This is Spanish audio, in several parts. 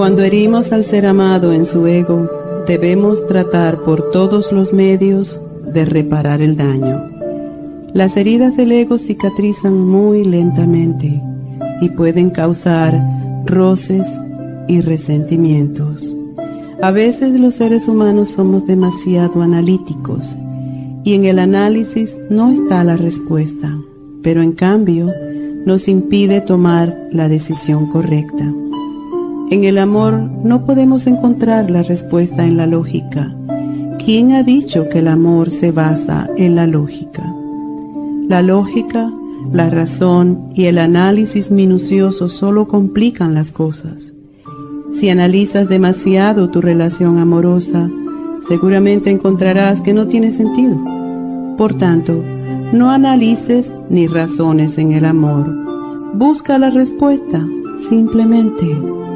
Cuando herimos al ser amado en su ego, debemos tratar por todos los medios de reparar el daño. Las heridas del ego cicatrizan muy lentamente y pueden causar roces y resentimientos. A veces los seres humanos somos demasiado analíticos y en el análisis no está la respuesta, pero en cambio nos impide tomar la decisión correcta. En el amor no podemos encontrar la respuesta en la lógica. ¿Quién ha dicho que el amor se basa en la lógica? La lógica, la razón y el análisis minucioso solo complican las cosas. Si analizas demasiado tu relación amorosa, seguramente encontrarás que no tiene sentido. Por tanto, no analices ni razones en el amor. Busca la respuesta simplemente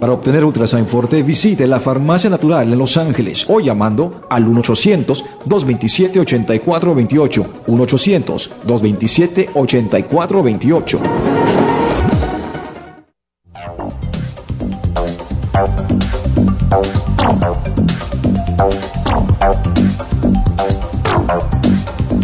Para obtener Ultrasign Forte, visite la Farmacia Natural en Los Ángeles o llamando al 1-800-227-8428. 1-800-227-8428.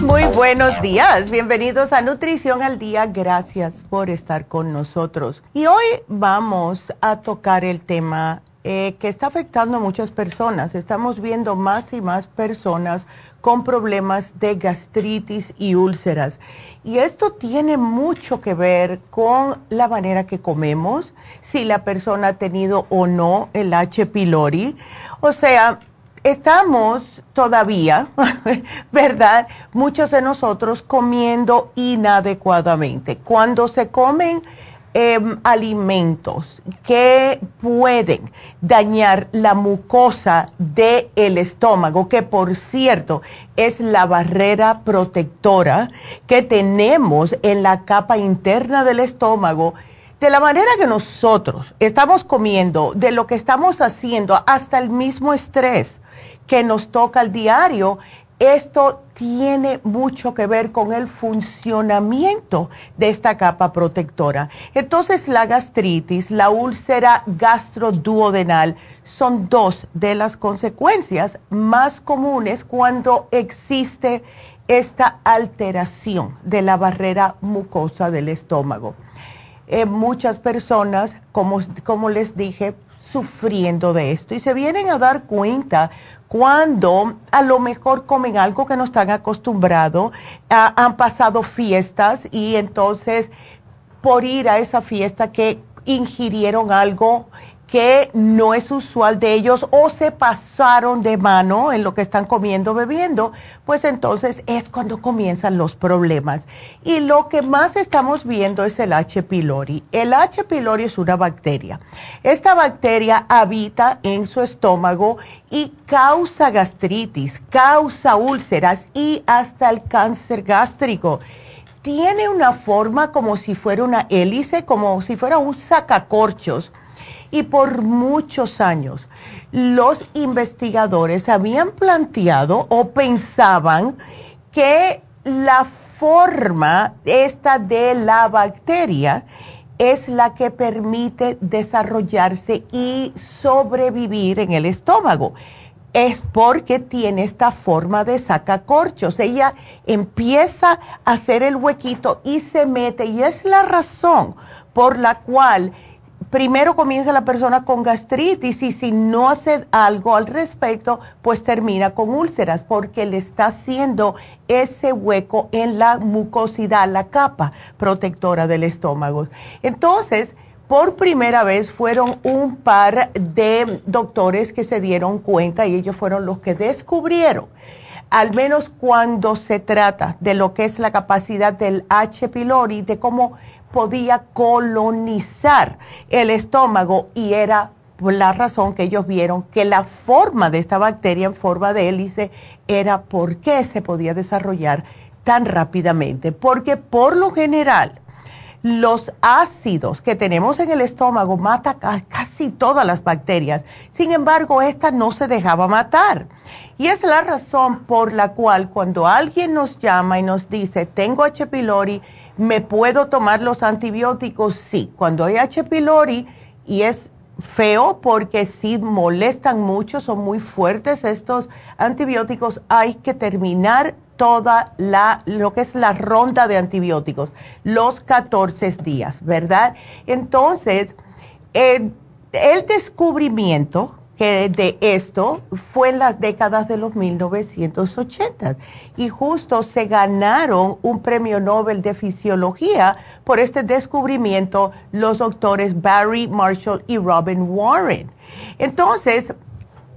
Muy buenos días, bienvenidos a Nutrición al Día, gracias por estar con nosotros. Y hoy vamos a tocar el tema eh, que está afectando a muchas personas. Estamos viendo más y más personas con problemas de gastritis y úlceras. Y esto tiene mucho que ver con la manera que comemos, si la persona ha tenido o no el H. pylori. O sea, estamos todavía, ¿verdad? Muchos de nosotros comiendo inadecuadamente. Cuando se comen em, alimentos que pueden dañar la mucosa del estómago, que por cierto es la barrera protectora que tenemos en la capa interna del estómago, de la manera que nosotros estamos comiendo, de lo que estamos haciendo, hasta el mismo estrés que nos toca al diario, esto tiene mucho que ver con el funcionamiento de esta capa protectora. Entonces, la gastritis, la úlcera gastroduodenal son dos de las consecuencias más comunes cuando existe esta alteración de la barrera mucosa del estómago. Eh, muchas personas, como, como les dije, sufriendo de esto y se vienen a dar cuenta cuando a lo mejor comen algo que no están acostumbrados, han pasado fiestas y entonces por ir a esa fiesta que ingirieron algo que no es usual de ellos o se pasaron de mano en lo que están comiendo, bebiendo, pues entonces es cuando comienzan los problemas. Y lo que más estamos viendo es el H. pylori. El H. pylori es una bacteria. Esta bacteria habita en su estómago y causa gastritis, causa úlceras y hasta el cáncer gástrico. Tiene una forma como si fuera una hélice, como si fuera un sacacorchos y por muchos años los investigadores habían planteado o pensaban que la forma esta de la bacteria es la que permite desarrollarse y sobrevivir en el estómago. Es porque tiene esta forma de sacacorchos. Ella empieza a hacer el huequito y se mete y es la razón por la cual primero comienza la persona con gastritis y si no hace algo al respecto, pues termina con úlceras porque le está haciendo ese hueco en la mucosidad, la capa protectora del estómago. Entonces, por primera vez fueron un par de doctores que se dieron cuenta y ellos fueron los que descubrieron al menos cuando se trata de lo que es la capacidad del H. pylori, de cómo podía colonizar el estómago y era la razón que ellos vieron que la forma de esta bacteria en forma de hélice era por qué se podía desarrollar tan rápidamente. Porque por lo general los ácidos que tenemos en el estómago matan casi todas las bacterias. Sin embargo, esta no se dejaba matar. Y es la razón por la cual cuando alguien nos llama y nos dice, tengo H. pylori, ¿Me puedo tomar los antibióticos? Sí. Cuando hay H. pylori y es feo porque sí molestan mucho, son muy fuertes estos antibióticos, hay que terminar toda la, lo que es la ronda de antibióticos, los 14 días, ¿verdad? Entonces, el descubrimiento que de esto fue en las décadas de los 1980 y justo se ganaron un premio Nobel de Fisiología por este descubrimiento los doctores Barry Marshall y Robin Warren. Entonces,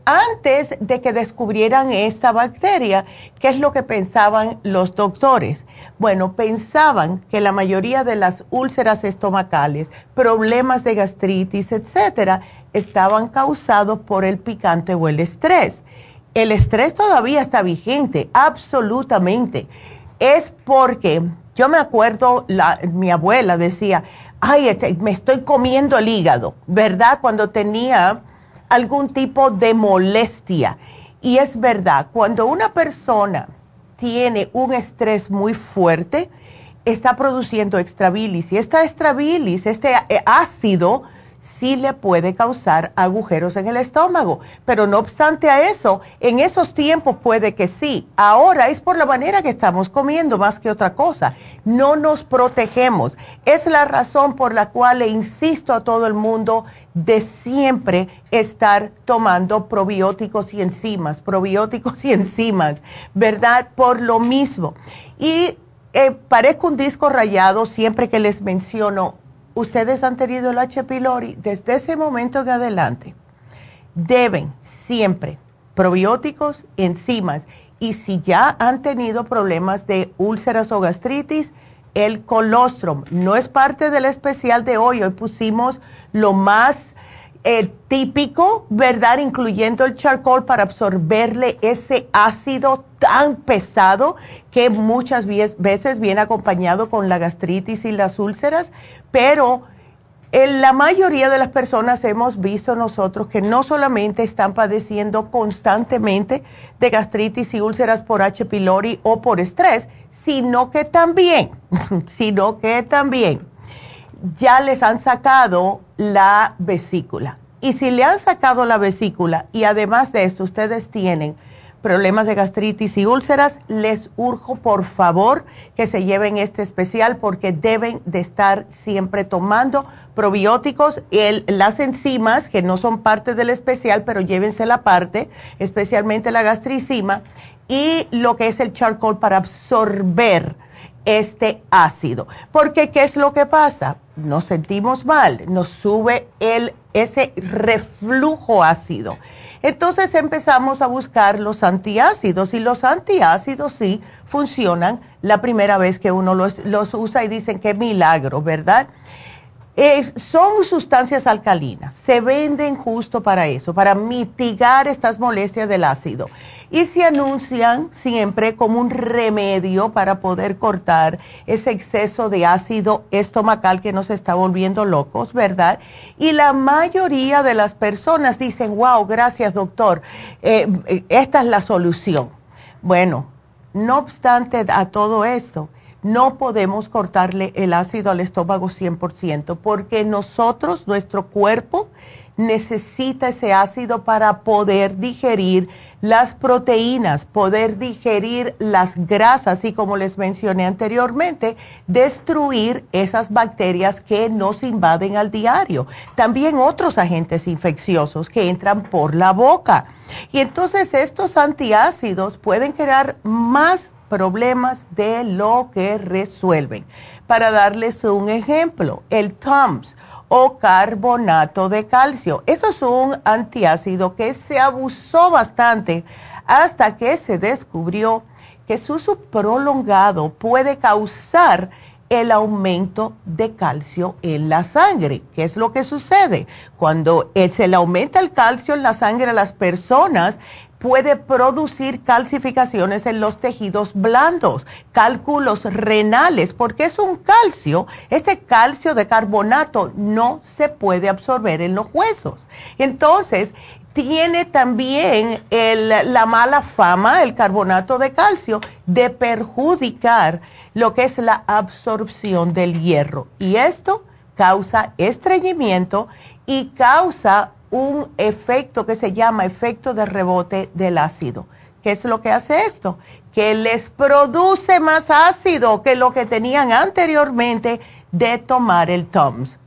antes de que descubrieran esta bacteria, ¿qué es lo que pensaban los doctores? Bueno, pensaban que la mayoría de las úlceras estomacales, problemas de gastritis, etcétera, estaban causados por el picante o el estrés. El estrés todavía está vigente, absolutamente. Es porque yo me acuerdo, mi abuela decía, ay, este, me estoy comiendo el hígado, ¿verdad? Cuando tenía algún tipo de molestia. Y es verdad, cuando una persona tiene un estrés muy fuerte, está produciendo extrabilis. Y esta extrabilis, este eh, ácido, sí le puede causar agujeros en el estómago. Pero no obstante a eso, en esos tiempos puede que sí. Ahora es por la manera que estamos comiendo más que otra cosa. No nos protegemos. Es la razón por la cual le insisto a todo el mundo de siempre estar tomando probióticos y enzimas, probióticos y enzimas, ¿verdad? Por lo mismo. Y eh, parezco un disco rayado siempre que les menciono ustedes han tenido el H. pylori, desde ese momento en adelante, deben siempre probióticos, enzimas. Y si ya han tenido problemas de úlceras o gastritis, el colostrum no es parte del especial de hoy. Hoy pusimos lo más eh, típico, ¿verdad? Incluyendo el charcoal para absorberle ese ácido tan pesado que muchas veces viene acompañado con la gastritis y las úlceras, pero en la mayoría de las personas hemos visto nosotros que no solamente están padeciendo constantemente de gastritis y úlceras por H. pylori o por estrés, sino que también, sino que también ya les han sacado la vesícula. Y si le han sacado la vesícula y además de esto ustedes tienen problemas de gastritis y úlceras, les urjo por favor que se lleven este especial porque deben de estar siempre tomando probióticos, el, las enzimas que no son parte del especial, pero llévense la parte, especialmente la gastricima, y lo que es el charcoal para absorber este ácido. Porque ¿qué es lo que pasa? Nos sentimos mal, nos sube el, ese reflujo ácido. Entonces empezamos a buscar los antiácidos y los antiácidos sí funcionan la primera vez que uno los, los usa y dicen que milagro, ¿verdad? Son sustancias alcalinas, se venden justo para eso, para mitigar estas molestias del ácido. Y se anuncian siempre como un remedio para poder cortar ese exceso de ácido estomacal que nos está volviendo locos, ¿verdad? Y la mayoría de las personas dicen, wow, gracias doctor, eh, eh, esta es la solución. Bueno, no obstante a todo esto, no podemos cortarle el ácido al estómago 100% porque nosotros, nuestro cuerpo, necesita ese ácido para poder digerir las proteínas, poder digerir las grasas y como les mencioné anteriormente, destruir esas bacterias que nos invaden al diario. También otros agentes infecciosos que entran por la boca. Y entonces estos antiácidos pueden crear más problemas de lo que resuelven. Para darles un ejemplo, el TUMS o carbonato de calcio. Eso es un antiácido que se abusó bastante hasta que se descubrió que su uso prolongado puede causar el aumento de calcio en la sangre. ¿Qué es lo que sucede? Cuando se le aumenta el calcio en la sangre a las personas, puede producir calcificaciones en los tejidos blandos, cálculos renales, porque es un calcio, este calcio de carbonato no se puede absorber en los huesos. Entonces, tiene también la mala fama, el carbonato de calcio, de perjudicar lo que es la absorción del hierro. Y esto causa estreñimiento y causa un efecto que se llama efecto de rebote del ácido. ¿Qué es lo que hace esto? Que les produce más ácido que lo que tenían anteriormente de tomar el TOMS.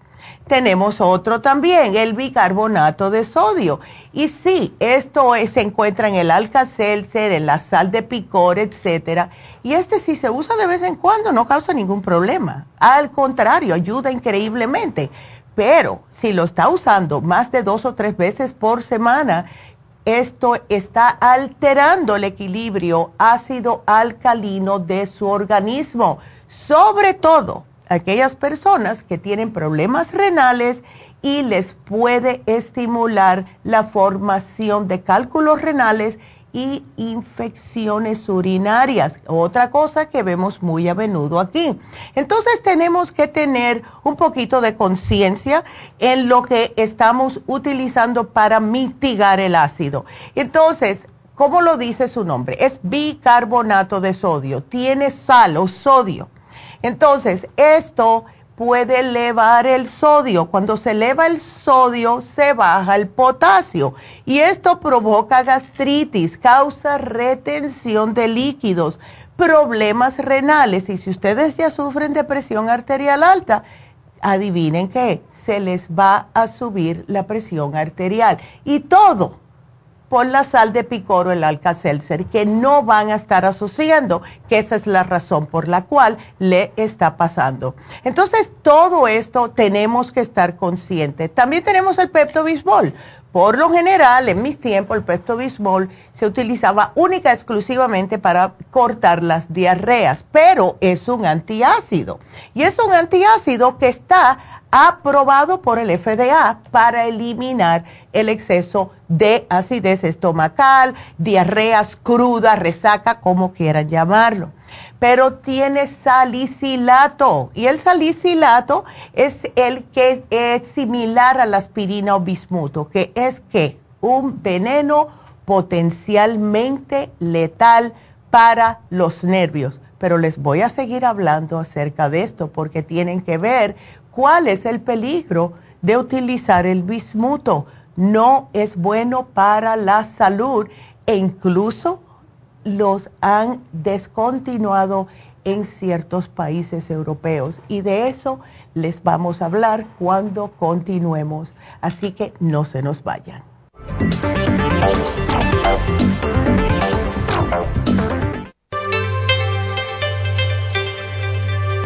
Tenemos otro también, el bicarbonato de sodio. Y sí, esto se encuentra en el alka-seltzer, en la sal de picor, etcétera. Y este si se usa de vez en cuando no causa ningún problema. Al contrario, ayuda increíblemente. Pero si lo está usando más de dos o tres veces por semana, esto está alterando el equilibrio ácido alcalino de su organismo, sobre todo aquellas personas que tienen problemas renales y les puede estimular la formación de cálculos renales y infecciones urinarias, otra cosa que vemos muy a menudo aquí. Entonces tenemos que tener un poquito de conciencia en lo que estamos utilizando para mitigar el ácido. Entonces, ¿cómo lo dice su nombre? Es bicarbonato de sodio, tiene sal o sodio. Entonces, esto puede elevar el sodio. Cuando se eleva el sodio, se baja el potasio. Y esto provoca gastritis, causa retención de líquidos, problemas renales. Y si ustedes ya sufren de presión arterial alta, adivinen qué, se les va a subir la presión arterial. Y todo por la sal de picoro, el alka-seltzer, que no van a estar asociando, que esa es la razón por la cual le está pasando. Entonces, todo esto tenemos que estar conscientes. También tenemos el Pepto-Bismol. Por lo general, en mis tiempos, el Pepto-Bismol se utilizaba única exclusivamente para cortar las diarreas, pero es un antiácido. Y es un antiácido que está aprobado por el FDA para eliminar el exceso de acidez estomacal, diarreas crudas, resaca, como quieran llamarlo. Pero tiene salicilato y el salicilato es el que es similar a la aspirina o bismuto, que es que un veneno potencialmente letal para los nervios. Pero les voy a seguir hablando acerca de esto porque tienen que ver ¿Cuál es el peligro de utilizar el bismuto? No es bueno para la salud e incluso los han descontinuado en ciertos países europeos y de eso les vamos a hablar cuando continuemos. Así que no se nos vayan.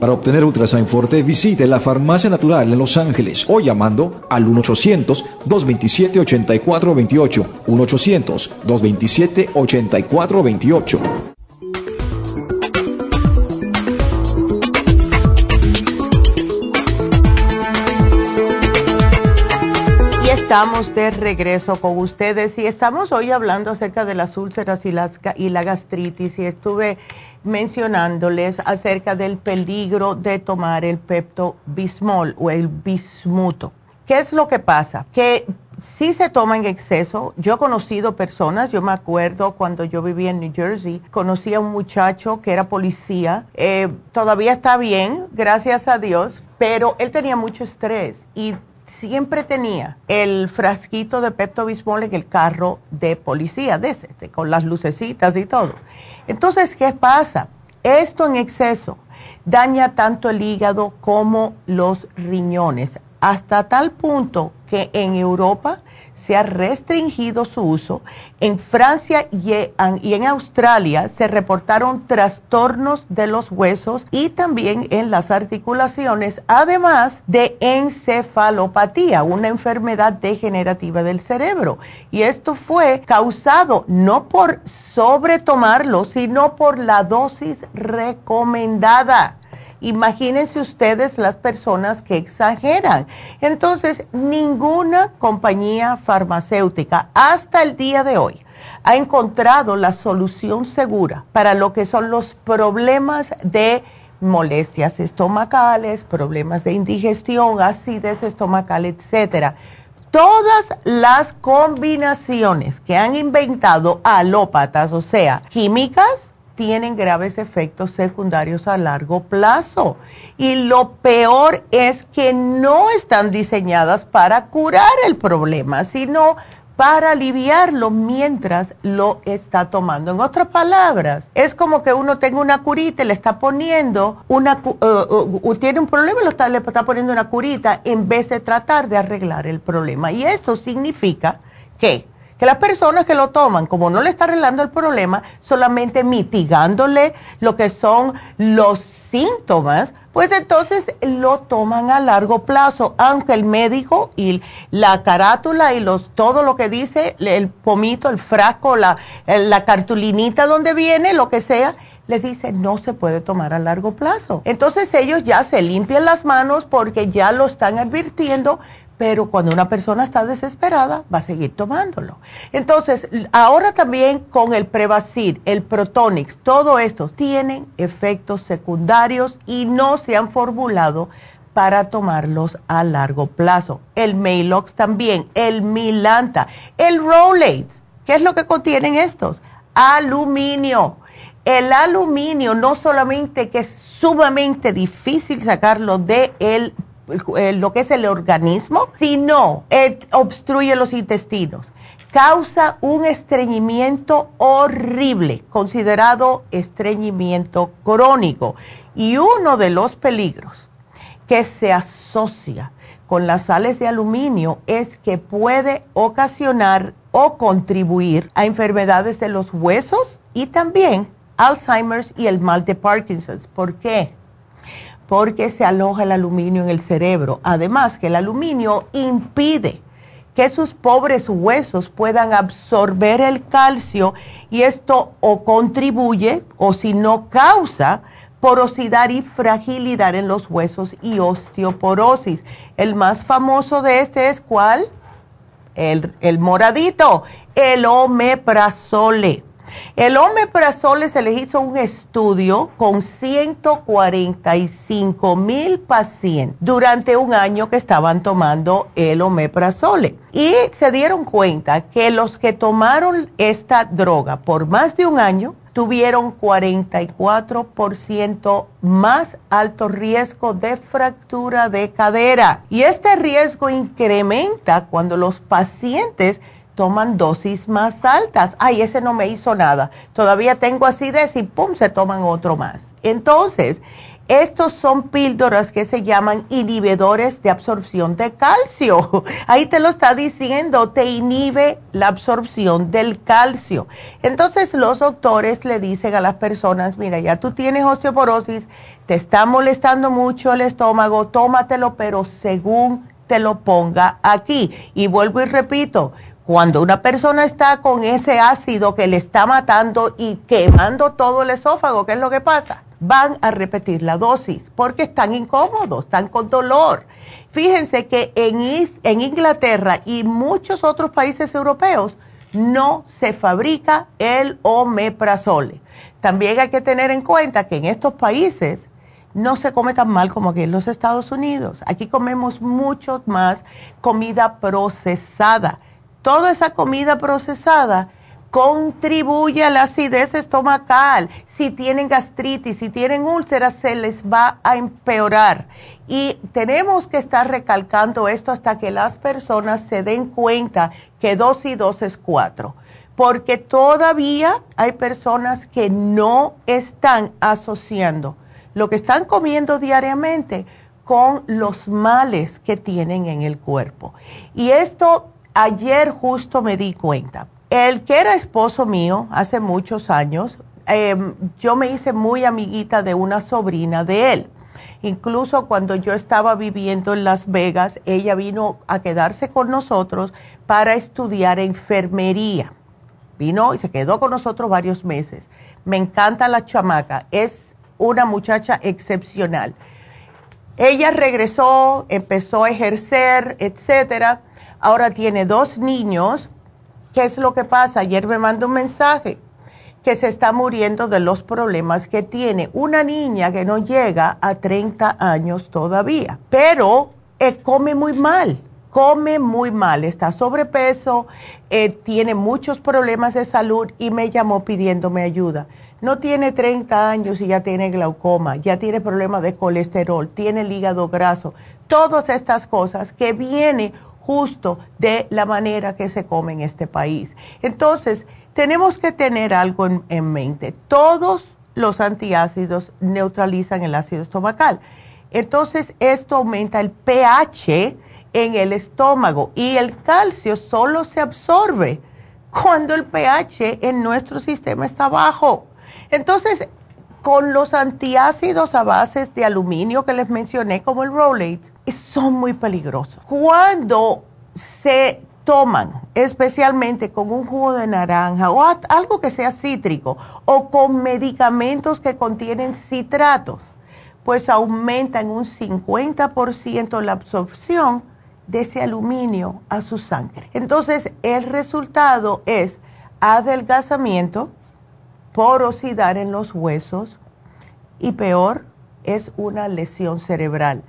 Para obtener Ultrasign Forte, visite la Farmacia Natural en Los Ángeles o llamando al 1-800-227-8428. 1-800-227-8428. Y estamos de regreso con ustedes y estamos hoy hablando acerca de las úlceras y, la gastritis y estuve mencionándoles acerca del peligro de tomar el Pepto Bismol o el bismuto. ¿Qué es lo que pasa? Que si se toma en exceso, yo he conocido personas, yo me acuerdo cuando yo vivía en New Jersey, conocí a un muchacho que era policía, eh, todavía está bien, gracias a Dios, pero él tenía mucho estrés y siempre tenía el frasquito de Pepto Bismol en el carro de policía, de ese, con las lucecitas y todo. Entonces, ¿qué pasa? Esto en exceso daña tanto el hígado como los riñones, hasta tal punto que en Europa se ha restringido su uso. En Francia y en Australia se reportaron trastornos de los huesos y también en las articulaciones, además de encefalopatía, una enfermedad degenerativa del cerebro. Y esto fue causado no por sobretomarlo, sino por la dosis recomendada. Imagínense ustedes las personas que exageran. Entonces, ninguna compañía farmacéutica hasta el día de hoy ha encontrado la solución segura para lo que son los problemas de molestias estomacales, problemas de indigestión, acidez estomacal, etcétera. Todas las combinaciones que han inventado alópatas, o sea, químicas, tienen graves efectos secundarios a largo plazo. Y lo peor es que no están diseñadas para curar el problema, sino para aliviarlo mientras lo está tomando. En otras palabras, es como que uno tenga una curita y le está poniendo una, uh, uh, tiene un problema y le está poniendo una curita en vez de tratar de arreglar el problema. Y esto significa que que las personas que lo toman, como no le está arreglando el problema, solamente mitigándole lo que son los síntomas, pues entonces lo toman a largo plazo, aunque el médico y la carátula y los, todo lo que dice, el pomito, el frasco, la, la cartulinita donde viene, lo que sea, les dice no se puede tomar a largo plazo. Entonces ellos ya se limpian las manos porque ya lo están advirtiendo, pero cuando una persona está desesperada va a seguir tomándolo. Entonces, ahora también con el Prevacid, el Protonix, todo esto tienen efectos secundarios y no se han formulado para tomarlos a largo plazo. El Maalox también, el Milanta, el Rolate, ¿qué es lo que contienen estos? Aluminio. El aluminio no solamente que es sumamente difícil sacarlo de el eh, lo que es el organismo, sino eh, obstruye los intestinos. Causa un estreñimiento horrible, considerado estreñimiento crónico. Y uno de los peligros que se asocia con las sales de aluminio es que puede ocasionar o contribuir a enfermedades de los huesos y también Alzheimer's y el mal de Parkinson. ¿Por qué? Porque se aloja el aluminio en el cerebro. Además que el aluminio impide que sus pobres huesos puedan absorber el calcio y esto o contribuye o si no causa porosidad y fragilidad en los huesos y osteoporosis. El más famoso de este es cuál? El, el moradito, el omeprazole. El omeprazole se les hizo un estudio con 145 mil pacientes durante un año que estaban tomando el omeprazole. Y se dieron cuenta que los que tomaron esta droga por más de un año tuvieron 44% más alto riesgo de fractura de cadera. Y este riesgo incrementa cuando los pacientes toman dosis más altas. Ay, ese no me hizo nada. Todavía tengo acidez y pum, se toman otro más. Entonces, estos son píldoras que se llaman inhibidores de absorción de calcio. Ahí te lo está diciendo, te inhibe la absorción del calcio. Entonces los doctores le dicen a las personas, mira, ya tú tienes osteoporosis, te está molestando mucho el estómago, tómatelo, pero según te lo ponga aquí. Y vuelvo y repito, cuando una persona está con ese ácido que le está matando y quemando todo el esófago, ¿qué es lo que pasa? Van a repetir la dosis porque están incómodos, están con dolor. Fíjense que en, Inglaterra y muchos otros países europeos no se fabrica el omeprazole. También hay que tener en cuenta que en estos países no se come tan mal como aquí en los Estados Unidos. Aquí comemos mucho más comida procesada toda esa comida procesada contribuye a la acidez estomacal. Si tienen gastritis, si tienen úlceras, se les va a empeorar. Y tenemos que estar recalcando esto hasta que las personas se den cuenta que dos y dos es cuatro. Porque todavía hay personas que no están asociando lo que están comiendo diariamente con los males que tienen en el cuerpo. Y esto ayer justo me di cuenta. El que era esposo mío hace muchos años, em, yo me hice muy amiguita de una sobrina de él. Incluso cuando yo estaba viviendo en Las Vegas, ella vino a quedarse con nosotros para estudiar enfermería. Vino y se quedó con nosotros varios meses. Me encanta la chamaca, es una muchacha excepcional. Ella regresó, empezó a ejercer, etcétera Ahora tiene dos niños. ¿Qué es lo que pasa? Ayer me mandó un mensaje que se está muriendo de los problemas que tiene una niña que no llega a 30 años todavía, pero eh, come muy mal, come muy mal, está sobrepeso, eh, tiene muchos problemas de salud y me llamó pidiéndome ayuda. No tiene 30 años y ya tiene glaucoma, ya tiene problemas de colesterol, tiene el hígado graso, todas estas cosas que viene justo de la manera que se come en este país. Entonces, tenemos que tener algo en, mente. Todos los antiácidos neutralizan el ácido estomacal. Entonces, esto aumenta el pH en el estómago y el calcio solo se absorbe cuando el pH en nuestro sistema está bajo. Entonces, con los antiácidos a base de aluminio que les mencioné, como el Rolate, son muy peligrosos. Cuando se toman, especialmente con un jugo de naranja o algo que sea cítrico o con medicamentos que contienen citratos, pues aumenta en un 50% la absorción de ese aluminio a su sangre. Entonces, el resultado es adelgazamiento, porosidad en los huesos y peor es una lesión cerebral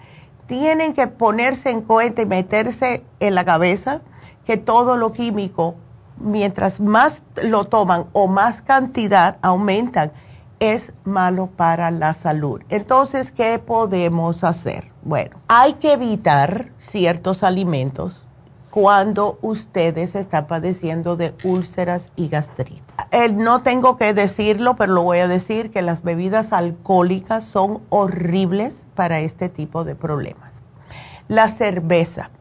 tienen que ponerse en cuenta y meterse en la cabeza que todo lo químico, mientras más lo toman o más cantidad aumentan, es malo para la salud. Entonces, ¿qué podemos hacer? Bueno, hay que evitar ciertos alimentos cuando ustedes están padeciendo de úlceras y gastritis. no tengo que decirlo, pero lo voy a decir que las bebidas alcohólicas son horribles para este tipo de problemas. La cerveza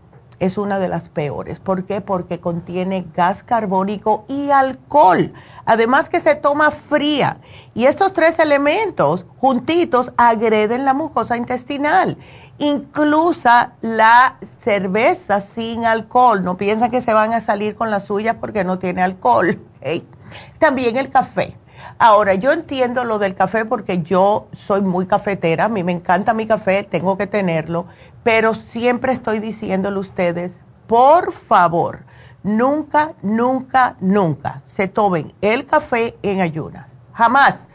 es una de las peores. ¿Por qué? Porque contiene gas carbónico y alcohol. Además que se toma fría. Y estos tres elementos juntitos agreden la mucosa intestinal. Incluso la cerveza sin alcohol. No piensan que se van a salir con la suya porque no tiene alcohol. También el café. Ahora, yo entiendo lo del café porque yo soy muy cafetera, a mí me encanta mi café, tengo que tenerlo, pero siempre estoy diciéndole a ustedes, por favor, nunca, nunca, nunca se tomen el café en ayunas. Jamás.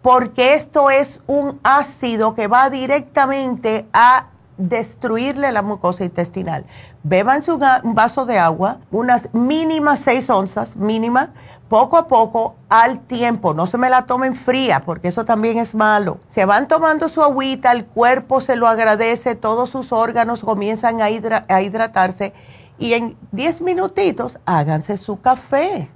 Porque esto es un ácido que va directamente a destruirle la mucosa intestinal. Beban un vaso de agua, unas mínimas seis onzas, mínima, poco a poco, al tiempo. No se me la tomen fría, porque eso también es malo. Se van tomando su agüita, el cuerpo se lo agradece, todos sus órganos comienzan a, a hidratarse y en 10 minutitos háganse su café.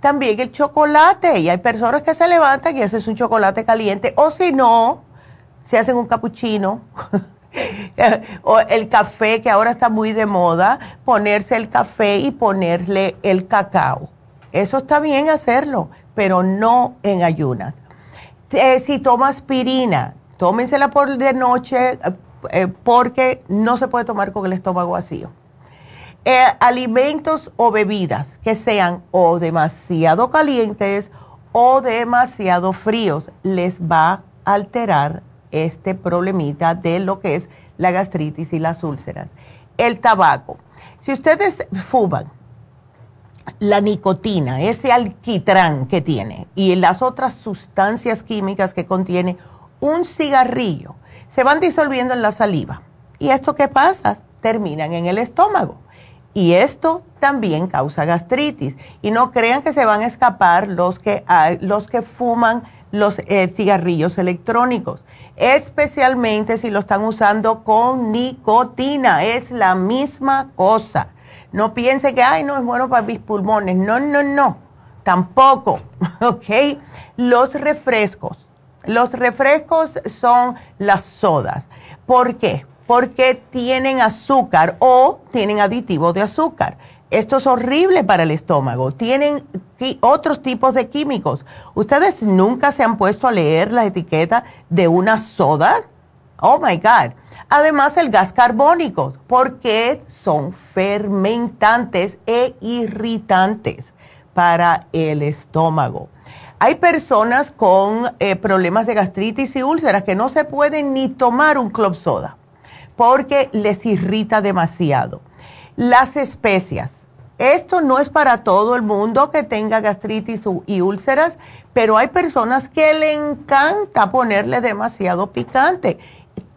También el chocolate, y hay personas que se levantan y hacen su chocolate caliente, o si no, se hacen un capuchino. o el café que ahora está muy de moda, ponerse el café y ponerle el cacao. Eso está bien hacerlo, pero no en ayunas. Eh, si toma aspirina, tómensela por de noche eh, eh, porque no se puede tomar con el estómago vacío. Alimentos o bebidas que sean o demasiado calientes o demasiado fríos les va a alterar este problemita de lo que es la gastritis y las úlceras. El tabaco. Si ustedes fuman, la nicotina, ese alquitrán que tiene y las otras sustancias químicas que contiene un cigarrillo, se van disolviendo en la saliva. ¿Y esto qué pasa? Terminan en el estómago. Y esto también causa gastritis. Y no crean que se van a escapar los que, los que fuman los eh, cigarrillos electrónicos, especialmente si lo están usando con nicotina. Es la misma cosa. No piense que, ay, no es bueno para mis pulmones. No, no, no. Tampoco. ¿Ok? Los refrescos. Los refrescos son las sodas. ¿Por qué? Porque tienen azúcar o tienen aditivo de azúcar. Esto es horrible para el estómago. Tienen otros tipos de químicos. ¿Ustedes nunca se han puesto a leer la etiqueta de una soda? Oh my God. Además, el gas carbónico, porque son fermentantes e irritantes para el estómago. Hay personas con eh, problemas de gastritis y úlceras que no se pueden ni tomar un club soda porque les irrita demasiado. Las especias. Esto no es para todo el mundo que tenga gastritis y úlceras, pero hay personas que le encanta ponerle demasiado picante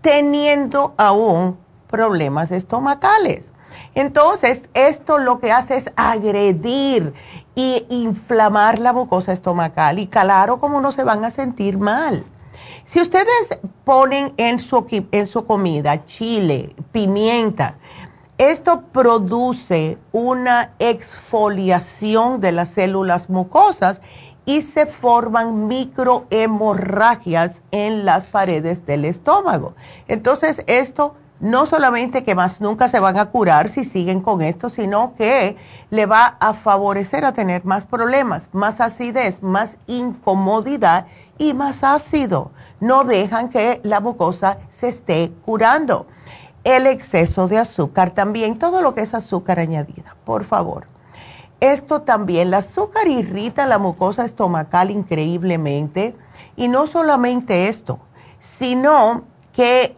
teniendo aún problemas estomacales. Entonces, esto lo que hace es agredir e inflamar la mucosa estomacal y claro, como no se van a sentir mal. Si ustedes ponen en su, en su comida chile, pimienta, esto produce una exfoliación de las células mucosas y se forman microhemorragias en las paredes del estómago. Entonces, esto no solamente que más nunca se van a curar si siguen con esto, sino que le va a favorecer a tener más problemas, más acidez, más incomodidad y más ácido. No dejan que la mucosa se esté curando. El exceso de azúcar también, todo lo que es azúcar añadida, por favor esto también, el azúcar irrita la mucosa estomacal increíblemente y no solamente esto, sino que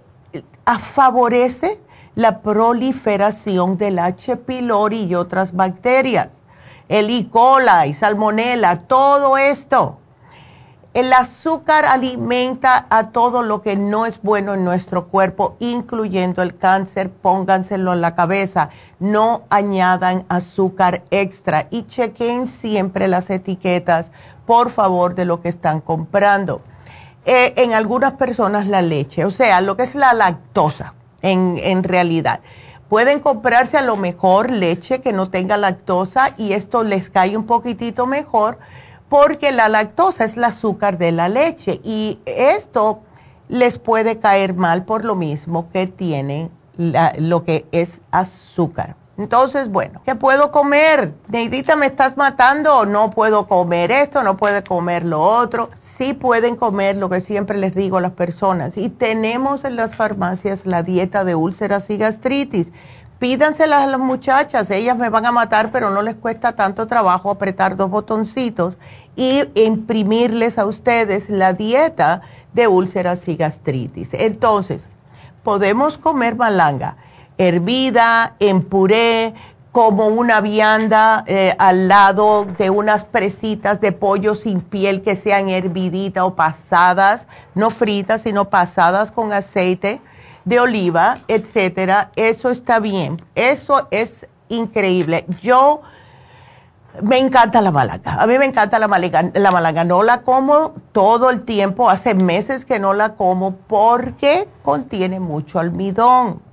favorece la proliferación del H. pylori y otras bacterias, el E. coli, salmonella, todo esto el azúcar alimenta a todo lo que no es bueno en nuestro cuerpo, incluyendo el cáncer. Pónganselo en la cabeza. No añadan azúcar extra y chequen siempre las etiquetas, por favor, de lo que están comprando. Eh, en algunas personas la leche, o sea, lo que es la lactosa, en, en realidad. Pueden comprarse a lo mejor leche que no tenga lactosa y esto les cae un poquitito mejor porque la lactosa es el azúcar de la leche y esto les puede caer mal por lo mismo que tienen lo que es azúcar. Entonces, bueno, ¿qué puedo comer? Neidita, ¿me estás matando? No puedo comer esto, no puedo comer lo otro. Sí pueden comer lo que siempre les digo a las personas. Y tenemos en las farmacias la dieta de úlceras y gastritis. Pídanselas a las muchachas, ellas me van a matar, pero no les cuesta tanto trabajo apretar dos botoncitos y imprimirles a ustedes la dieta de úlceras y gastritis. Entonces, podemos comer malanga hervida, en puré, como una vianda eh, al lado de unas presitas de pollo sin piel que sean herviditas o pasadas, no fritas, sino pasadas con aceite de oliva, etcétera. Eso está bien. Eso es increíble. Yo me encanta la malanga. A mí me encanta la malanga. La malanga no la como todo el tiempo. Hace meses que no la como porque contiene mucho almidón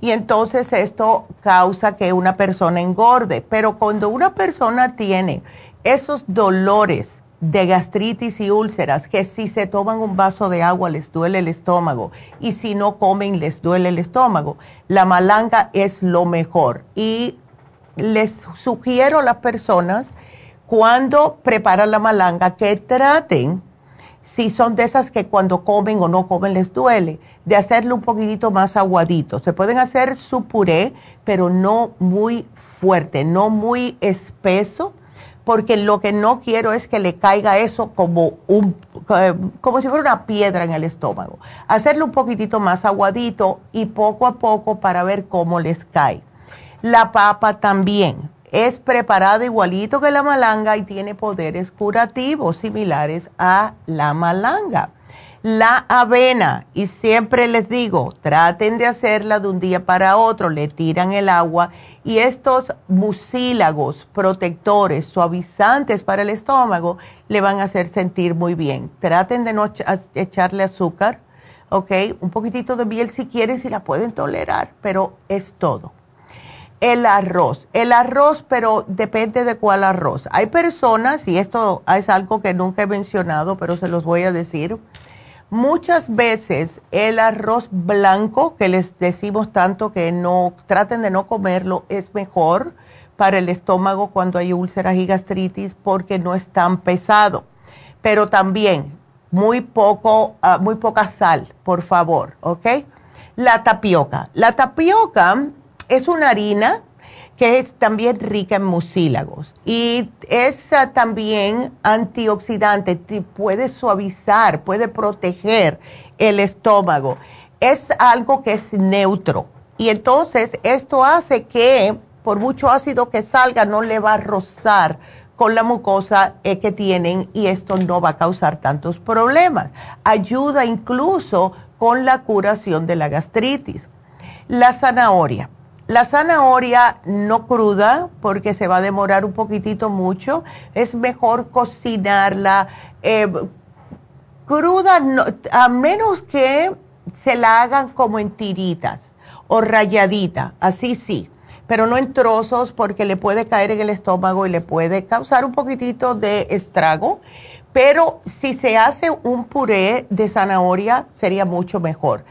y entonces esto causa que una persona engorde. Pero cuando una persona tiene esos dolores de gastritis y úlceras, que si se toman un vaso de agua les duele el estómago y si no comen les duele el estómago, la malanga es lo mejor. Y les sugiero a las personas cuando preparan la malanga que traten si son de esas que cuando comen o no comen les duele, de hacerlo un poquitito más aguadito. Se pueden hacer su puré, pero no muy fuerte, no muy espeso, porque lo que no quiero es que le caiga eso como, un, como si fuera una piedra en el estómago. Hacerlo un poquitito más aguadito y poco a poco para ver cómo les cae. La papa también es preparada igualito que la malanga y tiene poderes curativos similares a la malanga. La avena, y siempre les digo, traten de hacerla de un día para otro, le tiran el agua y estos mucílagos protectores, suavizantes para el estómago, le van a hacer sentir muy bien. Traten de no echarle azúcar, ¿ok? Un poquitito de miel si quieren, si la pueden tolerar, pero es todo el arroz. El arroz, pero depende de cuál arroz. Hay personas, y esto es algo que nunca he mencionado, pero se los voy a decir, muchas veces el arroz blanco, que les decimos tanto que no traten de no comerlo, es mejor para el estómago cuando hay úlceras y gastritis porque no es tan pesado. Pero también muy poco, ah, muy poca sal, por favor, ¿ok? La tapioca. La tapioca es una harina que es también rica en mucílagos y es ah, también antioxidante, puede suavizar, puede proteger el estómago. Es algo que es neutro y entonces esto hace que por mucho ácido que salga no le va a rozar con la mucosa eh, que tienen y esto no va a causar tantos problemas. Ayuda incluso con la curación de la gastritis. La zanahoria la zanahoria no cruda, porque se va a demorar un poquitito mucho, es mejor cocinarla eh, cruda, a menos que se la hagan como en tiritas o rayadita, así sí, pero no en trozos porque le puede caer en el estómago y le puede causar un poquitito de estrago. Pero si se hace un puré de zanahoria sería mucho mejor.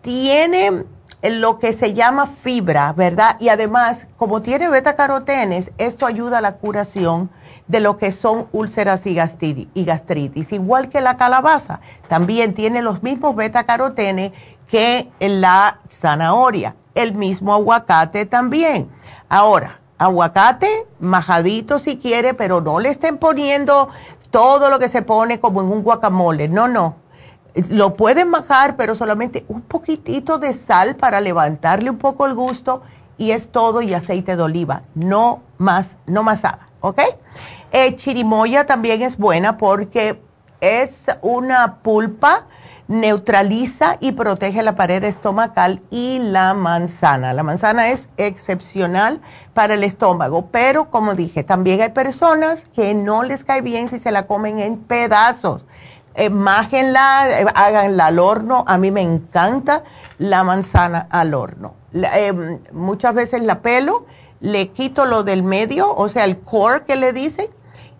Tiene lo que se llama fibra, ¿verdad? Y además, como tiene beta carotenes, esto ayuda a la curación de lo que son úlceras y gastritis, igual que la calabaza. También tiene los mismos beta carotenes que la zanahoria, el mismo aguacate también. Ahora, aguacate majadito si quiere, pero no le estén poniendo todo lo que se pone como en un guacamole. No, no lo pueden bajar, pero solamente un poquitito de sal para levantarle un poco el gusto y es todo y aceite de oliva, no más, no más nada, ¿ok? Eh, chirimoya también es buena porque es una pulpa, neutraliza y protege la pared estomacal y la manzana. La manzana es excepcional para el estómago, pero como dije, también hay personas que no les cae bien si se la comen en pedazos eh, májenla, eh, háganla al horno. A mí me encanta la manzana al horno. Eh, muchas veces la pelo, le quito lo del medio, o sea, el core que le dicen,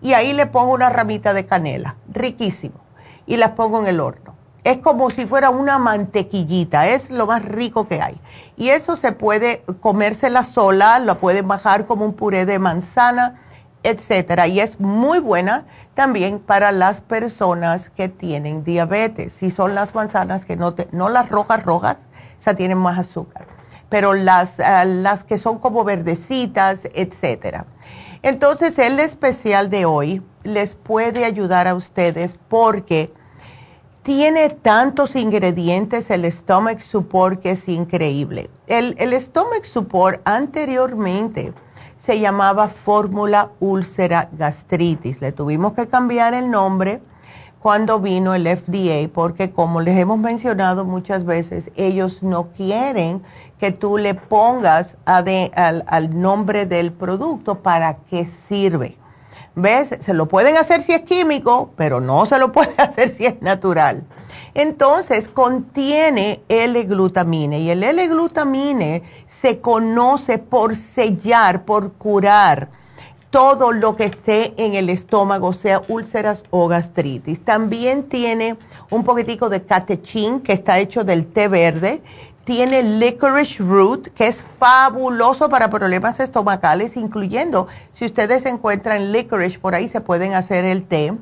y ahí le pongo una ramita de canela, riquísimo, y las pongo en el horno. es como si fuera una mantequillita, es lo más rico que hay. Y eso se puede comérsela sola, lo pueden bajar como un puré de manzana, etcétera. Y es muy buena también para las personas que tienen diabetes. Si son las manzanas que no, no las rojas rojas, o sea, tienen más azúcar, pero las, ah, las que son como verdecitas, etcétera. Entonces, el especial de hoy les puede ayudar a ustedes porque tiene tantos ingredientes el Stomach Support que es increíble. El, el Stomach Support anteriormente se llamaba Fórmula Úlcera Gastritis. Le tuvimos que cambiar el nombre cuando vino el FDA porque como les hemos mencionado muchas veces, ellos no quieren que tú le pongas al, al nombre del producto para qué sirve. ¿Ves? Se lo pueden hacer si es químico, pero no se lo pueden hacer si es natural. Entonces, contiene L-glutamine y el L-glutamine se conoce por sellar, por curar todo lo que esté en el estómago, sea úlceras o gastritis. También tiene un poquitico de catechín que está hecho del té verde tiene licorice root, que es fabuloso para problemas estomacales, incluyendo si ustedes encuentran licorice por ahí, se pueden hacer el té.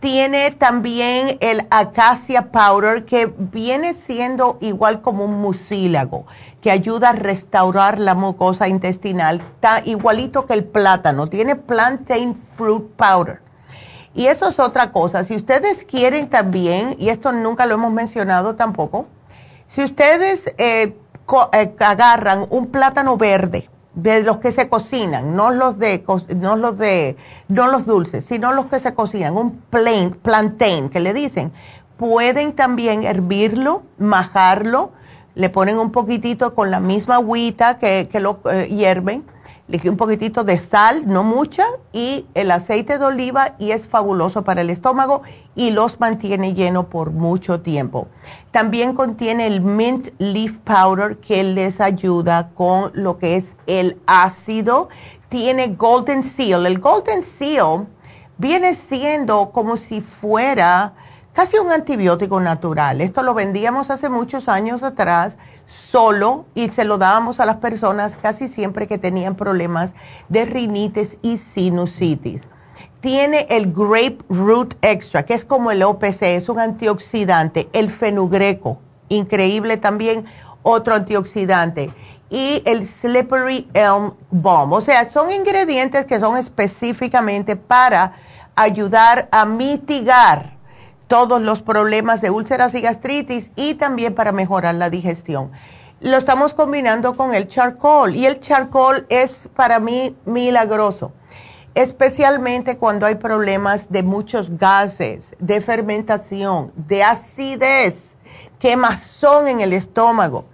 Tiene también el acacia powder, que viene siendo igual como un mucílago, que ayuda a restaurar la mucosa intestinal, igualito que el plátano. Tiene plantain fruit powder. Y eso es otra cosa. Si ustedes quieren también, y esto nunca lo hemos mencionado tampoco, si ustedes eh, eh, agarran un plátano verde, de los que se cocinan, no los de, no los de, no los dulces, sino los que se cocinan, un plain, plantain, que le dicen, pueden también hervirlo, majarlo, le ponen un poquitito con la misma agüita que, lo eh, hierven le un poquitito de sal, no mucha, y el aceite de oliva y es fabuloso para el estómago y los mantiene lleno por mucho tiempo. También contiene el mint leaf powder que les ayuda con lo que es el ácido. Tiene golden seal. El golden seal viene siendo como si fuera casi un antibiótico natural. Esto lo vendíamos hace muchos años atrás solo y se lo dábamos a las personas casi siempre que tenían problemas de rinitis y sinusitis. Tiene el Grape Root Extra, que es como el OPC, es un antioxidante, el fenugreco, increíble también, otro antioxidante, y el Slippery Elm Balm. O sea, son ingredientes que son específicamente para ayudar a mitigar todos los problemas de úlceras y gastritis y también para mejorar la digestión. Lo estamos combinando con el charcoal y el charcoal es para mí milagroso, especialmente cuando hay problemas de muchos gases, de fermentación, de acidez, quemazón en el estómago.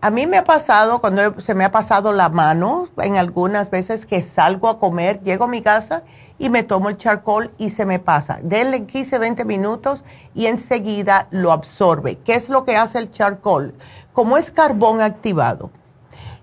A mí me ha pasado, cuando se me ha pasado la mano, en algunas veces que salgo a comer, llego a mi casa y me tomo el charcoal y se me pasa. Denle 15, 20 minutos y enseguida lo absorbe. ¿Qué es lo que hace el charcoal? Como es carbón activado,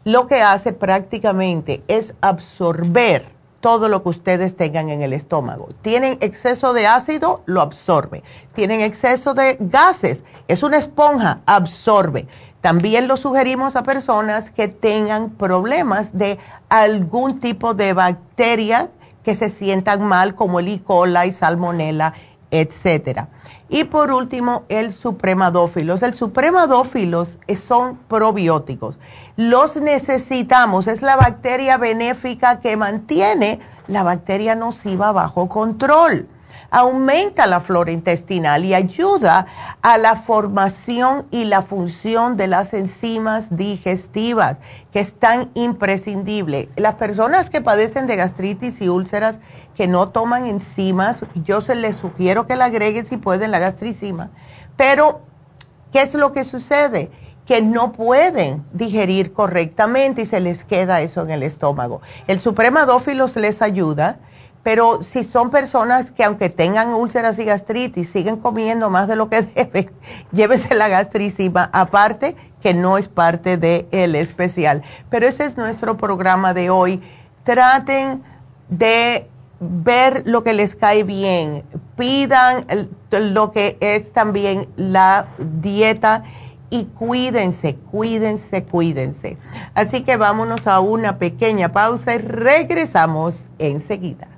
lo que hace prácticamente es absorber todo lo que ustedes tengan en el estómago. Tienen exceso de ácido, lo absorbe. Tienen exceso de gases, es una esponja, absorbe. También lo sugerimos a personas que tengan problemas de algún tipo de bacteria que se sientan mal como el E. coli, salmonella, etcétera. Y por último, el supremadófilos. El supremadófilos son probióticos. Los necesitamos, es la bacteria benéfica que mantiene la bacteria nociva bajo control aumenta la flora intestinal y ayuda a la formación y la función de las enzimas digestivas, que es tan imprescindible. Las personas que padecen de gastritis y úlceras que no toman enzimas, yo se les sugiero que la agreguen si pueden la gastricima, pero ¿qué es lo que sucede? que no pueden digerir correctamente y se les queda eso en el estómago. El supremadófilos les ayuda pero si son personas que aunque tengan úlceras y gastritis, siguen comiendo más de lo que deben, llévese la gastricima, aparte que no es parte del especial. Pero ese es nuestro programa de hoy. Traten de ver lo que les cae bien, pidan lo que es también la dieta y cuídense, cuídense, cuídense. Así que vámonos a una pequeña pausa y regresamos enseguida.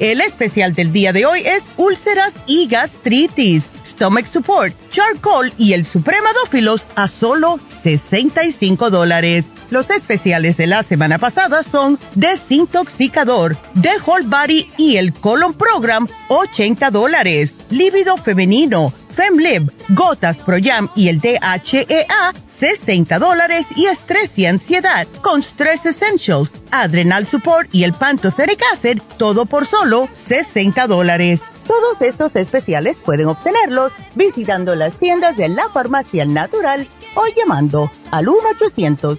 El especial del día de hoy es úlceras y gastritis, stomach support, charcoal y el supremadófilos a solo 65 dólares. Los especiales de la semana pasada son desintoxicador, The Whole Body y el Colon Program 80 dólares, lívido femenino, FemLib, Gotas Pro Jam y el DHEA, 60 dólares y estrés y ansiedad con Stress Essentials, Adrenal Support y el Pantotheric Acid, todo por solo 60 dólares. Todos estos especiales pueden obtenerlos visitando las tiendas de la farmacia natural o llamando al 1 800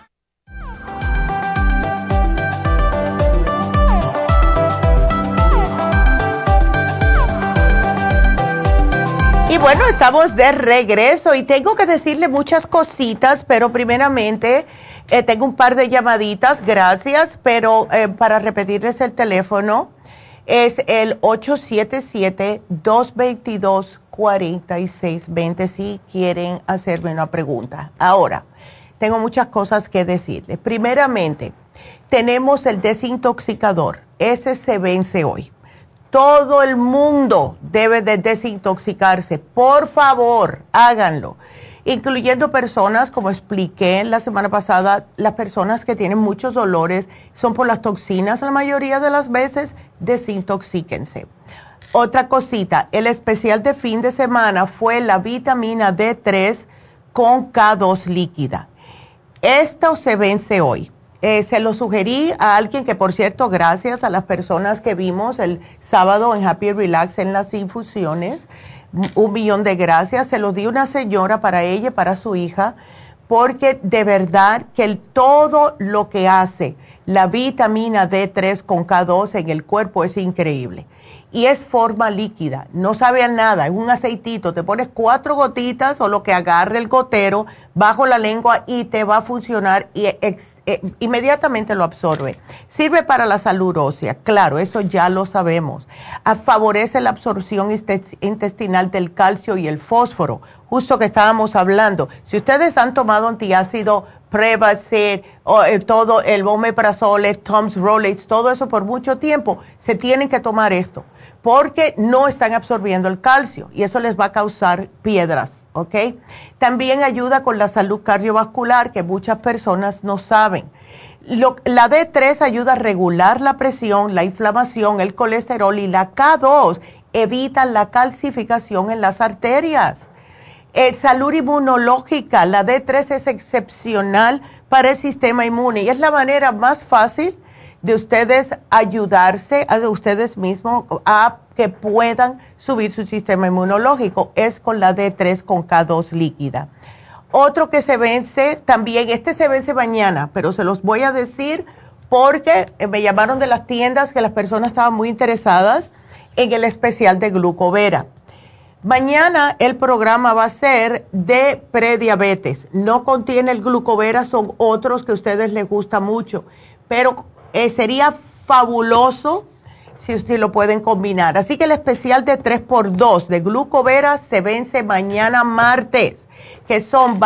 Y bueno, estamos de regreso y tengo que decirle muchas cositas, pero primeramente eh, tengo un par de llamaditas, gracias, pero eh, para repetirles el teléfono es el 877-222-4620 si quieren hacerme una pregunta. Ahora, tengo muchas cosas que decirles. Primeramente, tenemos el desintoxicador, ese se vence hoy todo el mundo debe de desintoxicarse. Por favor, háganlo. Incluyendo personas, como expliqué la semana pasada, las personas que tienen muchos dolores son por las toxinas la mayoría de las veces, desintoxíquense. Otra cosita, el especial de fin de semana fue la vitamina D3 con K2 líquida. Esto se vence hoy eh, se lo sugerí a alguien que, por cierto, gracias a las personas que vimos el sábado en Happy Relax en las infusiones, un millón de gracias. Se lo di una señora para ella y para su hija, porque de verdad que todo lo que hace la vitamina D3 con K2 en el cuerpo es increíble y es forma líquida, no sabe nada, es un aceitito, te pones cuatro gotitas o lo que agarre el gotero bajo la lengua y te va a funcionar y eh, inmediatamente lo absorbe. Sirve para la salud ósea, claro, eso ya lo sabemos. Ah, favorece la absorción intestinal del calcio y el fósforo, justo que estábamos hablando. Si ustedes han tomado antiácido Prevacid, eh, todo el Omeprazol, el Tom's Rolex, todo eso por mucho tiempo, se tienen que tomar esto porque no están absorbiendo el calcio y eso les va a causar piedras, ¿ok? También ayuda con la salud cardiovascular que muchas personas no saben. la D3 ayuda a regular la presión, la inflamación, el colesterol y la K2 evita la calcificación en las arterias. Eh, salud inmunológica, la D3 es excepcional para el sistema inmune y es la manera más fácil de ustedes ayudarse a ustedes mismos a que puedan subir su sistema inmunológico. Es con la D3 con K2 líquida. Otro que se vence también, este se vence mañana, pero se los voy a decir porque me llamaron de las tiendas que las personas estaban muy interesadas en el especial de glucovera. Mañana el programa va a ser de prediabetes. No contiene el glucovera, son otros que a ustedes les gusta mucho, pero eh, sería fabuloso si ustedes lo pueden combinar. Así que el especial de 3x2 de glucovera se vence mañana martes, que son,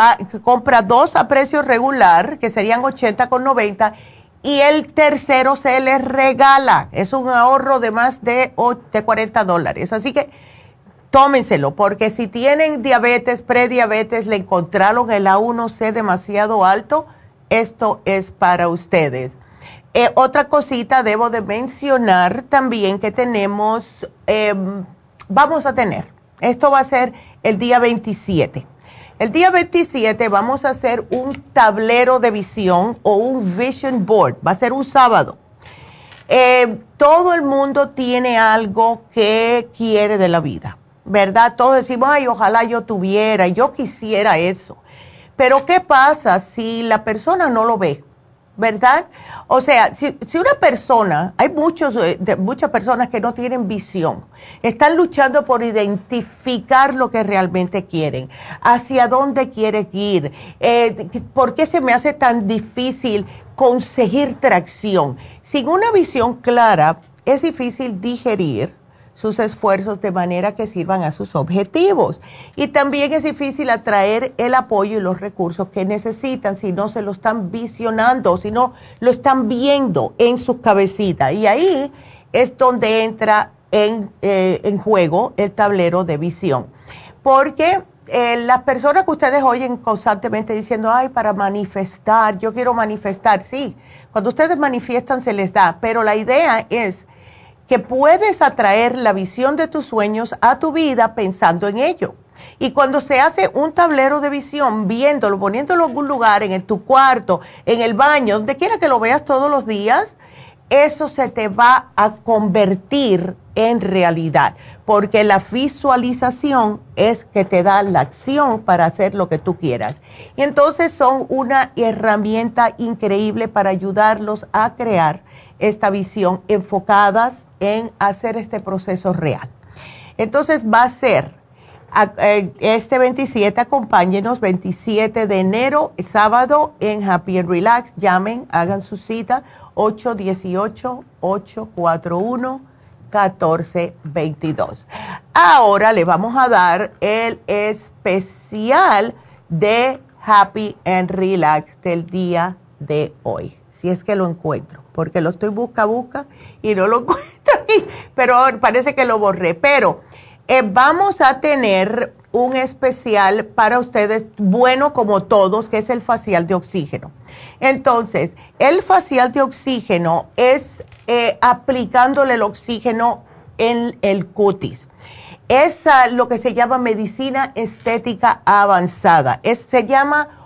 compra dos a precio regular, que serían 80 con 90, y el tercero se les regala. Es un ahorro de más de, de 40 dólares. Así que tómenselo, porque si tienen diabetes, prediabetes, le encontraron el A1C demasiado alto, esto es para ustedes. Eh, otra cosita, debo de mencionar también que tenemos, em, vamos a tener, esto va a ser el día 27. El día 27 vamos a hacer un tablero de visión o un vision board, va a ser un sábado. Eh, todo el mundo tiene algo que quiere de la vida, ¿verdad? Todos decimos, ay, ojalá yo tuviera, yo quisiera eso. Pero ¿qué pasa si la persona no lo ve? ¿verdad? O sea, si, una persona, hay muchos, eh, muchas personas que no tienen visión, están luchando por identificar lo que realmente quieren, hacia dónde quieren ir, eh, por qué se me hace tan difícil conseguir tracción. Sin una visión clara, es difícil digerir sus esfuerzos de manera que sirvan a sus objetivos. Y también es difícil atraer el apoyo y los recursos que necesitan si no se lo están visionando, si no lo están viendo en sus cabecitas. Y ahí es donde entra en, eh, en juego el tablero de visión. Porque eh, las personas que ustedes oyen constantemente diciendo, ay, para manifestar, yo quiero manifestar, sí, cuando ustedes manifiestan se les da, pero la idea es que puedes atraer la visión de tus sueños a tu vida pensando en ello. Y cuando se hace un tablero de visión, viéndolo, poniéndolo en algún lugar, en tu cuarto, en el baño, donde quiera que lo veas todos los días, eso se te va a convertir en realidad, porque la visualización es que te da la acción para hacer lo que tú quieras. Y entonces son una herramienta increíble para ayudarlos a crear esta visión enfocadas en hacer este proceso real. Entonces va a ser eh, este 27, acompáñenos, 27 de enero, sábado en Happy and Relax. Llamen, hagan su cita, 818-841-1422. Ahora le vamos a dar el especial de Happy and Relax del día de hoy, si es que lo encuentro porque lo estoy busca, busca y no lo encuentro pero parece que lo borré. Pero eh, vamos a tener un especial para ustedes, bueno como todos, que es el facial de oxígeno. Entonces, el facial de oxígeno es eh, aplicándole el oxígeno en el cutis. Es lo que se llama medicina estética avanzada. se llama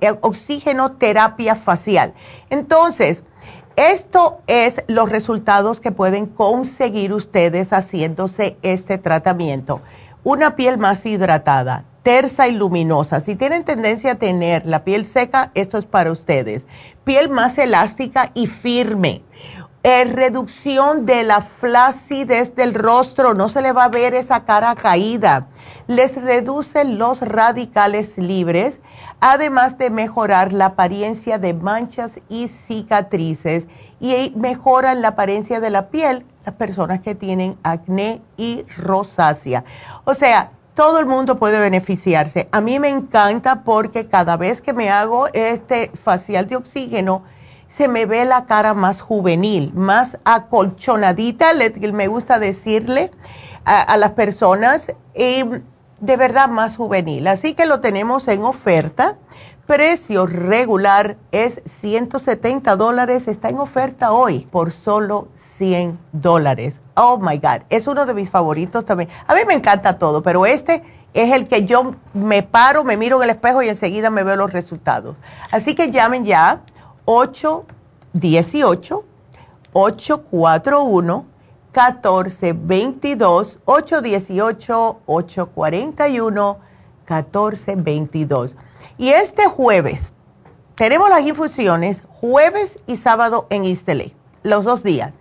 eh, oxígeno terapia facial. Entonces, esto es los resultados que pueden conseguir ustedes haciéndose este tratamiento. Una piel más hidratada, tersa y luminosa. Si tienen tendencia a tener la piel seca, esto es para ustedes. Piel más elástica y firme. Eh, reducción de la flacidez del rostro, no se le va a ver esa cara caída. Les reducen los radicales libres además de mejorar la apariencia de manchas y cicatrices y mejoran la apariencia de la piel las personas que tienen acné y rosácea. O sea, todo el mundo puede beneficiarse. A mí me encanta porque cada vez que me hago este facial de oxígeno, se me ve la cara más juvenil, más acolchonadita, me gusta decirle a, las personas, y de verdad más juvenil. Así que lo tenemos en oferta. Precio regular es 170 dólares, está en oferta hoy por solo 100 dólares. Oh my God, es uno de mis favoritos también. A mí me encanta todo, pero este es el que yo me paro, me miro en el espejo y enseguida me veo los resultados. Así que llamen ya 818 841 1422 818 841 1422. Y este jueves tenemos las infusiones jueves y sábado en Istele, los dos días.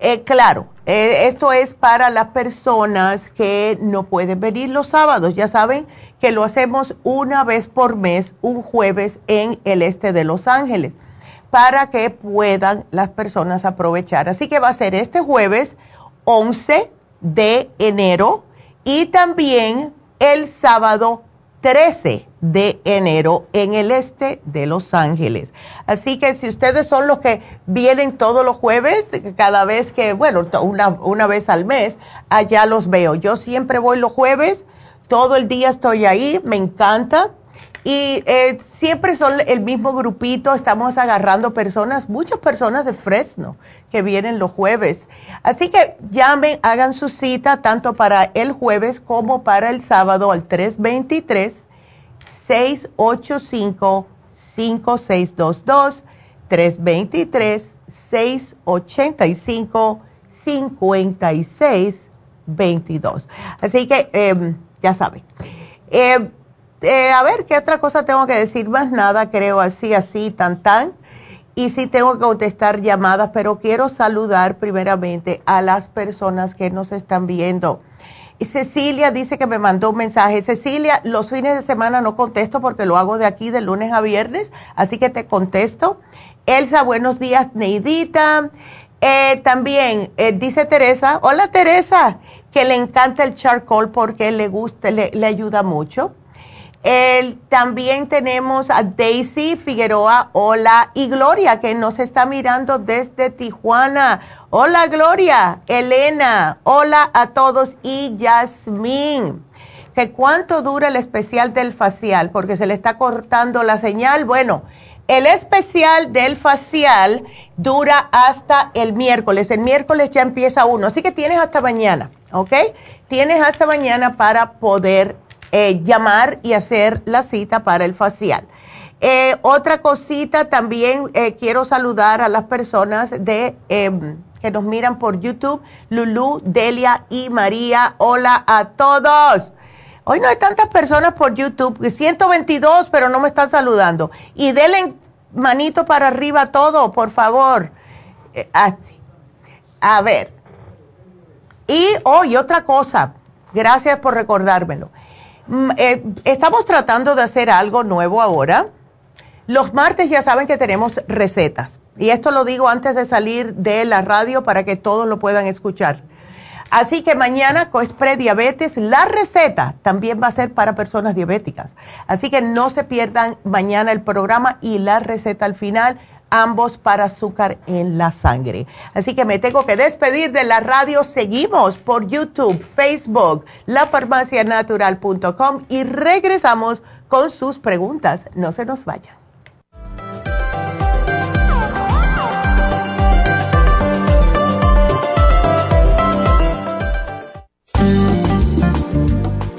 Eh, claro, eh, esto es para las personas que no pueden venir los sábados. Ya saben que lo hacemos una vez por mes, un jueves en el este de Los Ángeles, para que puedan las personas aprovechar. Así que va a ser este jueves 11 de enero y también el sábado 13 de enero en el este de Los Ángeles. Así que si ustedes son los que vienen todos los jueves, cada vez que, bueno, una, una vez al mes, allá los veo. Yo siempre voy los jueves, todo el día estoy ahí, me encanta y eh, siempre son el mismo grupito, estamos agarrando personas, muchas personas de Fresno que vienen los jueves. Así que llamen, hagan su cita tanto para el jueves como para el sábado al 323-685-5622. 323-685-5622. Así que em, ya saben. Eh, eh, a ver, ¿qué otra cosa tengo que decir? Más nada, creo así, así, tan, tan. Y sí tengo que contestar llamadas, pero quiero saludar primeramente a las personas que nos están viendo. Cecilia dice que me mandó un mensaje. Cecilia, los fines de semana no contesto porque lo hago de aquí de lunes a viernes, así que te contesto. Elsa, buenos días, Neidita. Eh, también eh, dice Teresa, hola Teresa, que le encanta el charcoal porque le gusta, le, le ayuda mucho también tenemos a Daisy Figueroa, hola, y Gloria, que nos está mirando desde Tijuana. Hola, Gloria, Elena, hola a todos, y Yasmín. ¿Que cuánto dura el especial del facial? Porque se le está cortando la señal. Bueno, el especial del facial dura hasta el miércoles. El miércoles ya empieza uno, así que tienes hasta mañana, ¿ok? Tienes hasta mañana para poder eh, llamar y hacer la cita para el facial. Eh, otra cosita, también eh, quiero saludar a las personas de, em, que nos miran por YouTube, Lulu, Delia y María. Hola a todos. Hoy no hay tantas personas por YouTube, 122, pero no me están saludando. Y denle manito para arriba todo, por favor. A ver. Y hoy otra cosa, gracias por recordármelo. Mm, eh, estamos tratando de hacer algo nuevo ahora. Los martes ya saben que tenemos recetas. Y esto lo digo antes de salir de la radio para que todos lo puedan escuchar. Así que mañana con prediabetes, la receta también va a ser para personas diabéticas. Así que no se pierdan mañana el programa y la receta al final ambos para azúcar en la sangre. Así que me tengo que despedir de la radio. Seguimos por YouTube, Facebook, lafarmacianatural.com y regresamos con sus preguntas. No se nos vayan.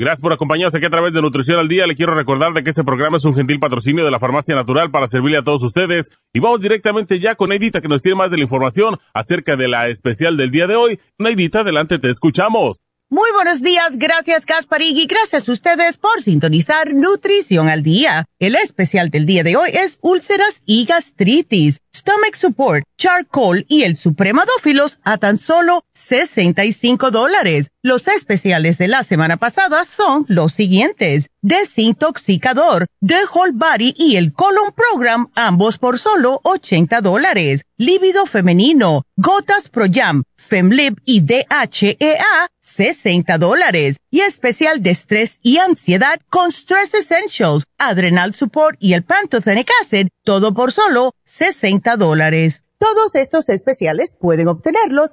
Gracias por acompañarnos aquí a través de Nutrición al Día. Le quiero recordar de que este programa es un gentil patrocinio de la Farmacia Natural para servirle a todos ustedes. Y vamos directamente ya con Neidita que nos tiene más de la información acerca de la especial del día de hoy. Neidita, adelante, te escuchamos. Muy buenos días, gracias Gasparig y gracias a ustedes por sintonizar Nutrición al Día. El especial del día de hoy es úlceras y gastritis, stomach support, charcoal y el supremadófilos a tan solo 65 dólares. Los especiales de la semana pasada son los siguientes. Desintoxicador, The Whole Body y el Colon Program, ambos por solo 80 dólares. Líbido femenino, Gotas Pro Jam, Femlib y DHEA, 60 dólares. Y especial de estrés y ansiedad con Stress Essentials, Adrenal Support y el Pantothenic Acid, todo por solo 60 dólares. Todos estos especiales pueden obtenerlos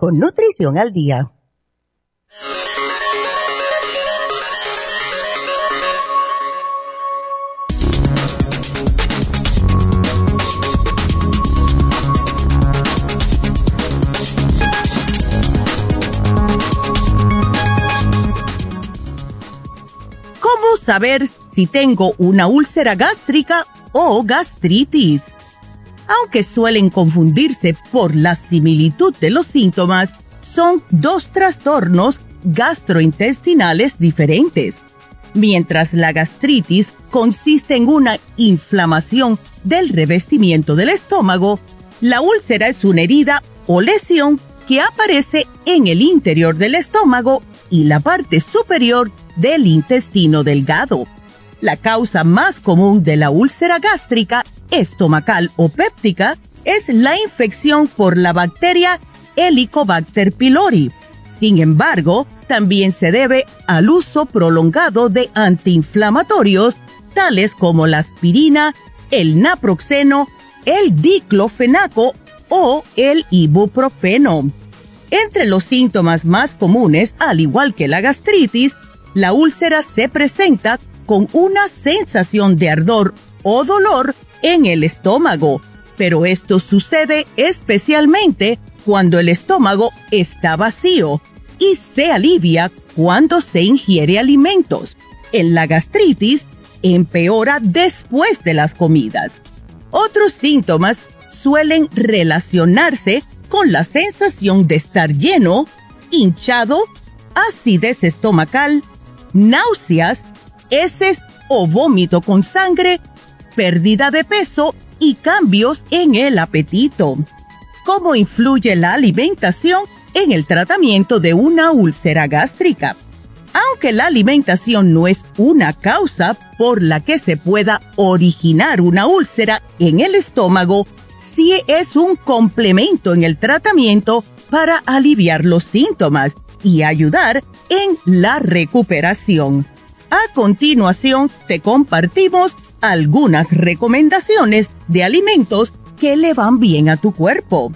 con Nutrición al Día. ¿Cómo saber si tengo una úlcera gástrica o gastritis? Aunque suelen confundirse por la similitud de los síntomas, son dos trastornos gastrointestinales diferentes. Mientras la gastritis consiste en una inflamación del revestimiento del estómago, la úlcera es una herida o lesión que aparece en el interior del estómago y la parte superior del intestino delgado. La causa más común de la úlcera gástrica, estomacal o péptica es la infección por la bacteria Helicobacter pylori. Sin embargo, también se debe al uso prolongado de antiinflamatorios tales como la aspirina, el naproxeno, el diclofenaco o el ibuprofeno. Entre los síntomas más comunes, al igual que la gastritis, la úlcera se presenta con una sensación de ardor o dolor en el estómago, pero esto sucede especialmente cuando el estómago está vacío y se alivia cuando se ingiere alimentos. En la gastritis empeora después de las comidas. Otros síntomas suelen relacionarse con la sensación de estar lleno, hinchado, acidez estomacal, náuseas, heces o vómito con sangre, pérdida de peso y cambios en el apetito. ¿Cómo influye la alimentación en el tratamiento de una úlcera gástrica? Aunque la alimentación no es una causa por la que se pueda originar una úlcera en el estómago, sí es un complemento en el tratamiento para aliviar los síntomas y ayudar en la recuperación. A continuación, te compartimos algunas recomendaciones de alimentos que le van bien a tu cuerpo.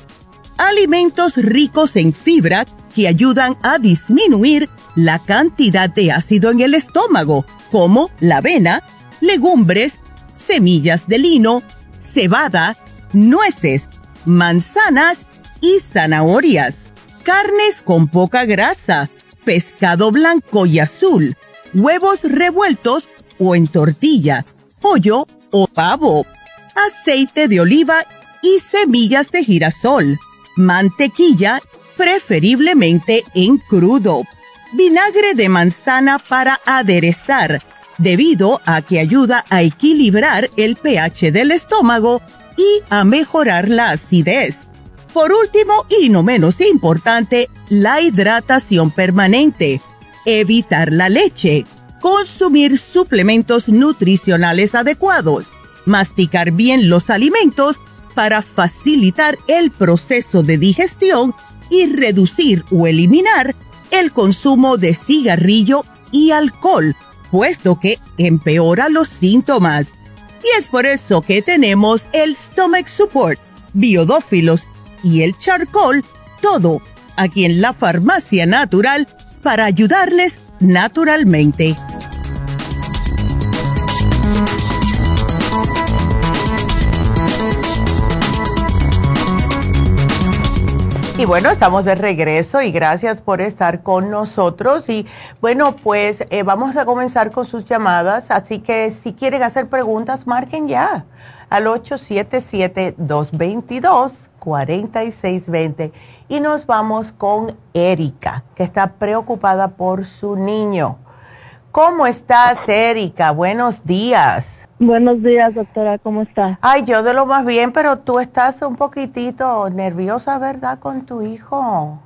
Alimentos ricos en fibra que ayudan a disminuir la cantidad de ácido en el estómago, como la avena, legumbres, semillas de lino, cebada, nueces, manzanas y zanahorias. Carnes con poca grasa, pescado blanco y azul, huevos revueltos o en tortilla, pollo o pavo, aceite de oliva y semillas de girasol, mantequilla, preferiblemente en crudo, vinagre de manzana para aderezar, debido a que ayuda a equilibrar el pH del estómago y a mejorar la acidez. Por último, y no menos importante, la hidratación permanente. Evitar la leche. Consumir suplementos nutricionales adecuados. Masticar bien los alimentos para facilitar el proceso de digestión y reducir o eliminar el consumo de cigarrillo y alcohol, puesto que empeora los síntomas. Y es por eso que tenemos el Stomach Support, Biodófilos y el Charcoal, todo aquí en la Farmacia Natural para ayudarles naturalmente. Y bueno, estamos de regreso y gracias por estar con nosotros. Y bueno, pues eh, vamos a comenzar con sus llamadas, así que si quieren hacer preguntas, marquen ya al 877-222-4620. Y nos vamos con Erika, que está preocupada por su niño. ¿Cómo estás, Erika? Buenos días. Buenos días, doctora, ¿cómo está? Ay, yo de lo más bien, pero tú estás un poquitito nerviosa, ¿verdad, con tu hijo?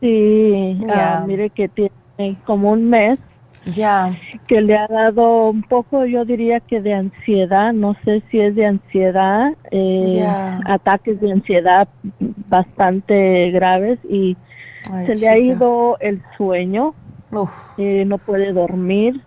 Sí, ah, mire que tiene como un mes. Ya. Que le ha dado un poco, yo diría que de ansiedad, no sé si es de ansiedad, eh, ataques de ansiedad bastante graves y se le ha ido el sueño, eh, no puede dormir.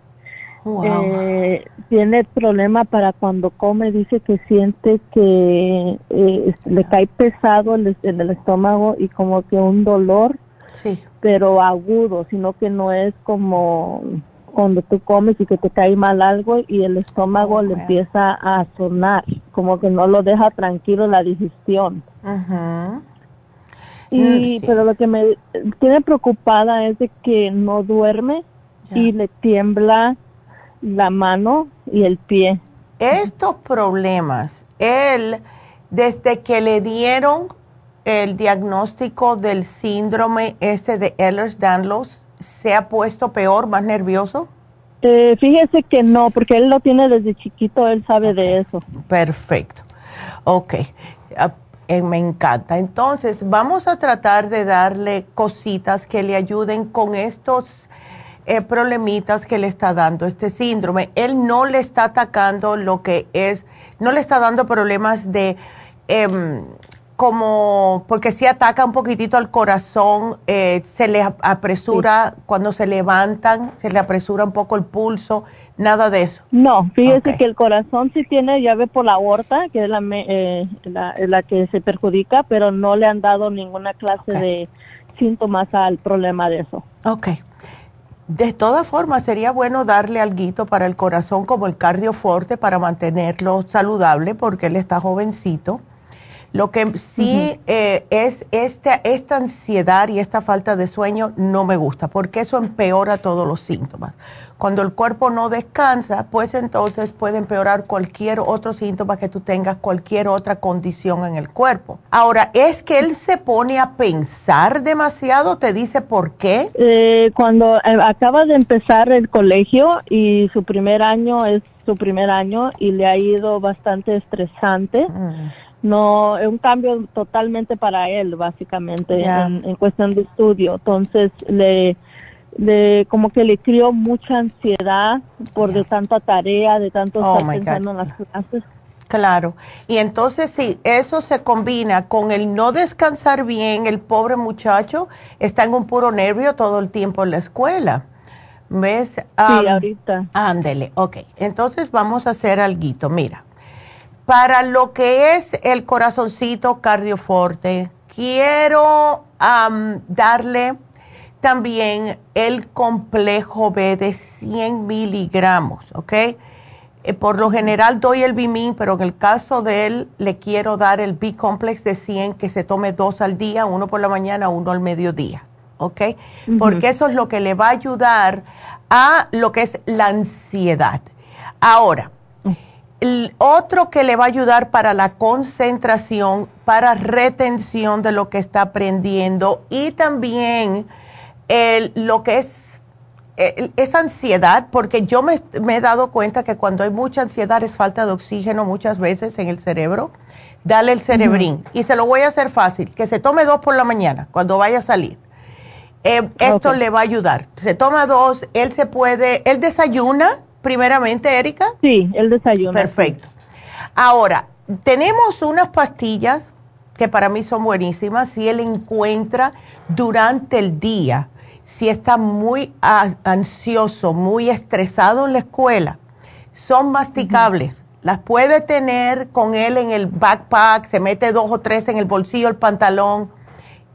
Eh, tiene problema para cuando come, dice que siente que eh, le cae pesado en el estómago y como que un dolor, sí. pero agudo, sino que no es como cuando tú comes y que te cae mal algo y el estómago oh, le empieza a sonar, como que no lo deja tranquilo la digestión. Y mm, pero lo que me tiene preocupada es de que no duerme y le tiembla la mano y el pie. Estos problemas, él, desde que le dieron el diagnóstico del síndrome este de Ehlers-Danlos, ¿se ha puesto peor, más nervioso? Eh, fíjese que no, porque él lo tiene desde chiquito, él sabe de eso. Perfecto. Ok, ah, eh, me encanta. Entonces, vamos a tratar de darle cositas que le ayuden con estos eh, problemitas que le está dando este síndrome. Él no le está atacando lo que es, no le está dando problemas de, em, como, porque si ataca un poquitito al corazón, eh, se le apresura cuando se levantan, se le apresura un poco el pulso, nada de eso. No, fíjese que el corazón sí tiene llave por la aorta, que es la, eh, la, que se perjudica, pero no le han dado ninguna clase de síntomas al problema de eso. Ok. De todas formas, sería bueno darle algo para el corazón como el cardioforte para mantenerlo saludable porque él está jovencito. Lo que sí eh, es este, esta ansiedad y esta falta de sueño no me gusta porque eso empeora todos los síntomas. Cuando el cuerpo no descansa, pues entonces puede empeorar cualquier otro síntoma que tú tengas, cualquier otra condición en el cuerpo. Ahora, ¿es que él se pone a pensar demasiado? ¿Te dice por qué? Eh, cuando eh, acaba de empezar el colegio y su primer año es su primer año y le ha ido bastante estresante. Mm. No es un cambio totalmente para él básicamente en, en, cuestión de estudio entonces le de como que le crió mucha ansiedad por de tanta tarea, de tanto oh estar pensando en las clases. Claro. Y entonces si eso se combina con el no descansar bien, el pobre muchacho está en un puro nervio todo el tiempo en la escuela. ¿Ves? sí, ahorita. Ándele, ok. Entonces vamos a hacer algo. Mira, para lo que es el corazoncito cardioforte, quiero darle también el complejo B de 100 miligramos, ¿ok? Eh, por lo general doy el Bimin, pero en el caso de él le quiero dar el B-Complex de 100 que se tome dos al día, uno por la mañana, uno al mediodía, ¿ok? Porque eso es lo que le va a ayudar a lo que es la ansiedad. Ahora, el otro que le va a ayudar para la concentración, para retención de lo que está aprendiendo y también el, lo que es esa ansiedad, porque yo me, he dado cuenta que cuando hay mucha ansiedad es falta de oxígeno muchas veces en el cerebro. Dale el cerebrín. Y se lo voy a hacer fácil, que se tome dos por la mañana cuando vaya a salir. Eh, esto le va a ayudar. Se toma dos, él se puede, él desayuna primeramente, Erika. Sí, él desayuna. Perfecto. Ahora, tenemos unas pastillas que para mí son buenísimas si él encuentra durante el día, si está muy ansioso, muy estresado en la escuela, son masticables. Las puede tener con él en el backpack, se mete dos o tres en el bolsillo el pantalón.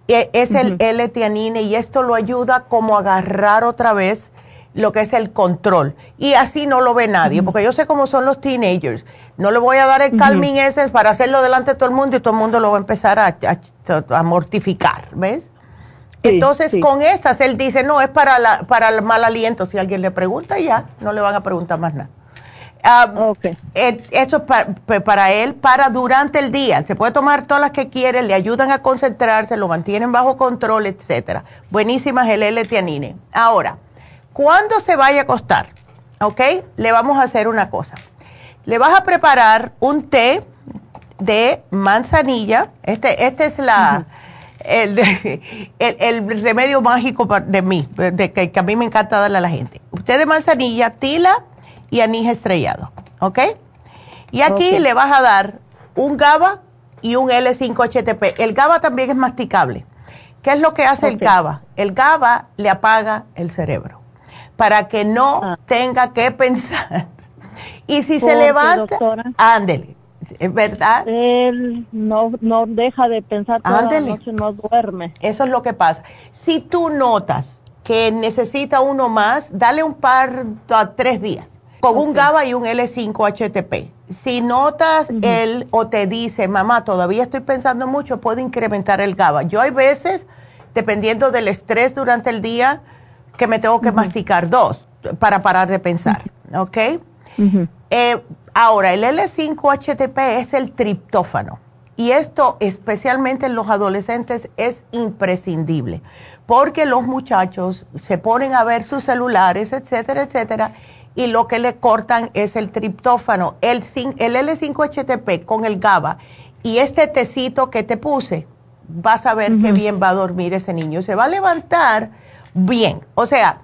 E, es el L-tianine y esto lo ayuda como a agarrar otra vez lo que es el control. Y así no lo ve nadie, porque yo sé cómo son los teenagers. No le voy a dar el calming ese para hacerlo delante de todo el mundo y todo el mundo lo va a empezar a, mortificar, ¿ves? Entonces, con esas, él dice, no, es para, la, para el mal aliento. Si alguien le pregunta, ya, no le van a preguntar más nada. Um, eso es para, para él, para durante el día. Se puede tomar todas las que quiere, le ayudan a concentrarse, lo mantienen bajo control, etcétera. Buenísimas el L-tianine. Ahora, cuando se vaya a acostar, ¿ok? Le vamos a hacer una cosa. Le vas a preparar un té de manzanilla. Este, este es la, el, el, remedio mágico de mí, de que, a mí me encanta darle a la gente. Té de manzanilla, tila y anís estrellado, ¿ok? Y aquí le vas a dar un GABA y un L5-HTP. El GABA también es masticable. ¿Qué es lo que hace el GABA? El GABA le apaga el cerebro para que no ah. tenga que pensar. Y si se levanta, ándele, ¿es verdad? Él no, no deja de pensar toda la noche, no duerme. Eso es lo que pasa. Si tú notas que necesita uno más, dale un par, a tres días, con un GABA y un L5-HTP. Si notas él o te dice, mamá, todavía estoy pensando mucho, puedo incrementar el GABA. Yo hay veces, dependiendo del estrés durante el día, que me tengo que masticar dos para parar de pensar, ¿ok? Eh, ahora, el L5-HTP es el triptófano. Y esto, especialmente en los adolescentes, es imprescindible, porque los muchachos se ponen a ver sus celulares, etcétera, etcétera, y lo que le cortan es el triptófano, el, el L5-HTP con el GABA y este tecito que te puse, vas a ver qué bien va a dormir ese niño. Se va a levantar bien. O sea,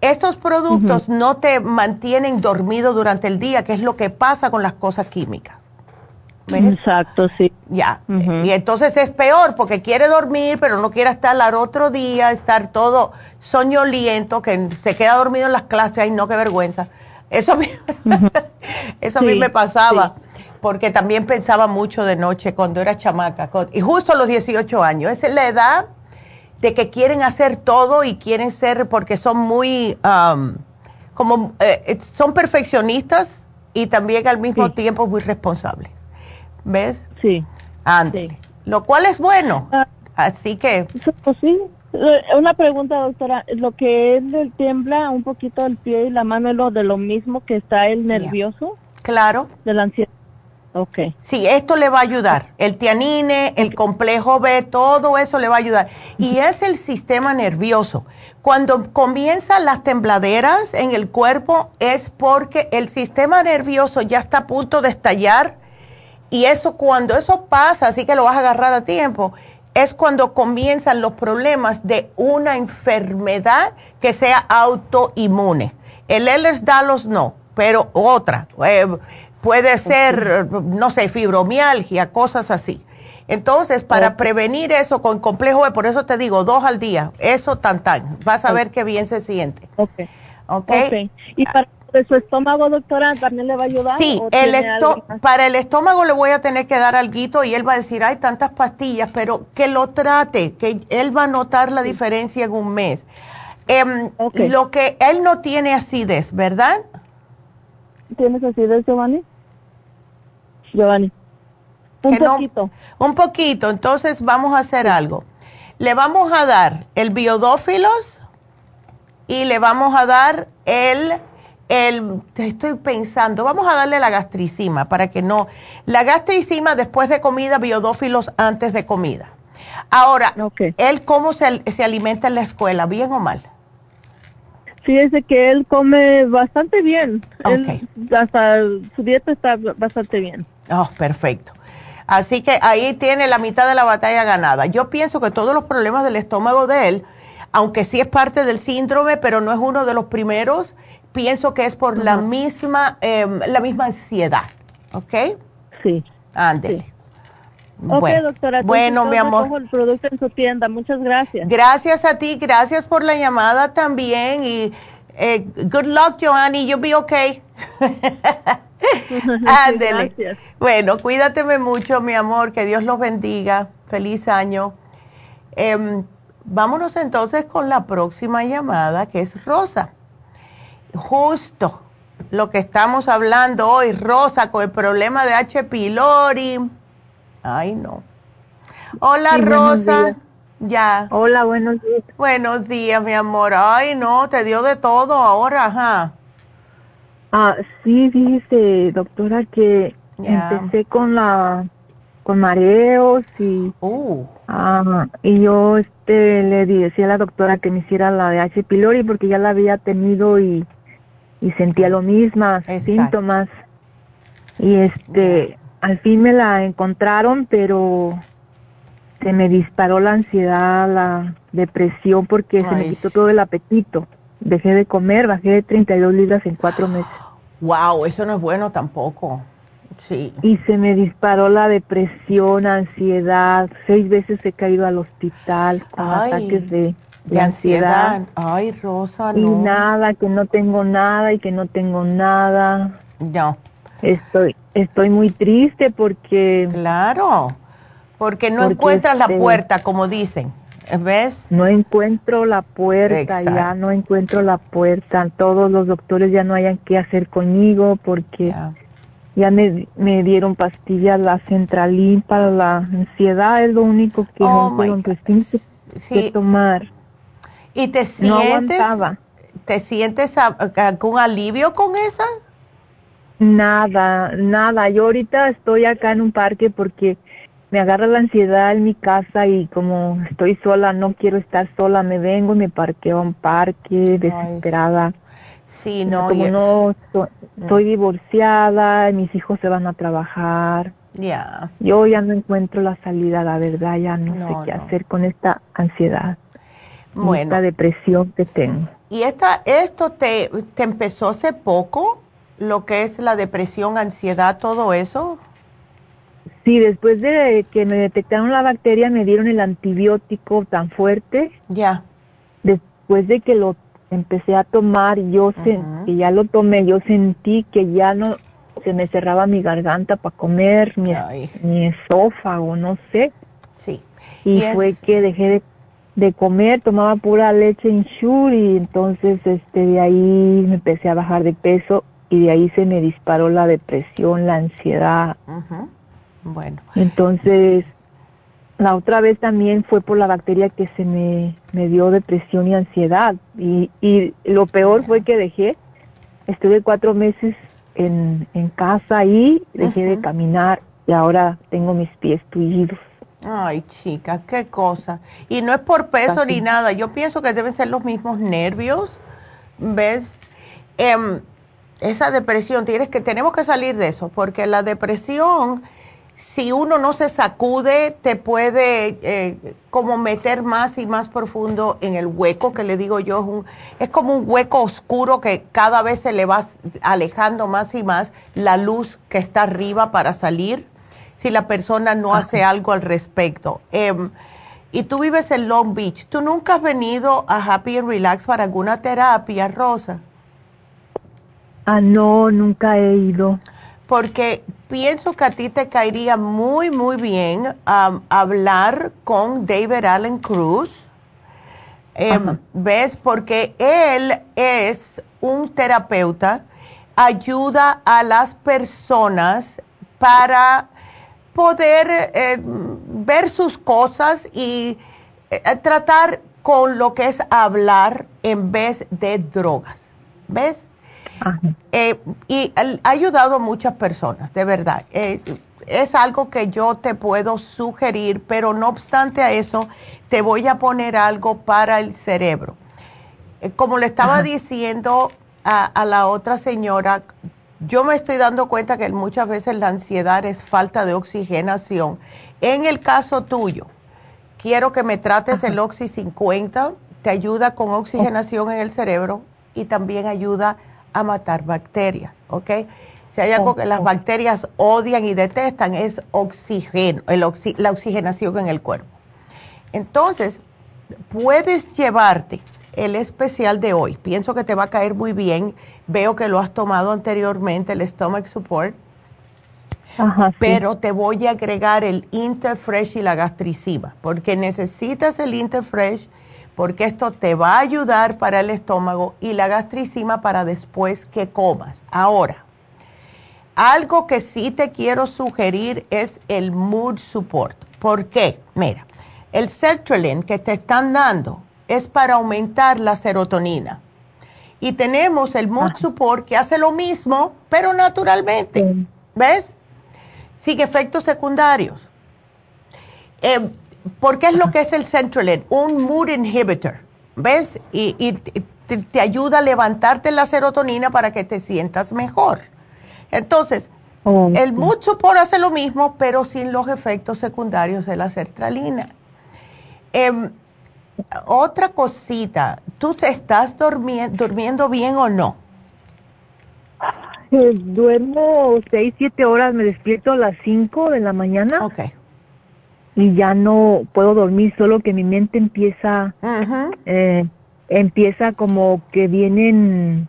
estos productos no te mantienen dormido durante el día, que es lo que pasa con las cosas químicas. Exacto, sí. Ya. Y entonces es peor porque quiere dormir, pero no quiere estar al otro día, estar todo soñoliento, que se queda dormido en las clases. Ay, no, qué vergüenza. Eso a mí, eso a mí me pasaba, porque también pensaba mucho de noche cuando era chamaca. Y justo a los 18 años. Esa es la edad de que quieren hacer todo y quieren ser porque son muy, um, como, eh, son perfeccionistas y también al mismo tiempo muy responsables. ¿Ves? Sí. Ándale. Lo cual es bueno. Ah. Así que. Pues sí. Eh, una pregunta, doctora. Lo que él le tiembla un poquito el pie y la mano es lo de lo mismo que está el nervioso. Claro. De la ansiedad. Okay. Sí, esto le va a ayudar. El tianine, el complejo B, todo eso le va a ayudar. Y es el sistema nervioso. Cuando comienzan las tembladeras en el cuerpo es porque el sistema nervioso ya está a punto de estallar. Y eso, cuando eso pasa, así que lo vas a agarrar a tiempo, es cuando comienzan los problemas de una enfermedad que sea autoinmune. El Ehlers-Danlos no, pero otra. Eh, Puede ser, no sé, fibromialgia, cosas así. Entonces, para prevenir eso con complejo por eso te digo, dos al día, eso tan tan, vas a ver qué bien se siente. Ok. okay. ¿Y para su estómago, doctora, también le va a ayudar? Sí, el para el estómago le voy a tener que dar algo y él va a decir, hay tantas pastillas, pero que lo trate, que él va a notar la diferencia en un mes. Em, lo que él no tiene acidez, ¿verdad? ¿Tienes acidez, Giovanni? Giovanni. Un poquito. un poquito, entonces vamos a hacer algo. Le vamos a dar el biodófilos y le vamos a dar el, el, estoy pensando, vamos a darle la gastricima para que no, la gastricima después de comida, biodófilos antes de comida. Ahora, ¿él cómo se, se alimenta en la escuela, bien o mal? Fíjese que él come bastante bien. Okay. hasta su dieta está bastante bien. Oh, perfecto. Así que ahí tiene la mitad de la batalla ganada. Yo pienso que todos los problemas del estómago de él, aunque sí es parte del síndrome, pero no es uno de los primeros, pienso que es por la misma em, la misma ansiedad. ¿Ok? Sí. Ándele. bueno, doctora. Bueno, mi amor. el producto en su tienda. Muchas gracias. Gracias a ti. Gracias por la llamada también. Y eh, good luck, Joanny. You'll be okay. Ándele. bueno, cuídateme mucho, mi amor. Que Dios los bendiga. Feliz año. Em, vámonos entonces con la próxima llamada, que es Rosa. Justo lo que estamos hablando hoy, Rosa, con el problema de H. pylori. Ay, no. Hola, Rosa. Ya. Hola, buenos días. Buenos días, mi amor. Ay, no, te dio de todo ahora, ajá. Ah, sí, dice, doctora, que empecé con la con mareos y uh. ah, y yo este le decía a la doctora que me hiciera la de H pylori porque ya la había tenido y y sentía lo mismo, síntomas. Y este, al fin me la encontraron, pero se me disparó la ansiedad, la depresión, porque se me quitó todo el apetito. Dejé de comer, bajé de 32 libras en cuatro meses. Wow, eso no es bueno tampoco. Sí. Y se me disparó la depresión, ansiedad. Seis veces he caído al hospital con ataques de de, ansiedad. Ay, Rosa, no. Y nada, que no tengo nada y que no tengo nada. No. Estoy, estoy muy triste porque... Claro, porque no encuentras la este puerta, como dicen. ¿Ves? No encuentro la puerta, ya no encuentro la puerta. Todos los doctores ya no hayan qué hacer conmigo porque ya, me, me, dieron pastillas, la centralín para la ansiedad, es lo único que oh no puedo que tomar. ¿Y te sientes, te sientes con alivio con esa? Nada, nada. Yo ahorita estoy acá en un parque porque me agarra la ansiedad en mi casa y como estoy sola, no quiero estar sola, me vengo, me parqueo a un parque desesperada. Sí, no. Como no estoy, divorciada, mis hijos se van a trabajar. Ya. Yo ya no encuentro la salida, la verdad, ya no, sé qué hacer con esta ansiedad bueno, esta depresión que tengo. ¿Y esta, esto te, te empezó hace poco, lo que es la depresión, ansiedad, todo eso? Sí, después de que me detectaron la bacteria me dieron el antibiótico tan fuerte. Ya. Después de que lo empecé a tomar, yo y ya lo tomé, yo sentí que ya no se me cerraba mi garganta para comer, mi, mi, esófago, no sé. Sí. Y, fue que dejé de de comer, tomaba pura leche Ensure y entonces este de ahí me empecé a bajar de peso y de ahí se me disparó la depresión, la ansiedad. Bueno. Entonces, la otra vez también fue por la bacteria que se me, me dio depresión y ansiedad. Y, y lo peor fue que dejé, estuve cuatro meses en, en casa y dejé de caminar y ahora tengo mis pies tullidos. Ay, chica, qué cosa. Y no es por peso ni nada. Yo pienso que deben ser los mismos nervios. ¿Ves? Em, esa depresión, tienes que, tenemos que salir de eso, porque la depresión, si uno no se sacude, te puede eh, como meter más y más profundo en el hueco, que le digo yo, es, un, es como un hueco oscuro que cada vez se le va alejando más y más la luz que está arriba para salir si la persona no hace algo al respecto. Em, y tú vives en Long Beach. ¿Tú nunca has venido a Happy and Relax para alguna terapia, Rosa? Ah, no, nunca he ido. Porque pienso que a ti te caería muy, muy bien hablar con David Allen Cruz. Em, ¿Ves? Porque él es un terapeuta, ayuda a las personas para poder eh, ver sus cosas y eh, tratar con lo que es hablar en vez de drogas. ¿Ves? Eh, y ha ayudado a muchas personas, de verdad. es algo que yo te puedo sugerir, pero no obstante a eso, te voy a poner algo para el cerebro. Eh, como le estaba diciendo a, la otra señora, yo me estoy dando cuenta que muchas veces la ansiedad es falta de oxigenación. En el caso tuyo, quiero que me trates el Oxy 50, te ayuda con oxigenación en el cerebro y también ayuda a matar bacterias, ¿ok? Si hay algo que las bacterias odian y detestan es oxígeno, la oxigenación en el cuerpo. Entonces, puedes llevarte el especial de hoy. Pienso que te va a caer muy bien. Veo que lo has tomado anteriormente, el Stomach Support. Pero te voy a agregar el Interfresh y la gastricima, porque necesitas el Interfresh, porque esto te va a ayudar para el estómago y la gastricima para después que comas. Ahora, algo que sí te quiero sugerir es el Mood Support. ¿Por qué? Mira, el Sertraline que te están dando es para aumentar la serotonina. Y tenemos el Mood Support que hace lo mismo, pero naturalmente. ¿Ves? Sin efectos secundarios. Eh, porque es lo que es el Centralin, un mood inhibitor. ¿Ves? Y, te, ayuda a levantarte la serotonina para que te sientas mejor. Entonces, el Mood Support hace lo mismo, pero sin los efectos secundarios de la sertralina. Em, otra cosita, ¿tú te estás durmiendo bien o no? Eh, duermo seis, siete horas, me despierto a las cinco de la mañana. Ok. Y ya no puedo dormir, solo que mi mente empieza, eh, empieza como que vienen,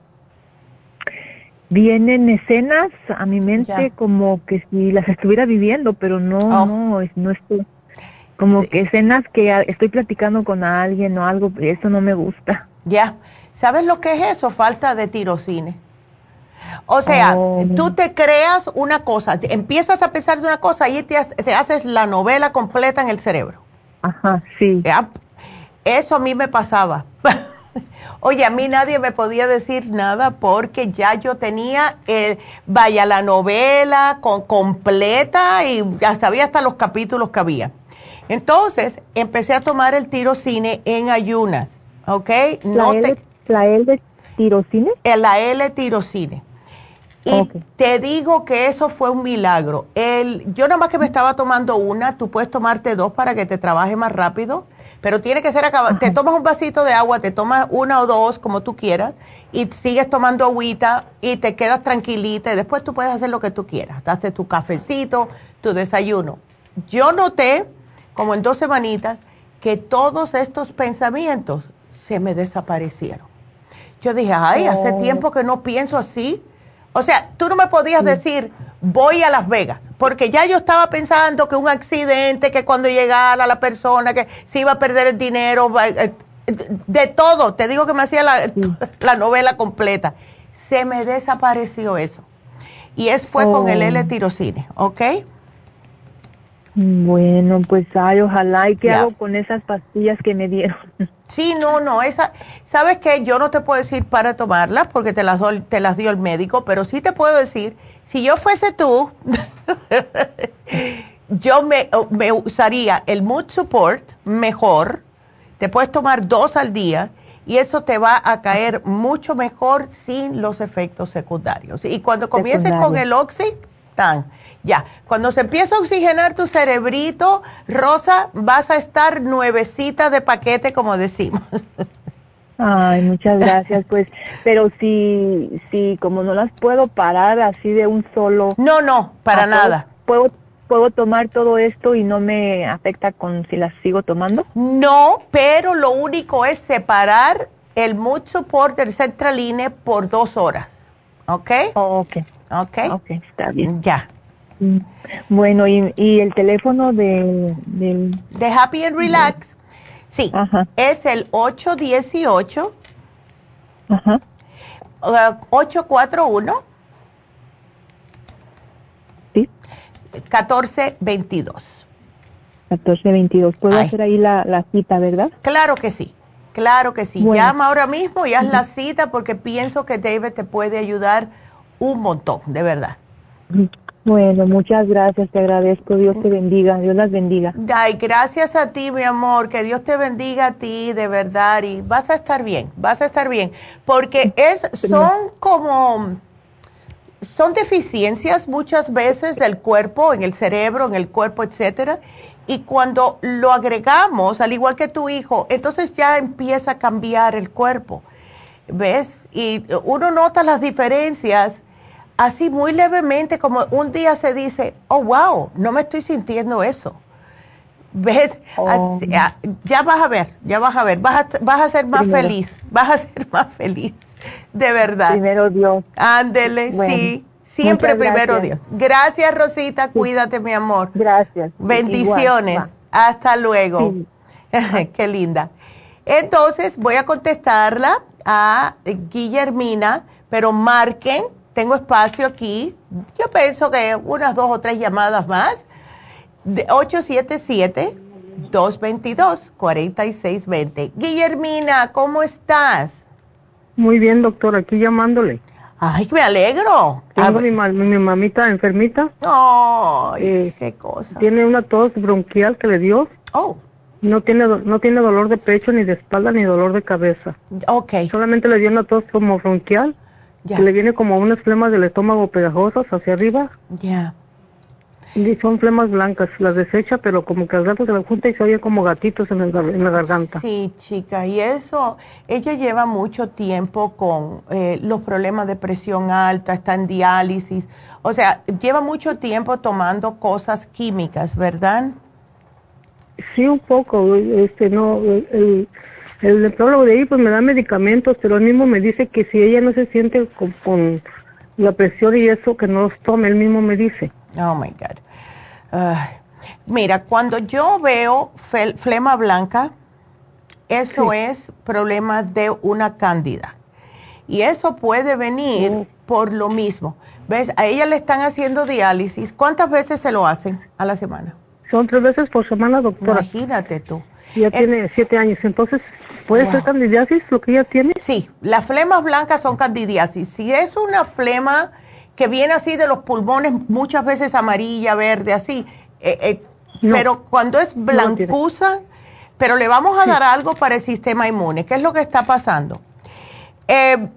vienen escenas a mi mente como que si las estuviera viviendo, pero no, oh. no, no estoy como que escenas que estoy platicando con alguien o algo, eso no me gusta. Ya, ¿sabes lo que es eso? Falta de tirocine. O sea, oh. tú te creas una cosa, empiezas a pensar de una cosa y te, haces la novela completa en el cerebro. Ajá, sí. Eso a mí me pasaba. Oye, a mí nadie me podía decir nada porque ya yo tenía, eh, vaya, la novela con, completa y ya sabía hasta los capítulos que había. Entonces, empecé a tomar el tirocine en ayunas, ¿ok? No ¿La, L, ¿La L tirocine? Eh, la L tirocine. Y te digo que eso fue un milagro. El, yo nada más que me estaba tomando una, tú puedes tomarte dos para que te trabaje más rápido, pero tiene que ser acabado. Te tomas un vasito de agua, te tomas una o dos, como tú quieras, y sigues tomando agüita y te quedas tranquilita y después tú puedes hacer lo que tú quieras. Date tu cafecito, tu desayuno. Yo noté como en dos semanitas, que todos estos pensamientos se me desaparecieron. Yo dije, ay, hace oh. tiempo que no pienso así. O sea, tú no me podías decir, voy a Las Vegas, porque ya yo estaba pensando que un accidente, que cuando llegara la persona, que se iba a perder el dinero, eh, de todo, te digo que me hacía la, la novela completa. Se me desapareció eso. Y es fue con el oh. L-tirocine, ¿ok? Bueno, pues ay, ojalá. ¿Y qué hago con esas pastillas que me dieron? Sí, no, no, esa, ¿sabes qué? Yo no te puedo decir para tomarlas porque te las, te las dio el médico, pero sí te puedo decir, si yo fuese tú, yo me, me usaría el Mood Support mejor, te puedes tomar dos al día y eso te va a caer mucho mejor sin los efectos secundarios. Y cuando comiences con el Oxy, tan ya, cuando se empieza a oxigenar tu cerebrito, Rosa, vas a estar nuevecita de paquete, como decimos. Ay, muchas gracias, pues, pero si, si como no las puedo parar así de un solo. No, no, para ah, nada. ¿puedo, ¿Puedo tomar todo esto y no me afecta con si las sigo tomando? No, pero lo único es separar el mucho support del centraline por dos horas, ¿ok? Oh, ok. Ok. Ok, está bien. Ya. Bueno, y, el teléfono de, de Happy and Relax, sí, es el 818 Ajá. 841 sí. 1422. 1422. Puedo hacer ahí la, cita, ¿verdad? Claro que sí. Claro que sí. Llama ahora mismo y haz la cita porque pienso que David te puede ayudar un montón, de verdad. Bueno, muchas gracias, te agradezco, Dios te bendiga, Dios las bendiga. Ay, gracias a ti, mi amor, que Dios te bendiga a ti, de verdad, y vas a estar bien, vas a estar bien, porque es, son como, son deficiencias muchas veces del cuerpo, en el cerebro, en el cuerpo, etcétera, y cuando lo agregamos, al igual que tu hijo, entonces ya empieza a cambiar el cuerpo, ¿ves? Y uno nota las diferencias así muy levemente, como un día se dice, oh, wow, no me estoy sintiendo eso. ¿Ves? Oh. Ah, ya vas a ver, ya vas a ver, vas a, vas a ser más feliz, vas a ser más feliz, de verdad. Primero Dios. Ándele, sí, siempre primero Dios. Gracias, Rosita, cuídate, mi amor. Gracias. Bendiciones. Hasta luego. Qué linda. Entonces, voy a contestarla a Guillermina, pero marquen tengo espacio aquí. Yo pienso que unas dos o tres llamadas más. De 877-222-4620. Guillermina, ¿cómo estás? Muy bien, doctor, aquí llamándole. Ay, me alegro. Tengo mi, mi, mamita enfermita. Ay, eh, qué cosa. Tiene una tos bronquial que le dio. Oh. No tiene, no tiene dolor de pecho, ni de espalda, ni dolor de cabeza. Ok. Solamente le dio una tos como bronquial le viene como unas flemas del estómago pegajosas hacia arriba. Ya. Y son flemas blancas, las desecha, pero como que al rato se las junta y se oye como gatitos en, la garganta. Sí, chica, y eso, ella lleva mucho tiempo con eh, los problemas de presión alta, está en diálisis, o sea, lleva mucho tiempo tomando cosas químicas, ¿verdad? Sí, un poco, este, no, el, el nefrólogo de ahí pues me da medicamentos, pero él mismo me dice que si ella no se siente con, la presión y eso, que no los tome, él mismo me dice. Oh, my God. mira, cuando yo veo flema blanca, eso es problema de una cándida. Y eso puede venir oh. por lo mismo. ¿Ves? A ella le están haciendo diálisis. ¿Cuántas veces se lo hacen a la semana? Son tres veces por semana, doctora. Imagínate tú. Ya tiene siete años, entonces ¿Puede ser candidiasis lo que ella tiene? Sí, las flemas blancas son candidiasis. Si es una flema que viene así de los pulmones, muchas veces amarilla, verde, así, eh, eh, pero cuando es blancuza, pero le vamos a dar algo para el sistema inmune. ¿Qué es lo que está pasando? Eh,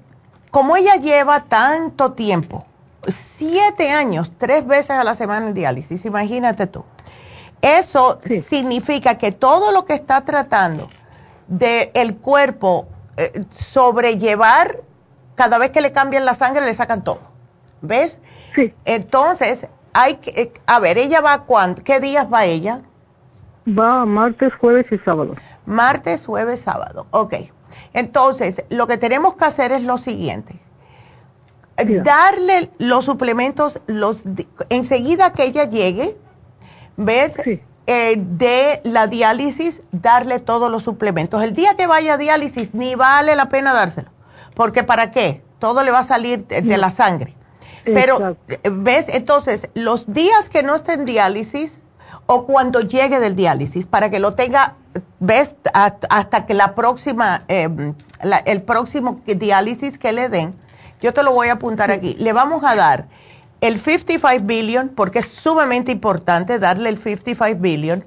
como ella lleva tanto tiempo, siete años, tres veces a la semana en diálisis, imagínate tú. Eso significa que todo lo que está tratando del cuerpo eh, sobrellevar, cada vez que le cambian la sangre le sacan todo. ¿Ves? Sí. Entonces, hay que, eh, a ver, ¿ella va cuándo? ¿Qué días va ella? Va martes, jueves y sábado. Martes, jueves, sábado. Ok. Entonces, lo que tenemos que hacer es lo siguiente. Darle los suplementos los enseguida que ella llegue, ¿ves? Sí. Eh, de la diálisis, darle todos los suplementos. El día que vaya a diálisis, ni vale la pena dárselo, porque ¿para qué? Todo le va a salir de, la sangre. Pero, eh, ¿ves? Entonces, los días que no esté en diálisis o cuando llegue del diálisis, para que lo tenga, ¿ves? Hasta que la próxima, em, el próximo diálisis que le den, yo te lo voy a apuntar aquí, le vamos a dar el 55 billion, porque es sumamente importante darle el 55 billion,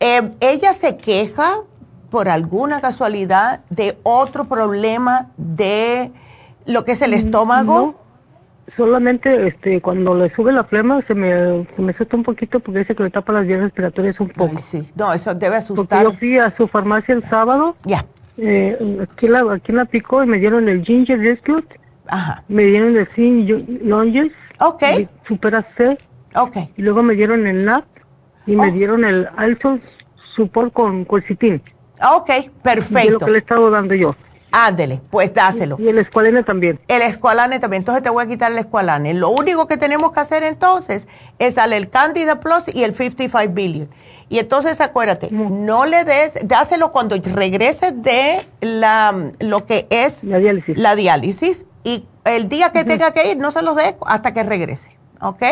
eh, ella se queja por alguna casualidad de otro problema de lo que es el mm, estómago. solamente este, cuando le sube la flema se me, se me asusta un poquito porque dice que le tapa las vías respiratorias un poco. sí, no, eso debe asustar. Porque yo fui a su farmacia el sábado. Ya. Eh, aquí, la, aquí la picó y me dieron el ginger rescue. Ajá. Me dieron el zinc lunges Ok. C. Ok. Y luego me dieron el NAP y me oh. dieron el Alto Support con Quercitin. Ok, perfecto. Y lo que le he estado dando yo. Ándele, pues dáselo. Y el escualane también. El escualane también. Entonces te voy a quitar el escualane. Lo único que tenemos que hacer entonces es darle el Candida Plus y el 55 billion. Y entonces acuérdate, no le des, dáselo cuando regrese de la, lo que es la diálisis. La diálisis y el día que tenga que ir, no se los dé hasta que regrese. ¿Ok?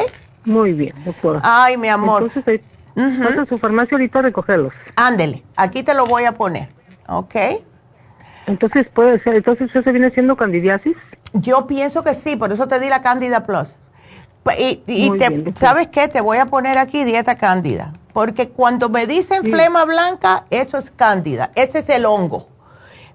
Muy bien, doctora. Ay, mi amor. Entonces, uh su farmacia ahorita a recogerlos. Ándele, aquí te lo voy a poner. ¿Ok? Entonces, puede ser, entonces eso viene siendo candidiasis. Yo pienso que sí, por eso te di la Candida Plus. Y, ¿sabes qué? Te voy a poner aquí dieta cándida, porque cuando me dicen flema blanca, eso es cándida, ese es el hongo.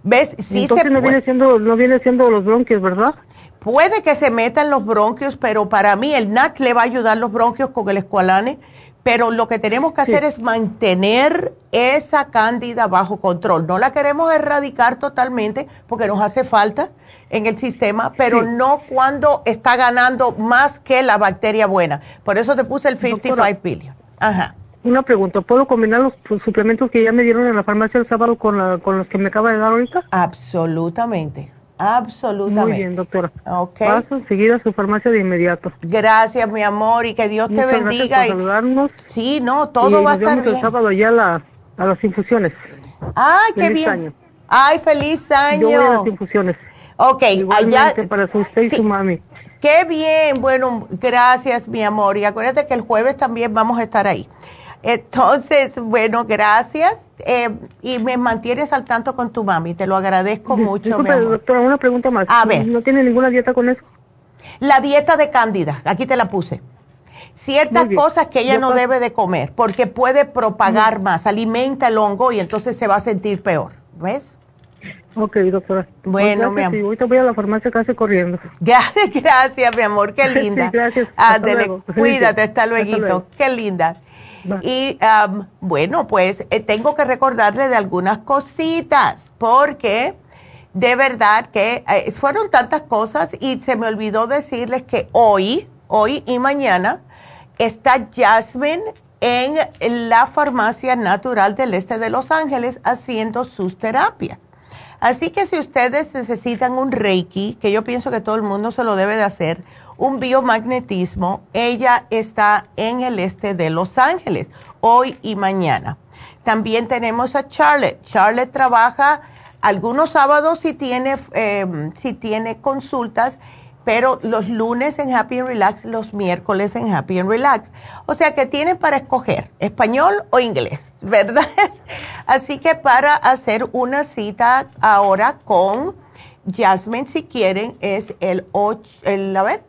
¿Ves? Sí Entonces no, viene siendo, no viene siendo los bronquios, ¿verdad? Puede que se metan los bronquios, pero para mí el NAC le va a ayudar los bronquios con el escualane, pero lo que tenemos que hacer es mantener esa cándida bajo control. No la queremos erradicar totalmente porque nos hace falta en el sistema, pero no cuando está ganando más que la bacteria buena. Por eso te puse el 55 billion. Ajá. Una pregunta, ¿puedo combinar los suplementos que ya me dieron en la farmacia el sábado con, con los que me acaba de dar ahorita? Absolutamente. Absolutamente. Muy bien, doctora. Okay. Paso enseguida a su farmacia de inmediato. Gracias, mi amor, y que Dios te bendiga. Gracias por saludarnos. Sí, no, todo va a estar bien. el sábado ya la, a las infusiones. Ay, qué bien. Ay, feliz año. Yo voy a las infusiones. Ok, allá. para usted y su mami. Qué bien, bueno, gracias, mi amor. Y acuérdate que el jueves también vamos a estar ahí. Entonces, bueno, gracias. Eh, y me mantienes al tanto con tu mami, te lo agradezco mucho. Disculpe, doctora, una pregunta más. A ver. ¿No tiene ninguna dieta con eso? La dieta de cándida, aquí te la puse. Ciertas cosas que ella no debe de comer, porque puede propagar más, alimenta el hongo y entonces se va a sentir peor, ¿ves? Ok, doctora. Bueno, mi amor. ahorita voy a la farmacia casi corriendo. Gracias, mi amor, qué linda. gracias. Cuídate, hasta luego. Qué linda. Y bueno, pues eh, tengo que recordarle de algunas cositas, porque de verdad que eh, fueron tantas cosas y se me olvidó decirles que hoy, hoy y mañana está Jasmine en la farmacia natural del este de Los Ángeles haciendo sus terapias. Así que si ustedes necesitan un Reiki, que yo pienso que todo el mundo se lo debe de hacer, un biomagnetismo, ella está en el este de Los Ángeles, hoy y mañana. También tenemos a Charlotte. Charlotte trabaja algunos sábados si tiene, em, si tiene consultas, pero los lunes en Happy and Relax, los miércoles en Happy and Relax. O sea que tienen para escoger español o inglés, ¿verdad? Así que para hacer una cita ahora con Jasmine, si quieren, es el 8, el, a ver,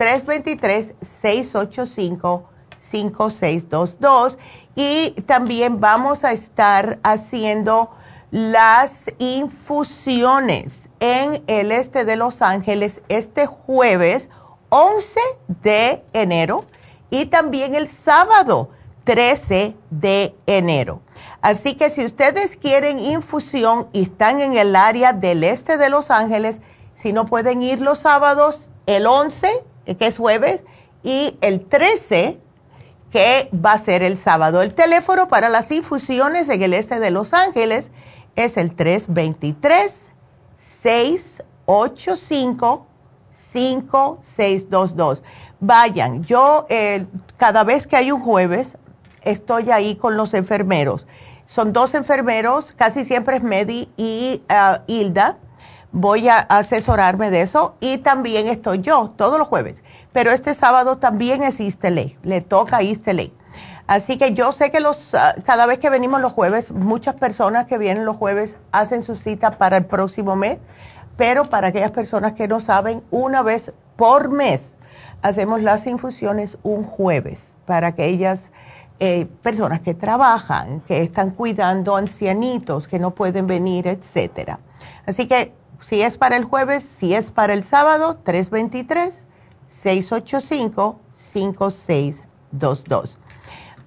323-685-5622 y también vamos a estar haciendo las infusiones en el este de Los Ángeles este jueves 11 de enero y también el sábado 13 de enero. Así que si ustedes quieren infusión y están en el área del este de Los Ángeles, si no pueden ir los sábados, el 11 que es jueves, y el 13, que va a ser el sábado. El teléfono para las infusiones en el este de Los Ángeles es el 323-685-5622. Vayan, yo eh, cada vez que hay un jueves estoy ahí con los enfermeros. Son dos enfermeros, casi siempre es Medi y ah, Hilda voy a asesorarme de eso y también estoy yo todos los jueves. Pero este sábado también es Ley, le toca Ley. Así que yo sé que los, ah, cada vez que venimos los jueves, muchas personas que vienen los jueves hacen su cita para el próximo mes, pero para aquellas personas que no saben, una vez por mes hacemos las infusiones un jueves para aquellas eh, personas que trabajan, que están cuidando ancianitos, que no pueden venir, etcétera. Así que si es para el jueves, si es para el sábado, 323-685-5622.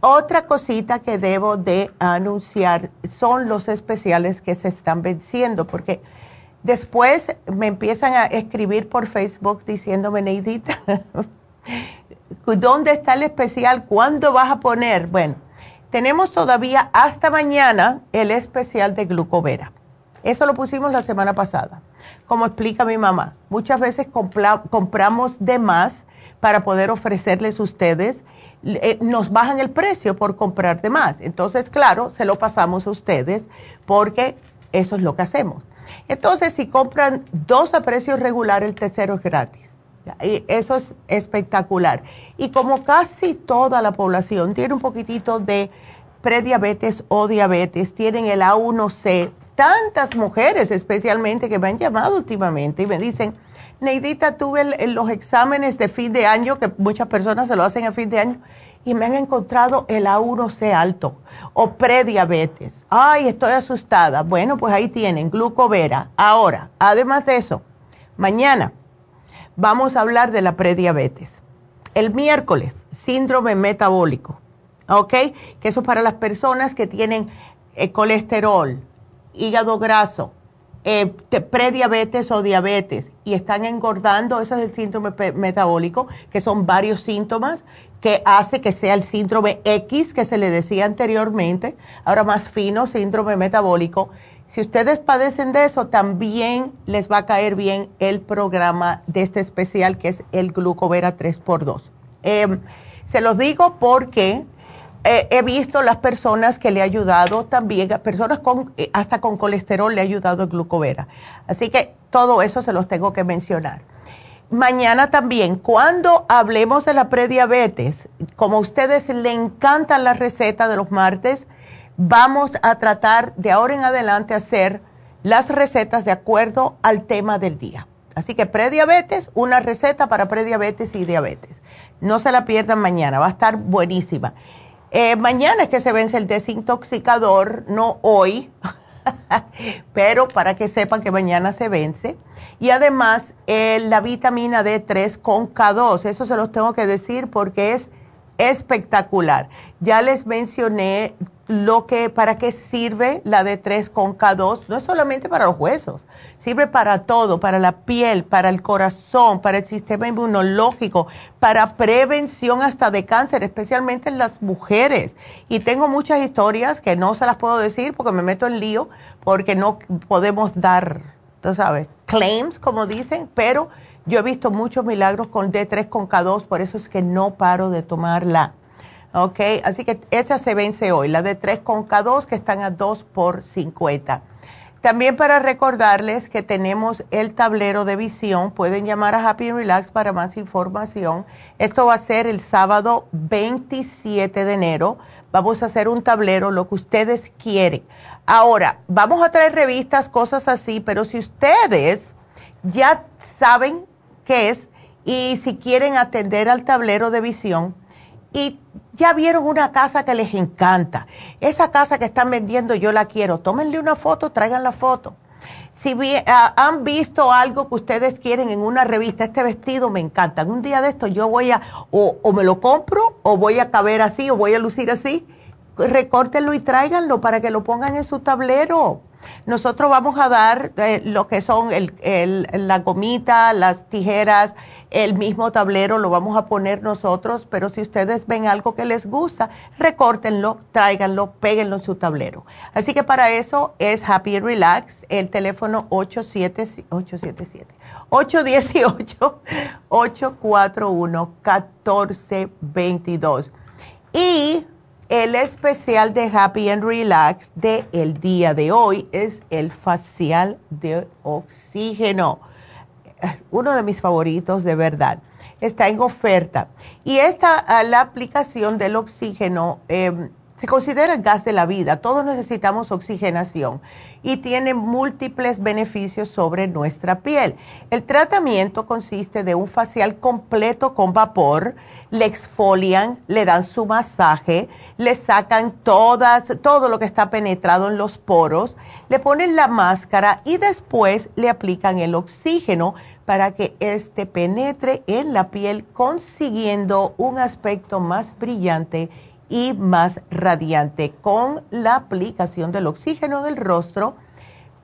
Otra cosita que debo de anunciar son los especiales que se están venciendo, porque después me empiezan a escribir por Facebook diciéndome, Neidita, ¿dónde está el especial? ¿Cuándo vas a poner? Bueno, tenemos todavía hasta mañana el especial de glucovera. Eso lo pusimos la semana pasada. Como explica mi mamá, muchas veces compramos de más para poder ofrecerles a ustedes. Eh, nos bajan el precio por comprar de más. Entonces, claro, se lo pasamos a ustedes porque eso es lo que hacemos. Entonces, si compran dos a precio regular, el tercero es gratis. Y eso es espectacular. Y como casi toda la población tiene un poquitito de prediabetes o diabetes, tienen el A1C tantas mujeres especialmente que me han llamado últimamente y me dicen, Neidita, tuve los exámenes de fin de año, que muchas personas se lo hacen a fin de año, y me han encontrado el A1C alto o prediabetes. Ay, estoy asustada. Bueno, pues ahí tienen, glucovera. Ahora, además de eso, mañana vamos a hablar de la prediabetes. El miércoles, síndrome metabólico. ¿Ok? Que eso es para las personas que tienen eh, colesterol, hígado graso, eh, prediabetes o diabetes y están engordando, eso es el síndrome metabólico, que son varios síntomas que hace que sea el síndrome X que se le decía anteriormente, ahora más fino, síndrome metabólico. Si ustedes padecen de eso, también les va a caer bien el programa de este especial que es el Glucovera 3x2. Em, se los digo porque eh, he visto las personas que le ha ayudado también, personas con, eh, hasta con colesterol le ha ayudado el glucovera. Así que todo eso se los tengo que mencionar. Mañana también, cuando hablemos de la prediabetes, como a ustedes le encantan las recetas de los martes, vamos a tratar de ahora en adelante hacer las recetas de acuerdo al tema del día. Así que prediabetes, una receta para prediabetes y diabetes. No se la pierdan mañana, va a estar buenísima. Eh, mañana es que se vence el desintoxicador, no hoy, pero para que sepan que mañana se vence. Y además eh, la vitamina D3 con K2, eso se los tengo que decir porque es espectacular. Ya les mencioné lo que, para qué sirve la D3 con K2, no es solamente para los huesos, sirve para todo, para la piel, para el corazón, para el sistema inmunológico, para prevención hasta de cáncer, especialmente en las mujeres. Y tengo muchas historias que no se las puedo decir porque me meto en lío, porque no podemos dar, tú sabes, claims, como dicen, pero yo he visto muchos milagros con D3 con K2, por eso es que no paro de tomarla. ¿Ok? Así que esa se vence hoy, la de 3 con K2 que están a 2 por 50. También para recordarles que tenemos el tablero de visión, pueden llamar a Happy Relax para más información. Esto va a ser el sábado 27 de enero. Vamos a hacer un tablero, lo que ustedes quieren. Ahora, vamos a traer revistas, cosas así, pero si ustedes ya saben qué es y si quieren atender al tablero de visión y ya vieron una casa que les encanta. Esa casa que están vendiendo yo la quiero. Tómenle una foto, traigan la foto. Si ah, han visto algo que ustedes quieren en una revista, este vestido me encanta. Un día de esto yo voy a, o, o me lo compro, o voy a caber así, o voy a lucir así. Recórtenlo y tráiganlo para que lo pongan en su tablero. Nosotros vamos a dar eh, lo que son el, la gomita, las tijeras, el mismo tablero, lo vamos a poner nosotros, pero si ustedes ven algo que les gusta, recórtenlo, tráiganlo, péguenlo en su tablero. Así que para eso es Happy Relax, el teléfono 877 818 841 1422. Y el especial de Happy and Relax de el día de hoy es el facial de oxígeno. Uno de mis favoritos de verdad. Está en oferta. Y esta, ah, la aplicación del oxígeno, em, se considera el gas de la vida. Todos necesitamos oxigenación y tiene múltiples beneficios sobre nuestra piel. El tratamiento consiste de un facial completo con vapor, le exfolian, le dan su masaje, le sacan todas, todo lo que está penetrado en los poros, le ponen la máscara y después le aplican el oxígeno para que éste penetre en la piel consiguiendo un aspecto más brillante más radiante con la aplicación del oxígeno del rostro.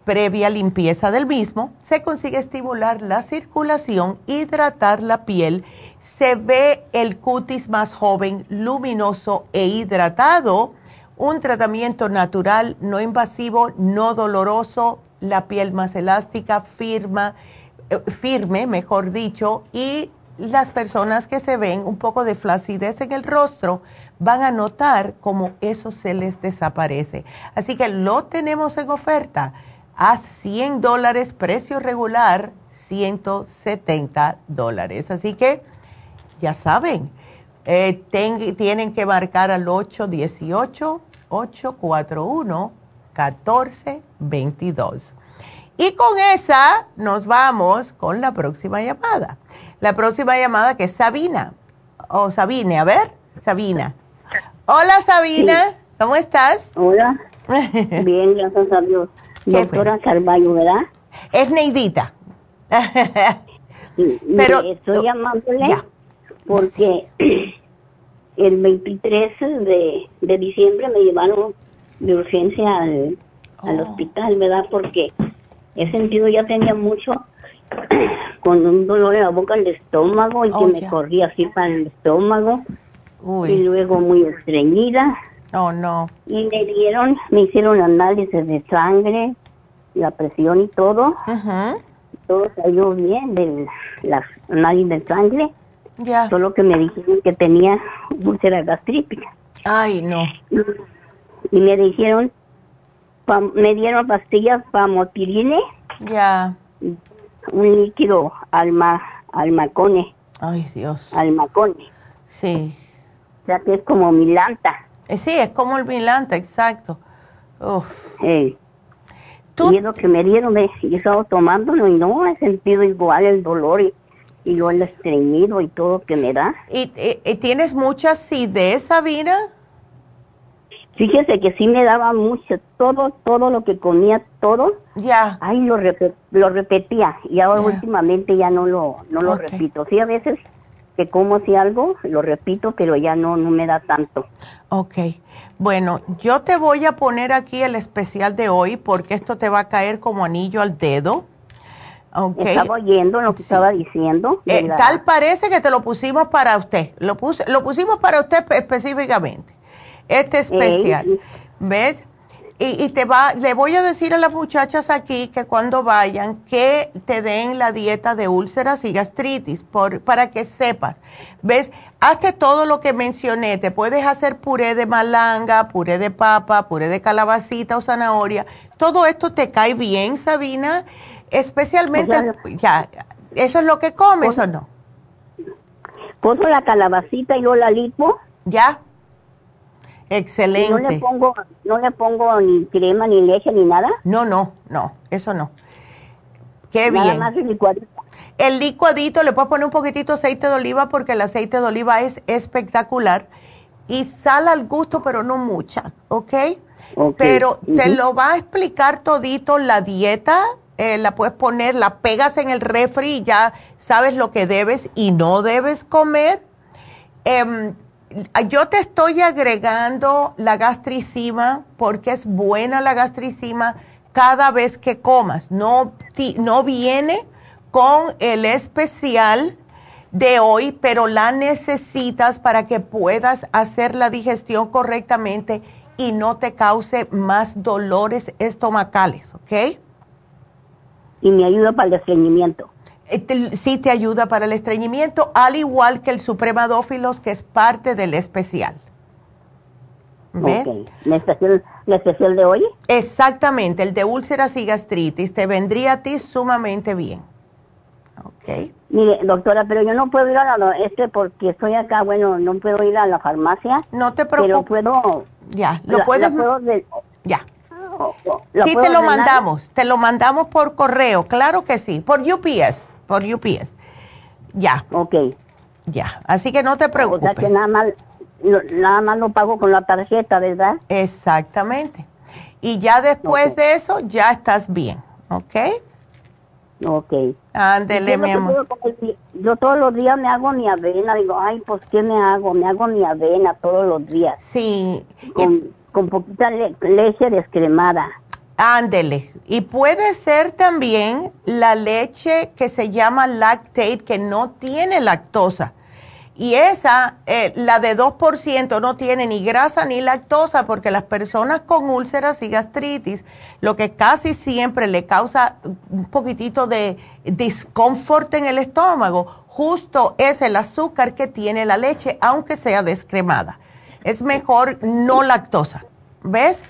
Previa limpieza del mismo, se consigue estimular la circulación, hidratar la piel, se ve el cutis más joven, luminoso e hidratado, un tratamiento natural, no invasivo, no doloroso, la piel más elástica, firma, eh, firme, mejor dicho, y las personas que se ven un poco de flacidez en el rostro van a notar cómo eso se les desaparece. Así que lo tenemos en oferta a 100 dólares, precio regular 170 dólares. Así que ya saben, eh, tienen que marcar al 818-841. 1422. Y con esa nos vamos con la próxima llamada. La próxima llamada que es Sabina. O Sabine, a ver, Sabina. Hola Sabina, ¿cómo estás? Hola. Bien, gracias a Dios. Doctora Carballo, ¿verdad? Es Neidita. Pero estoy llamándole porque el 23 de, de, diciembre me llevaron de urgencia al, al oh. hospital, ¿verdad? Porque he sentido ya tenía mucho con un dolor en la boca del estómago y que oh, me corría así para el estómago y luego muy estreñida. Oh, no. Y me dieron, me hicieron análisis de sangre, la presión y todo. Todo salió bien de la análisis de sangre. Ya. Solo que me dijeron que tenía úlcera gastrítica. Ay, no. Y me dijeron, me dieron pastillas para motirine. Ya. Un líquido alma, almacone. Ay, Dios. Almacone. Sí. Sea que es como milanta. Eh, sí, es como el milanta, exacto. Sí. Y es lo que me dieron, me, he estado tomándolo y no he sentido igual el dolor y, y yo el estreñido y todo que me da. ¿Y, y, tienes mucha acidez, Sabina? Fíjese que sí me daba mucho, todo, todo lo que comía, todo. Ya. Ay, lo, lo repetía y ahora últimamente ya no lo, no lo repito. Sí, a veces que como si algo, lo repito, pero ya no, no me da tanto. Ok, bueno, yo te voy a poner aquí el especial de hoy porque esto te va a caer como anillo al dedo. Okay. Estaba oyendo lo que estaba diciendo. Eh, tal parece que te lo pusimos para usted, lo, puse, lo pusimos para usted específicamente, este especial. ¿Ves? Y, te va, le voy a decir a las muchachas aquí que cuando vayan que te den la dieta de úlceras y gastritis por, para que sepas. ¿Ves? Hazte todo lo que mencioné. Te puedes hacer puré de malanga, puré de papa, puré de calabacita o zanahoria. Todo esto te cae bien, Sabina. Especialmente, ya, ¿eso es lo que comes o no? Pongo la calabacita y no la lipo. Ya. Excelente. no le pongo, no le pongo ni crema, ni leche, ni nada. No, no, no, eso no. Qué bien. Más el licuadito. El licuadito le puedes poner un poquitito de aceite de oliva porque el aceite de oliva es espectacular y sal al gusto, pero no mucha, ¿ok? Pero te lo va a explicar todito la dieta, eh, la puedes poner, la pegas en el refri y ya sabes lo que debes y no debes comer. Eh, yo te estoy agregando la gastricima porque es buena la gastricima cada vez que comas. No, no viene con el especial de hoy, pero la necesitas para que puedas hacer la digestión correctamente y no te cause más dolores estomacales, ¿ok? Y me ayuda para el estreñimiento. Eh, sí te ayuda para el estreñimiento, al igual que el supremadófilos, que es parte del especial. ¿Ves? ¿La, especial, de hoy? Exactamente, el de úlceras y gastritis te vendría a ti sumamente bien. Ok. Mire, doctora, pero yo no puedo ir a la, este porque estoy acá, bueno, no puedo ir a la farmacia. No te preocupes. Pero puedo... Ya, lo puedes... ya. Sí, te lo mandamos, te lo mandamos por correo, claro que sí, por UPS por UPS. Ya. Ok. Ya, así que no te preocupes. O sea que nada más, nada más lo pago con la tarjeta, ¿verdad? Exactamente. Y ya después de eso, ya estás bien, ¿ok? Ok. Ándele, mi amor. Yo todos los días me hago mi avena. Digo, ay, pues, ¿qué me hago? Me hago mi avena todos los días. Sí. Con, con poquita leche descremada. Ándele. Y puede ser también la leche que se llama lactate, que no tiene lactosa. Y esa, eh, la de 2%, no tiene ni grasa ni lactosa, porque las personas con úlceras y gastritis, lo que casi siempre le causa un poquitito de disconfort en el estómago, justo es el azúcar que tiene la leche, aunque sea descremada. Es mejor no lactosa. ¿Ves?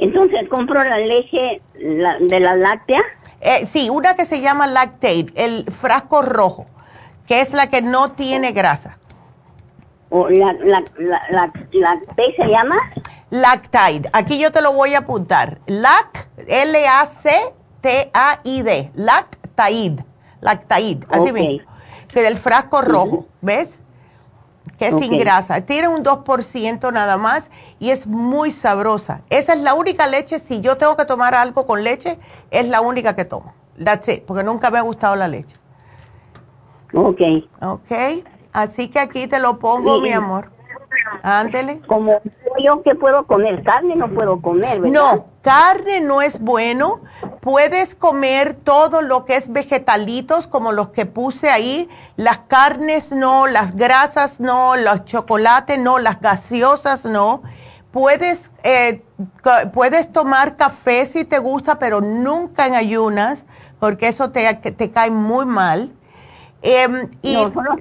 Entonces compro la leche de la láctea. Eh, sí, una que se llama Lactate, el frasco rojo, que es la que no tiene grasa. ¿O la, la, la, se llama? Lactide. Aquí yo te lo voy a apuntar. Lac, L-A-C-T-A-I-D. Lactide. Lactide, así mismo. Que del frasco rojo, ¿ves? Que es sin grasa. Tiene un 2% nada más y es muy sabrosa. Esa es la única leche, si yo tengo que tomar algo con leche, es la única que tomo. That's it, porque nunca me ha gustado la leche. Ok. Ok. Así que aquí te lo pongo, mi amor. Ándele. Como yo que puedo comer carne, no puedo comer, ¿verdad? No, carne no es bueno. Puedes comer todo lo que es vegetalitos, como los que puse ahí. Las carnes no, las grasas no, los chocolates no, las gaseosas no. Puedes, eh, puedes tomar café si te gusta, pero nunca en ayunas, porque eso te, te cae muy mal. Y, Solo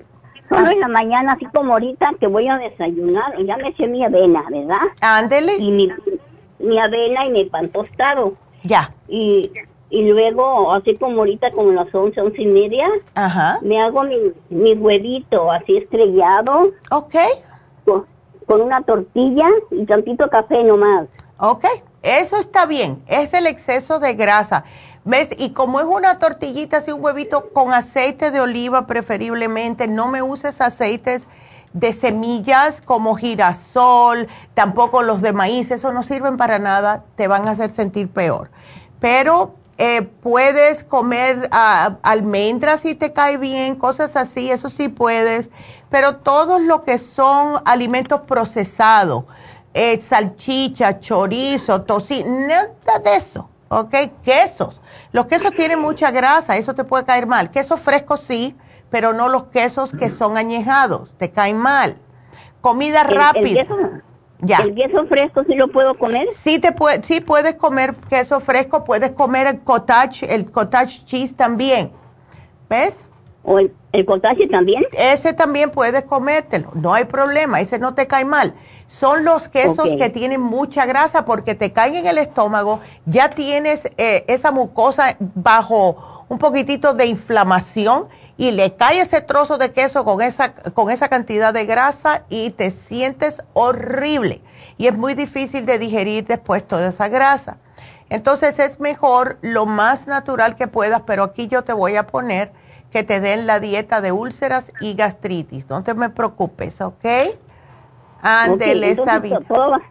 en la mañana, así como ahorita que voy a desayunar, ya me eché mi avena, ¿verdad? Ándele. Y mi, mi avena y mi pan tostado. Ya. Y, y luego, así como ahorita, como las once, once y media, Ajá. me hago mi, mi huevito así estrellado. Ok. Con, con una tortilla y tantito café nomás. Ok, eso está bien. Es el exceso de grasa. ¿Ves? Y como es una tortillita, así un huevito con aceite de oliva preferiblemente, no me uses aceites de semillas como girasol, tampoco los de maíz, eso no sirven para nada, te van a hacer sentir peor. Pero eh, puedes comer ah, almendras si te cae bien, cosas así, eso sí puedes, pero todo lo que son alimentos procesados, eh, salchicha, chorizo, tocino, nada de eso, ¿ok? Quesos los quesos tienen mucha grasa, eso te puede caer mal. Quesos frescos sí, pero no los quesos que son añejados, te caen mal. Comida rápida. El queso, ya. ¿El queso fresco sí lo puedo comer? Sí, te puede, sí puedes comer queso fresco, puedes comer el cottage, el cottage cheese también. ¿Ves? ¿O el, el también? Ese también puedes comértelo, no hay problema, ese no te cae mal son los quesos que tienen mucha grasa porque te caen en el estómago, ya tienes eh, esa mucosa bajo un poquitito de inflamación y le cae ese trozo de queso con esa, con esa cantidad de grasa y te sientes horrible. Y es muy difícil de digerir después toda esa grasa. Entonces es mejor lo más natural que puedas, pero aquí yo te voy a poner que te den la dieta de úlceras y gastritis. No te me preocupes, ¿ok? Ándele, okay, todo, va,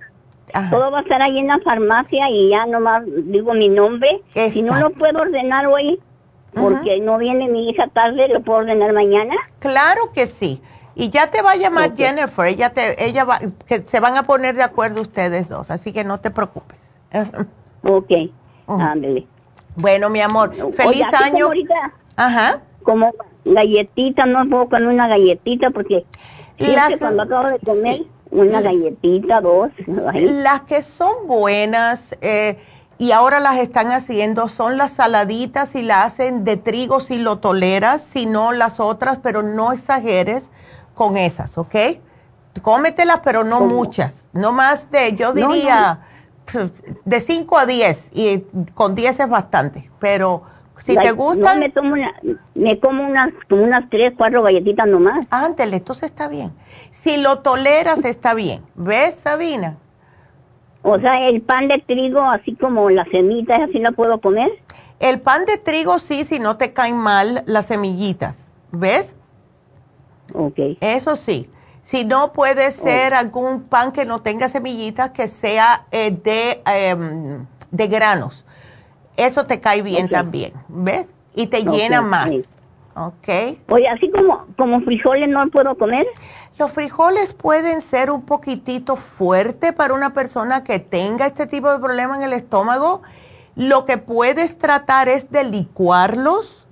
todo va a estar ahí en la farmacia y ya nomás digo mi nombre. Si no lo puedo ordenar hoy, porque no viene mi hija tarde, ¿lo puedo ordenar mañana? Claro que sí. Y ya te va a llamar Jennifer, ella te, ella va, que se van a poner de acuerdo ustedes dos, así que no te preocupes. ok, ándele. Bueno, mi amor, feliz año. Como ahorita, Ajá. Como galletita, no puedo con una galletita porque siempre cuando acabo de comer una galletita, dos. Las que son buenas eh, y ahora las están haciendo son las saladitas y las hacen de trigo si lo toleras, si no las otras, pero no exageres con esas, ¿ok? Cómetelas, pero no muchas. No más de, yo diría, de 5 a 10 y con 10 es bastante, pero si te gusta. me, tomo me como unas, como unas tres, cuatro galletitas nomás. Ándale, entonces está bien. Si lo toleras, está bien. ¿Ves, Sabina? O sea, el pan de trigo, así como las semillitas, ¿así lo puedo comer? El pan de trigo sí, si no te caen mal las semillitas. ¿Ves? Ok. Eso sí. Si no, puede ser algún pan que no tenga semillitas, que sea eh, de, em, de granos eso te cae bien también, ¿ves? Y te llena más. ¿Ok? Oye, así como, como frijoles no puedo comer. Los frijoles pueden ser un poquitito fuerte para una persona que tenga este tipo de problema en el estómago. Lo que puedes tratar es de licuarlos.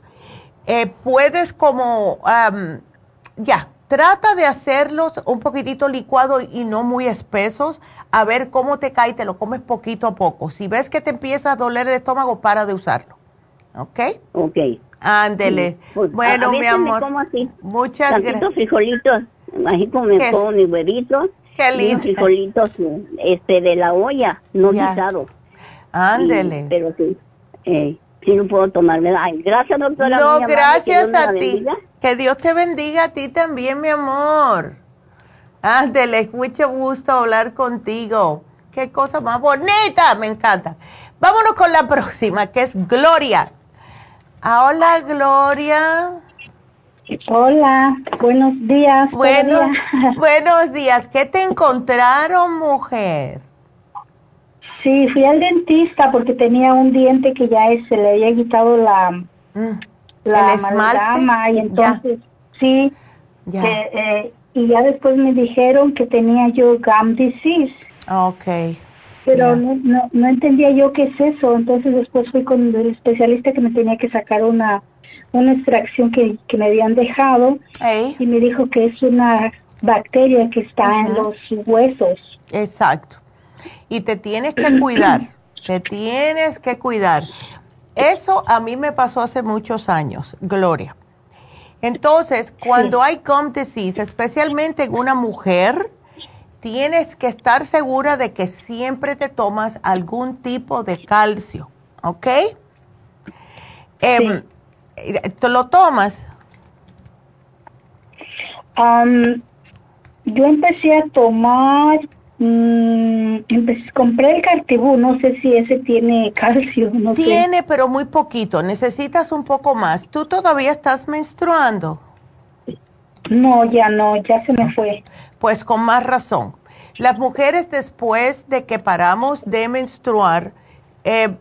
Eh, puedes como, ya, trata de hacerlos un poquitito licuado y no muy espesos a ver cómo te cae, te lo comes poquito a poco. Si ves que te empieza a doler el estómago, para de usarlo. ¿Ok? Ok. Ándele. Pues, bueno, mi amor. como así. Muchas gracias. frijolitos, así como me como mis huevitos. Qué lindo. frijolitos este, de la olla, no. Ándele. pero sí, eh, sí no puedo tomar, Ay, gracias, doctora. No, gracias a ti. Que Dios te bendiga a ti también, mi amor. Ándele, mucho gusto hablar contigo. qué cosa más bonita, me encanta. Vámonos con la próxima, que es Gloria. Hola, Gloria. Hola, buenos días. Buenos, buenos días. ¿Qué te encontraron, mujer? Sí, fui al dentista porque tenía un diente que ya se le había quitado la, mm. la amalgama y entonces, sí, ya. Eh, eh, y ya después me dijeron que tenía yo gum disease. Ok. Pero no, no, no entendía yo qué es eso, entonces después fui con el especialista que me tenía que sacar una una extracción que, que me habían dejado y me dijo que es una bacteria que está en los huesos. Exacto. Y te tienes que cuidar, te tienes que cuidar. Eso a mí me pasó hace muchos años, Gloria. Entonces, cuando hay gum disease, especialmente en una mujer, tienes que estar segura de que siempre te tomas algún tipo de calcio, ¿ok? Em, ¿Te lo tomas? yo empecé a tomar, mm, compré el cartibú, no sé si ese tiene calcio, no Tiene, pero muy poquito, necesitas un poco más. ¿Tú todavía estás menstruando? No, ya no, ya se me fue. Pues con más razón. Las mujeres después de que paramos de menstruar, eh,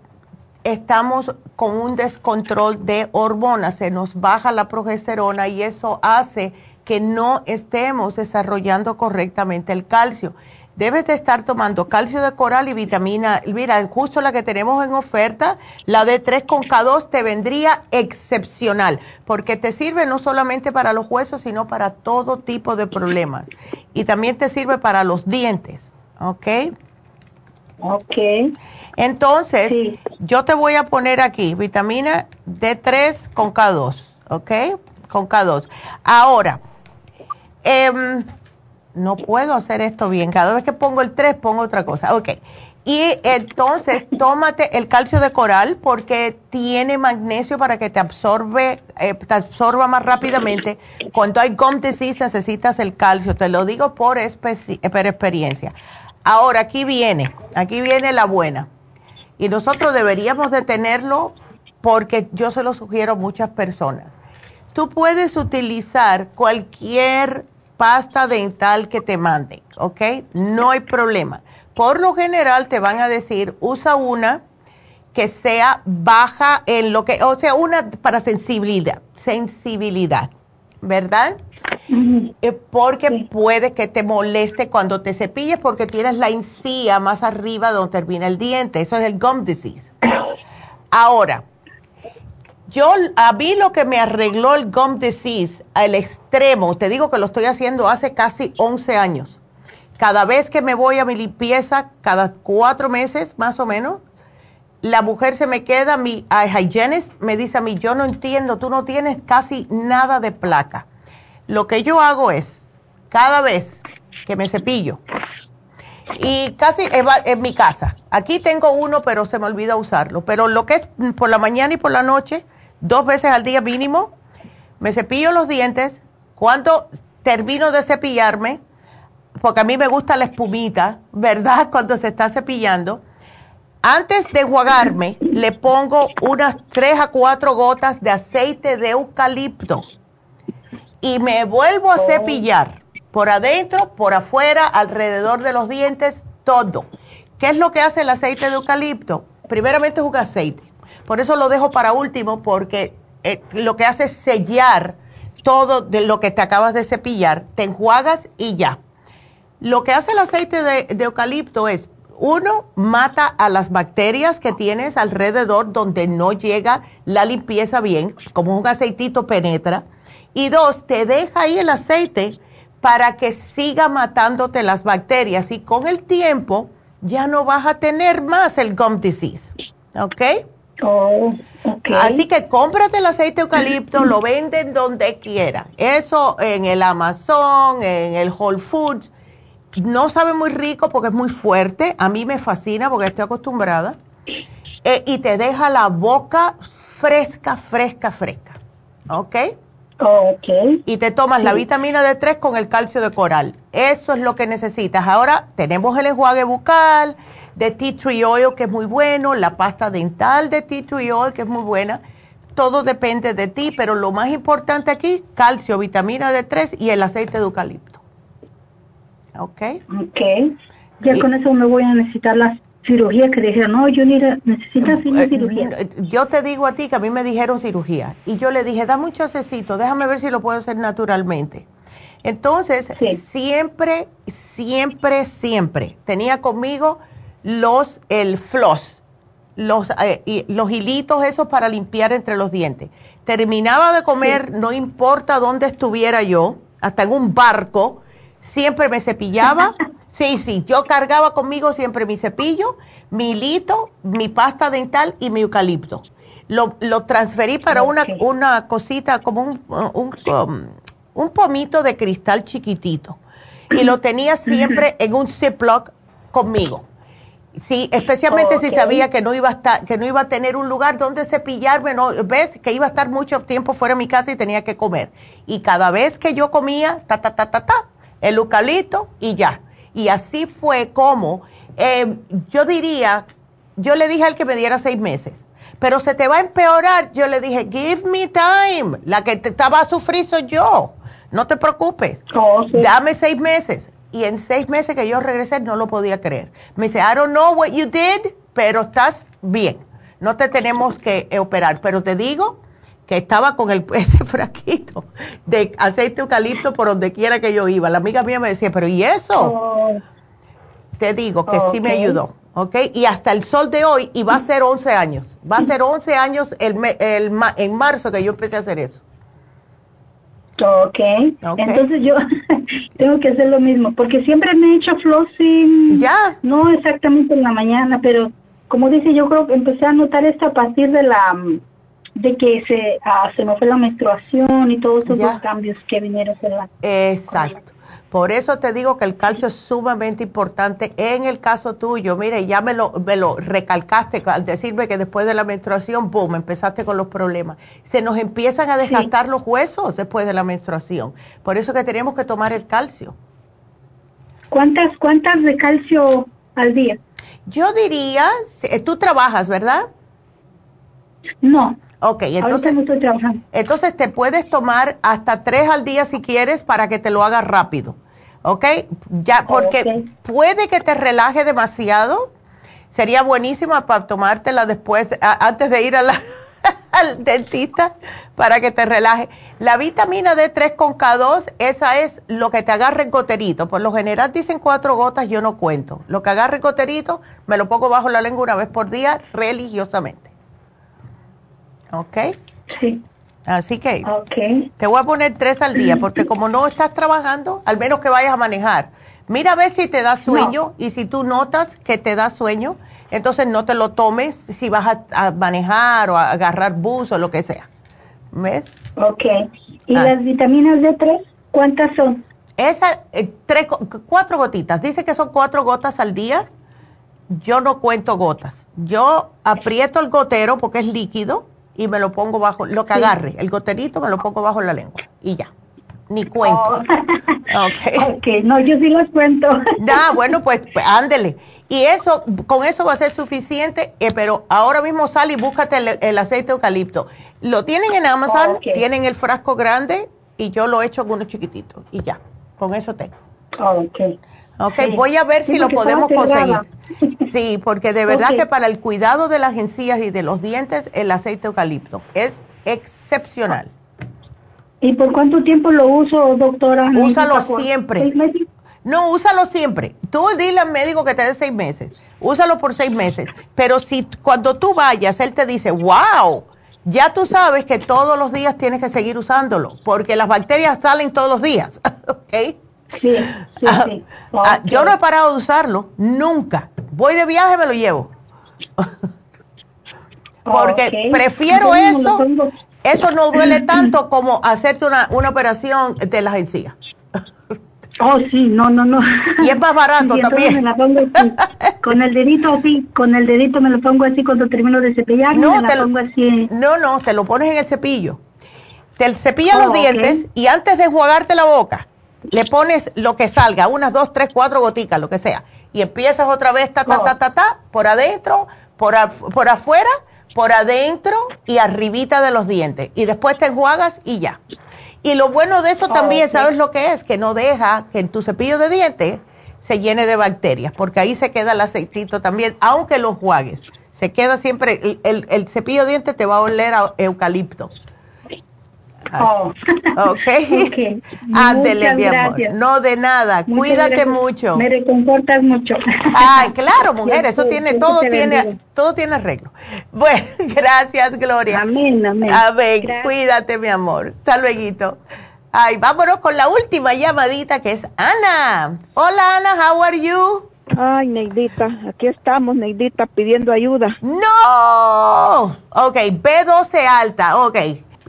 estamos con un descontrol de hormonas, se nos baja la progesterona y eso hace que no estemos desarrollando correctamente el calcio. Debes de estar tomando calcio de coral y vitamina, mira, justo la que tenemos en oferta, la de 3 con K2 te vendría excepcional, porque te sirve no solamente para los huesos, sino para todo tipo de problemas. Y también te sirve para los dientes, ¿ok? Ok. Entonces, yo te voy a poner aquí vitamina D3 con K2, ¿ok? Con K2. Ahora, em, no puedo hacer esto bien. Cada vez que pongo el 3, pongo otra cosa. Ok. Y entonces, tómate el calcio de coral porque tiene magnesio para que te absorbe, eh, te absorba más rápidamente. Cuando hay gum disease necesitas el calcio. Te lo digo por, por experiencia. Ahora, aquí viene, aquí viene la buena. Y nosotros deberíamos de tenerlo porque yo se lo sugiero a muchas personas. Tú puedes utilizar cualquier pasta dental que te manden, ¿ok? No hay problema. Por lo general te van a decir, usa una que sea baja en lo que, o sea, una para sensibilidad, sensibilidad, ¿verdad? Eh, porque puede que te moleste cuando te cepilles porque tienes la encía más arriba donde termina el diente. Eso es el gum disease. Ahora, yo, a mí lo que me arregló el gum disease al extremo, te digo que lo estoy haciendo hace casi 11 años. Cada vez que me voy a mi limpieza, cada cuatro meses más o menos, la mujer se me queda, mi hygienist me dice a mí, yo no entiendo, tú no tienes casi nada de placa. Lo que yo hago es, cada vez que me cepillo, y casi en mi casa, aquí tengo uno, pero se me olvida usarlo, pero lo que es por la mañana y por la noche, dos veces al día mínimo, me cepillo los dientes, cuando termino de cepillarme, porque a mí me gusta la espumita, ¿verdad? Cuando se está cepillando. Antes de enjuagarme, le pongo unas tres a cuatro gotas de aceite de eucalipto y me vuelvo a cepillar por adentro, por afuera, alrededor de los dientes, todo. ¿Qué es lo que hace el aceite de eucalipto? Primeramente es un aceite. Por eso lo dejo para último porque eh, lo que hace es sellar todo de lo que te acabas de cepillar, te enjuagas y ya. Lo que hace el aceite de, eucalipto es, uno, mata a las bacterias que tienes alrededor donde no llega la limpieza bien, como un aceitito penetra y dos, te deja ahí el aceite para que siga matándote las bacterias y con el tiempo ya no vas a tener más el gum disease. ¿Ok? Oh, Así que cómprate el aceite eucalipto, lo venden donde quiera. Eso en el Amazon, en el Whole Foods. No sabe muy rico porque es muy fuerte. A mí me fascina porque estoy acostumbrada. Eh, y te deja la boca fresca, fresca, fresca. ¿Ok? Ok. Y te tomas la vitamina D3 con el calcio de coral. Eso es lo que necesitas. Ahora tenemos el enjuague bucal de tea tree oil, que es muy bueno, la pasta dental de tea tree oil, que es muy buena. Todo depende de ti, pero lo más importante aquí, calcio, vitamina D3 y el aceite de eucalipto. ¿Ok? Ok. Ya con eso me voy a necesitar las cirugías que dijeron, no, yo necesito hacer eh, cirugía. Yo te digo a ti que a mí me dijeron cirugía y yo le dije, da mucho chasecito, déjame ver si lo puedo hacer naturalmente. Entonces, siempre, siempre, siempre tenía conmigo los, el floss, los, eh, los hilitos esos para limpiar entre los dientes. Terminaba de comer, no importa dónde estuviera yo, hasta en un barco, siempre me cepillaba. sí, sí, yo cargaba conmigo siempre mi cepillo, mi hilito, mi pasta dental y mi eucalipto. Lo, lo transferí para una, una cosita como un, un, um, un, pomito de cristal chiquitito. Y lo tenía siempre en un Ziploc conmigo. Sí, especialmente si sabía que no iba a estar, que no iba a tener un lugar donde cepillarme, no, ves que iba a estar mucho tiempo fuera de mi casa y tenía que comer. Y cada vez que yo comía, ta ta ta ta ta, el eucalipto y ya. Y así fue como, eh, yo diría, yo le dije al que me diera seis meses, pero se te va a empeorar. Yo le dije, give me time. La que te estaba a sufrir soy yo. No te preocupes. Oh, Dame seis meses y en seis meses que yo regresé no lo podía creer. Me dice, I don't know what you did, pero estás bien. No te tenemos que operar, pero te digo que estaba con el, ese fraquito de aceite eucalipto por donde quiera que yo iba. La amiga mía me decía, pero ¿y eso? Oh. Te digo que sí me ayudó, ¿ok? Y hasta el sol de hoy, y va a ser 11 años, va a ser 11 años el, el, en marzo que yo empecé a hacer eso. Ok, entonces yo tengo que hacer lo mismo, porque siempre me he hecho flossing, ya, no exactamente en la mañana, pero como dice, yo creo que empecé a notar esto a partir de la de que se, ah, se me fue la menstruación y todos esos cambios que vinieron. la Exacto. Por eso te digo que el calcio es sumamente importante en el caso tuyo. Mire, ya me lo, me lo recalcaste al decirme que después de la menstruación, boom, empezaste con los problemas. Se nos empiezan a desgastar los huesos después de la menstruación. Por eso que tenemos que tomar el calcio. ¿Cuántas, cuántas de calcio al día? Yo diría, tú trabajas, ¿verdad? No. Ok, entonces, entonces te puedes tomar hasta tres al día si quieres para que te lo hagas rápido. ¿Ok? Ya, porque puede que te relaje demasiado. Sería buenísima para tomártela después, antes de ir a al dentista, para que te relaje. La vitamina D3 con K2, esa es lo que te agarra en goterito. Por lo general dicen cuatro gotas, yo no cuento. Lo que agarre en goterito, me lo pongo bajo la lengua una vez por día, religiosamente. ¿Ok? Sí. Así que te voy a poner tres al día, porque como no estás trabajando, al menos que vayas a manejar. Mira a ver si te da sueño y si tú notas que te da sueño, entonces no te lo tomes si vas a, manejar o a agarrar bus o lo que sea. ¿Ves? Ok. ¿Y ah. las vitaminas D3 cuántas son? Esa, eh, tres, cuatro gotitas. Dice que son cuatro gotas al día. Yo no cuento gotas. Yo aprieto el gotero porque es líquido y me lo pongo bajo, lo que agarre, el goterito me lo pongo bajo la lengua y ya. Ni cuento. Oh. Okay. no, yo sí los cuento. Ya, bueno, pues, pues, ándele. Y eso, con eso va a ser suficiente, eh, pero ahora mismo sal y búscate el, aceite de eucalipto. Lo tienen en Amazon, tienen el frasco grande y yo lo he hecho con uno chiquitito y ya, con eso tengo. ok. Ok, voy a ver si lo podemos conseguir. Sí, porque de verdad que para el cuidado de las encías y de los dientes, el aceite eucalipto es excepcional. ¿Y por cuánto tiempo lo uso, doctora? Úsalo siempre. No, úsalo siempre. Tú dile al médico que te dé seis meses. Úsalo por seis meses. Pero si cuando tú vayas, él te dice, wow, ya tú sabes que todos los días tienes que seguir usándolo, porque las bacterias salen todos los días. ¿Ok? Sí, sí, ah, sí. Ah, yo no he parado de usarlo, nunca. Voy de viaje, me lo llevo. Porque prefiero eso. Eso no duele tanto como hacerte una, una operación de las encías. Oh, sí, no, no, no. Y es más barato también. Con el dedito así, con el dedito me lo pongo así cuando termino de cepillar. No, me la pongo así. no, no, te lo pones en el cepillo te cepillas los oh, dientes y antes de enjuagarte la boca, le pones lo que salga, unas dos, tres, cuatro goticas, lo que sea. Y empiezas otra vez, ta, ta, ta, ta, ta, por adentro, por, por afuera, por adentro y arribita de los dientes. Y después te enjuagas y ya. Y lo bueno de eso también, ¿sabes lo que es? Que no deja que en tu cepillo de dientes se llene de bacterias, porque ahí se queda el aceitito también, aunque lo juegues. Se queda siempre, el, el cepillo de dientes te va a oler a eucalipto. Oh. Ok. Ándele, mi amor. No de nada. Cuídate mucho. Me reconfortas mucho. Ay, claro, mujer, eso tiene, todo tiene, todo tiene arreglo. Bueno, gracias, Gloria. Amén, amén. Amén. Cuídate, mi amor. Hasta luego. Ay, vámonos con la última llamadita que es Ana. Hola, Ana, how are you? Ay, Neidita, aquí estamos, Neidita, pidiendo ayuda. No. Ok, B12 alta, ok.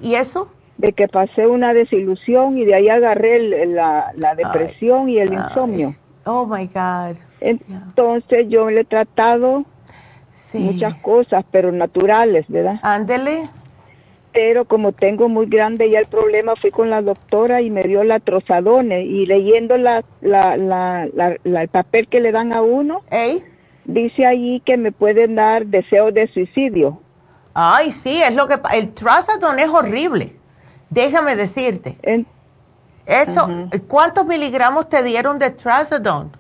¿Y eso? De que pasé una desilusión y de ahí agarré la, la, depresión y el insomnio. Oh my God. Entonces yo le he tratado muchas cosas, pero naturales, ¿verdad? Ándele. Pero como tengo muy grande ya el problema, fui con la doctora y me dio la trozadone y leyendo la, la, la, la, el papel que le dan a uno, dice ahí que me pueden dar deseo de suicidio. Ay, sí, es lo que el trazadone es horrible. Déjame decirte. eso, ¿cuántos miligramos te dieron de trazodone?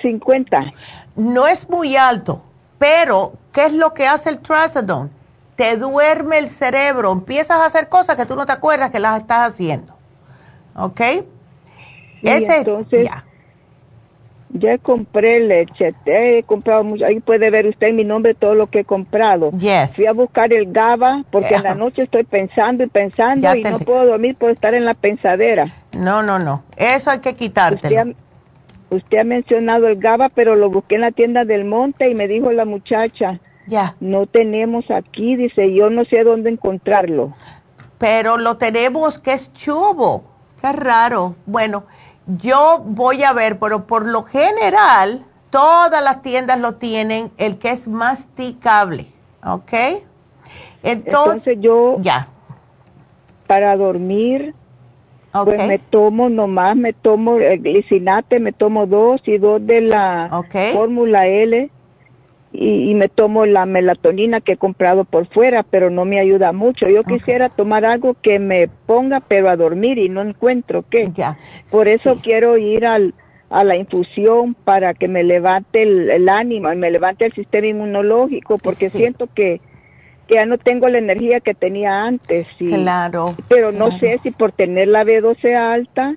50. No es muy alto, pero ¿qué es lo que hace el trazodone? Te duerme el cerebro, empiezas a hacer cosas que tú no te acuerdas que las estás haciendo. ¿Ok? Ese, entonces, ya. Ya compré leche, he comprado mucho. Ahí puede ver usted mi nombre todo lo que he comprado. Yes. Fui a buscar el GABA porque en la noche estoy pensando y pensando y no puedo dormir por estar en la pensadera. No, no, no. Eso hay que quitártelo. Usted ha, mencionado el GABA, pero lo busqué en la tienda del monte y me dijo la muchacha, ya. No tenemos aquí, dice, yo no sé dónde encontrarlo. Pero lo tenemos que es chubo. Qué raro. Bueno, yo voy a ver, pero por lo general, todas las tiendas lo tienen, el que es masticable, ¿ok? Entonces, yo, ya. Para dormir, pues me tomo nomás, me tomo el glicinate, me tomo dos y dos de la fórmula L y, me tomo la melatonina que he comprado por fuera, pero no me ayuda mucho. Yo quisiera tomar algo que me ponga, pero a dormir y no encuentro qué. Ya. Por eso quiero ir al, a la infusión para que me levante el, ánimo y me levante el sistema inmunológico, porque siento que, que ya no tengo la energía que tenía antes. Y, claro. Pero no sé si por tener la B12 alta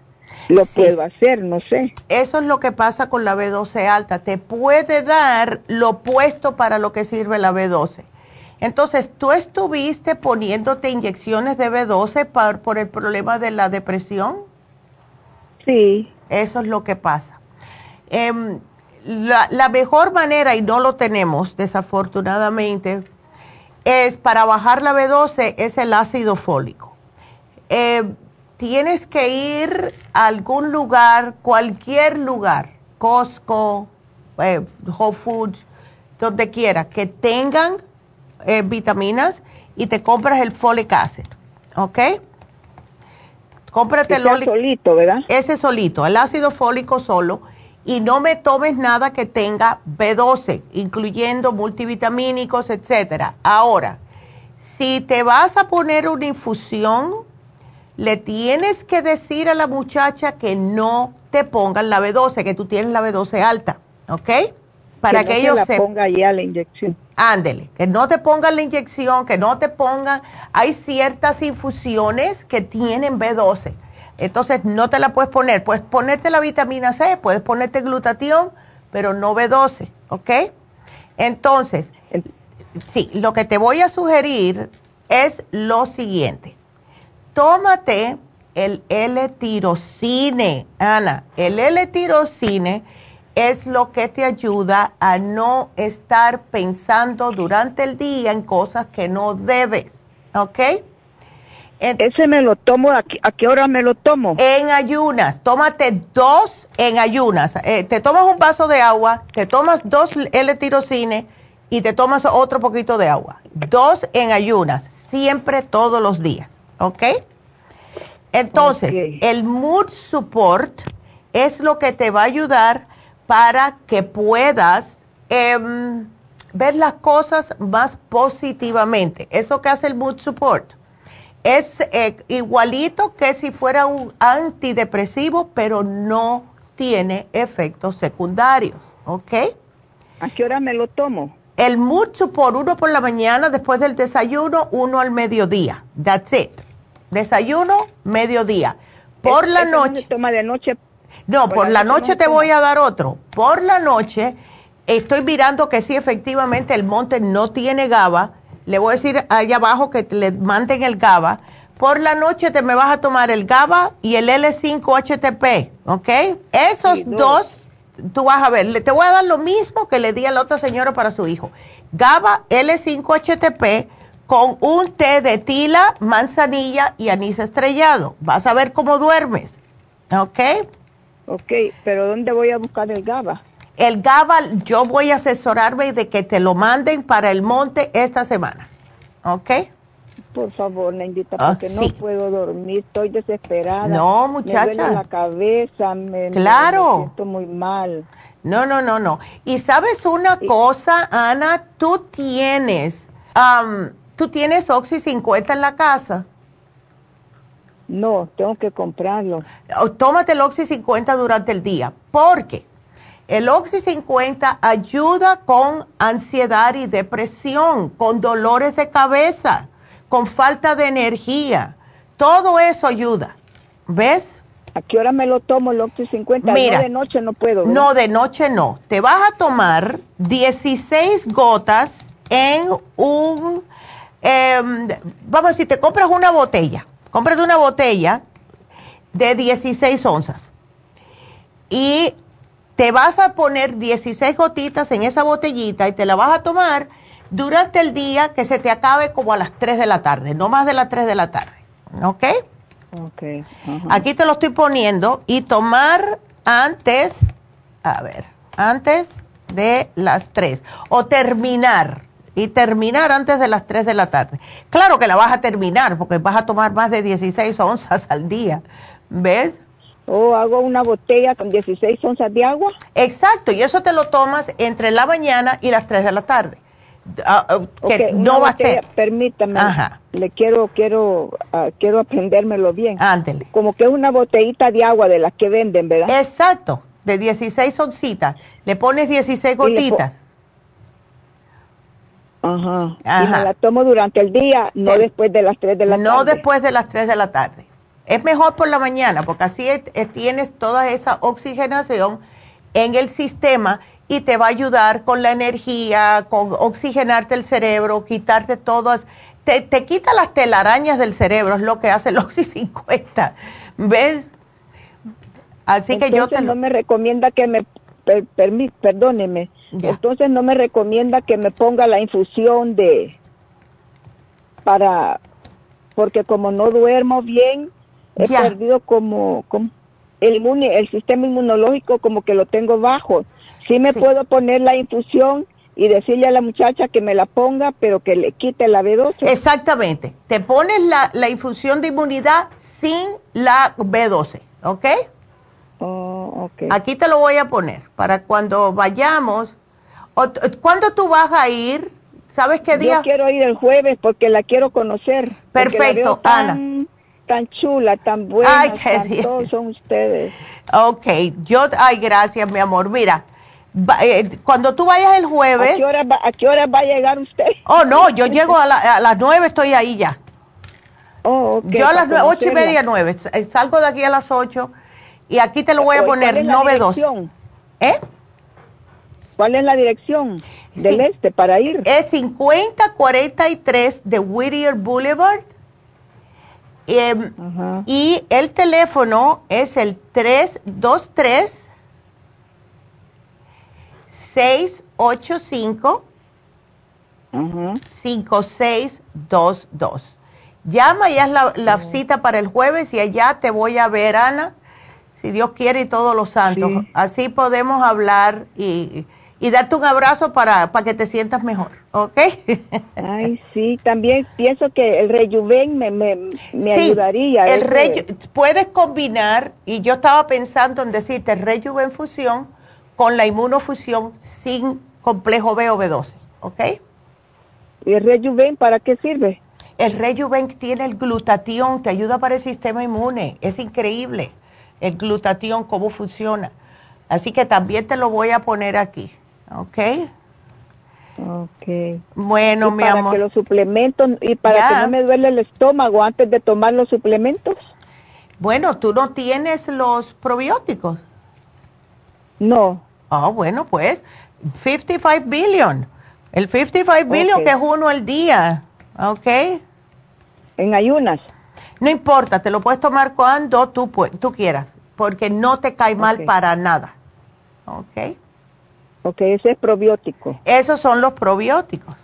lo puedo hacer, no sé. Eso es lo que pasa con la B12 alta. Te puede dar lo opuesto para lo que sirve la B12. Entonces, ¿tú estuviste poniéndote inyecciones de B12 por el problema de la depresión? Sí. Eso es lo que pasa. Em, la, mejor manera, y no lo tenemos desafortunadamente, es para bajar la B12 es el ácido fólico. Eh, tienes que ir a algún lugar, cualquier lugar, Costco, eh, Whole Foods, donde quiera, que tengan eh, vitaminas y te compras el folic acid, ¿ok? Cómprate el solito, ¿verdad? Ese solito, el ácido fólico solo. Y no me tomes nada que tenga B12, incluyendo multivitamínicos, etcétera. Ahora, si te vas a poner una infusión, le tienes que decir a la muchacha que no te pongan la B12, que tú tienes la B12 alta, ¿ok? Para que, ellos se la ponga ya la inyección. Ándele, que no te pongan la inyección, que no te pongan, hay ciertas infusiones que tienen B12. Entonces no te la puedes poner, puedes ponerte la vitamina C, puedes ponerte glutatión, pero no B12, ¿ok? Entonces, sí, lo que te voy a sugerir es lo siguiente tómate el L-tirocine, Ana. El L-tirocine es lo que te ayuda a no estar pensando durante el día en cosas que no debes, ¿ok? Ese me lo tomo, ¿a qué, hora me lo tomo? En ayunas, tómate dos en ayunas. Eh, te tomas un vaso de agua, te tomas dos L-tirocine y te tomas otro poquito de agua. Dos en ayunas, siempre todos los días. ¿Ok? Entonces, el mood support es lo que te va a ayudar para que puedas em, ver las cosas más positivamente. Eso que hace el mood support es eh, igualito que si fuera un antidepresivo, pero no tiene efectos secundarios, ¿ok? ¿A qué hora me lo tomo? El mood support, uno por la mañana, después del desayuno, uno al mediodía. That's it. Desayuno, mediodía. Por la noche. toma de noche? No, por, la, noche, te voy a dar otro. Por la noche estoy mirando que sí, efectivamente, el monte no tiene GABA. Le voy a decir allá abajo que le manden el GABA. Por la noche te me vas a tomar el GABA y el L5-HTP, ¿ok? Esos dos, tú vas a ver, te voy a dar lo mismo que le di a la otra señora para su hijo. GABA, L5-HTP con un té de tila, manzanilla y anís estrellado. Vas a ver cómo duermes, ¿ok? Ok, pero ¿dónde voy a buscar el GABA? El GABA, yo voy a asesorarme de que te lo manden para el monte esta semana. ¿Ok? Por favor, Neidita, ah, porque no puedo dormir, estoy desesperada. No, muchacha. Me duele la cabeza, me, claro. siento muy mal. No, no, no, no. Y sabes una cosa, Ana, tú tienes, tú tienes Oxy 50 en la casa. No, tengo que comprarlo. Tómate el Oxy 50 durante el día, porque el Oxy 50 ayuda con ansiedad y depresión, con dolores de cabeza, con falta de energía. Todo eso ayuda. ¿Ves? ¿A qué hora me lo tomo el Oxy 50? Mira, no, de noche no puedo. No, de noche no. Te vas a tomar 16 gotas en un, em, vamos a decir, te compras una botella. Cómprate una botella de 16 onzas. Y te vas a poner 16 gotitas en esa botellita y te la vas a tomar durante el día que se te acabe como a las 3 de la tarde, no más de las 3 de la tarde. ¿Ok? Ok. Aquí te lo estoy poniendo y tomar antes, a ver, antes de las 3 o terminar y terminar antes de las 3 de la tarde. Claro que la vas a terminar porque vas a tomar más de 16 onzas al día. ¿Ves? O hago una botella con 16 onzas de agua. Exacto, y eso te lo tomas entre la mañana y las 3 de la tarde. Ah, ah, que no va a ser. Permítame, le quiero, quiero, uh, quiero aprendérmelo bien. Ándele. Como que es una botellita de agua de las que venden, ¿verdad? Exacto, de 16 oncitas. Le pones 16 gotitas. Ajá. Y me la tomo durante el día, no después de las 3 de la tarde. No después de las 3 de la tarde. Es mejor por la mañana porque así tienes toda esa oxigenación en el sistema y te va a ayudar con la energía, con oxigenarte el cerebro, quitarte todas, te, te quita las telarañas del cerebro, es lo que hace el Oxy 50. ¿Ves? Así que yo te no me recomienda que me perdóneme. Entonces no me recomienda que me ponga la infusión de para porque como no duermo bien, he perdido como, el, inmune, el sistema inmunológico como que lo tengo bajo. Sí me puedo poner la infusión y decirle a la muchacha que me la ponga, pero que le quite la B12. Exactamente. Te pones la, la infusión de inmunidad sin la B12, ¿ok? Oh, okay. Aquí te lo voy a poner para cuando vayamos. ¿Cuándo tú vas a ir? ¿Sabes qué día? Yo quiero ir el jueves porque la quiero conocer. Perfecto, Ana tan chula, tan buena, ay, qué todos son ustedes. Ok, yo, ay, gracias, mi amor. Mira, eh, cuando tú vayas el jueves... ¿A qué, hora va, a llegar usted? Oh, no, yo llego a, las nueve, estoy ahí ya. Oh, okay, yo a las ocho y media, nueve. Eh, salgo de aquí a las ocho y aquí te lo voy a poner, dos. ¿Eh? ¿Cuál es la dirección del este para ir? Es 5043 de Whittier Boulevard Em, y el teléfono es el 323 685 5622. Llama, ya es la, cita para el jueves y allá te voy a ver, Ana, si Dios quiere y todos los santos. Así podemos hablar y, y darte un abrazo para, para que te sientas mejor, ¿ok? Ay, sí, también pienso que el rejuven me, me, me ayudaría. El puedes combinar, y yo estaba pensando en decirte rejuven fusión con la inmunofusión sin complejo B o B12, ¿ok? ¿Y el rejuven para qué sirve? El rejuven tiene el glutatión, te ayuda para el sistema inmune, es increíble el glutatión, cómo funciona. Así que también te lo voy a poner aquí, ¿ok? Ok. Bueno, mi para que los suplementos, y para que no me duele el estómago antes de tomar los suplementos. Bueno, ¿tú no tienes los probióticos? No. Ah, bueno, pues 55 billion. El 55 billion que es uno al día, ¿ok? En ayunas. No importa, te lo puedes tomar cuando tú, tú quieras, porque no te cae mal para nada, ¿ok? Ok, ese es probiótico. Esos son los probióticos.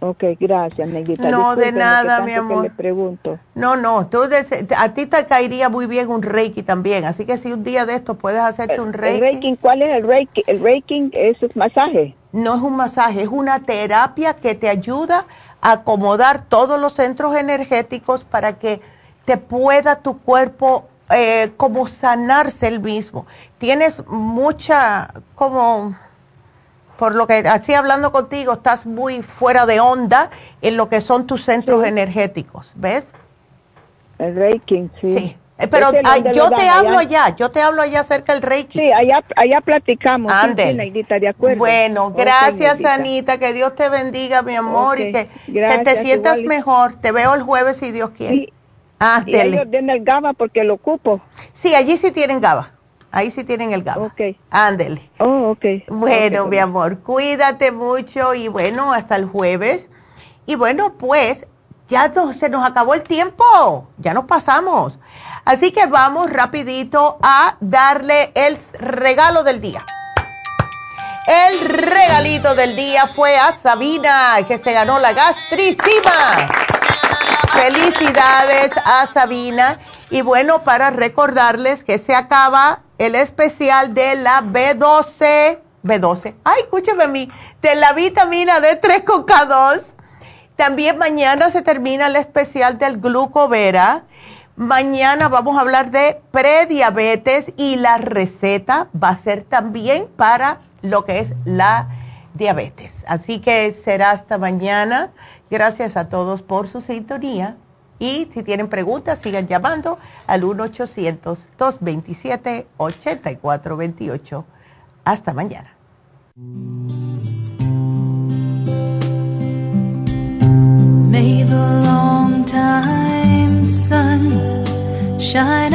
Ok, gracias, Neguita. No, de nada, mi amor. le pregunto. No, no, tú a ti te caería muy bien un Reiki también, así que si un día de estos puedes hacerte un Reiki. reiki. ¿Cuál es el Reiki? ¿El Reiki es un masaje? No es un masaje, es una terapia que te ayuda a acomodar todos los centros energéticos para que te pueda tu cuerpo eh, como sanarse el mismo. Tienes mucha, como, por lo que así hablando contigo, estás muy fuera de onda en lo que son tus centros energéticos, ¿ves? El Reiki, sí. sí. Eh, pero yo te hablo allá? yo te hablo allá acerca del Reiki. Sí, allá, allá platicamos. Ande. de acuerdo. Bueno, gracias Anita, que Dios te bendiga, mi amor, y que, te sientas mejor. Te veo el jueves si Dios quiere. Ah, y ellos tienen el GABA porque lo ocupo. Sí, allí sí tienen GABA. Ahí sí tienen el GABA. Ok. Ándele. Oh, ok. Bueno, mi amor, cuídate mucho y bueno, hasta el jueves. Y bueno, pues ya se nos acabó el tiempo. Ya nos pasamos. Así que vamos rapidito a darle el regalo del día. El regalito del día fue a Sabina, que se ganó la gastricima. Felicidades a Sabina. Y bueno, para recordarles que se acaba el especial de la B12, B12, ay, escúchame a mí, de la vitamina D3 con K2. También mañana se termina el especial del glucovera. Mañana vamos a hablar de prediabetes y la receta va a ser también para lo que es la diabetes. Así que será hasta mañana. Gracias a todos por su sintonía. Y si tienen preguntas, sigan llamando al 1-800-227-8428. Hasta mañana. May the long time sun shine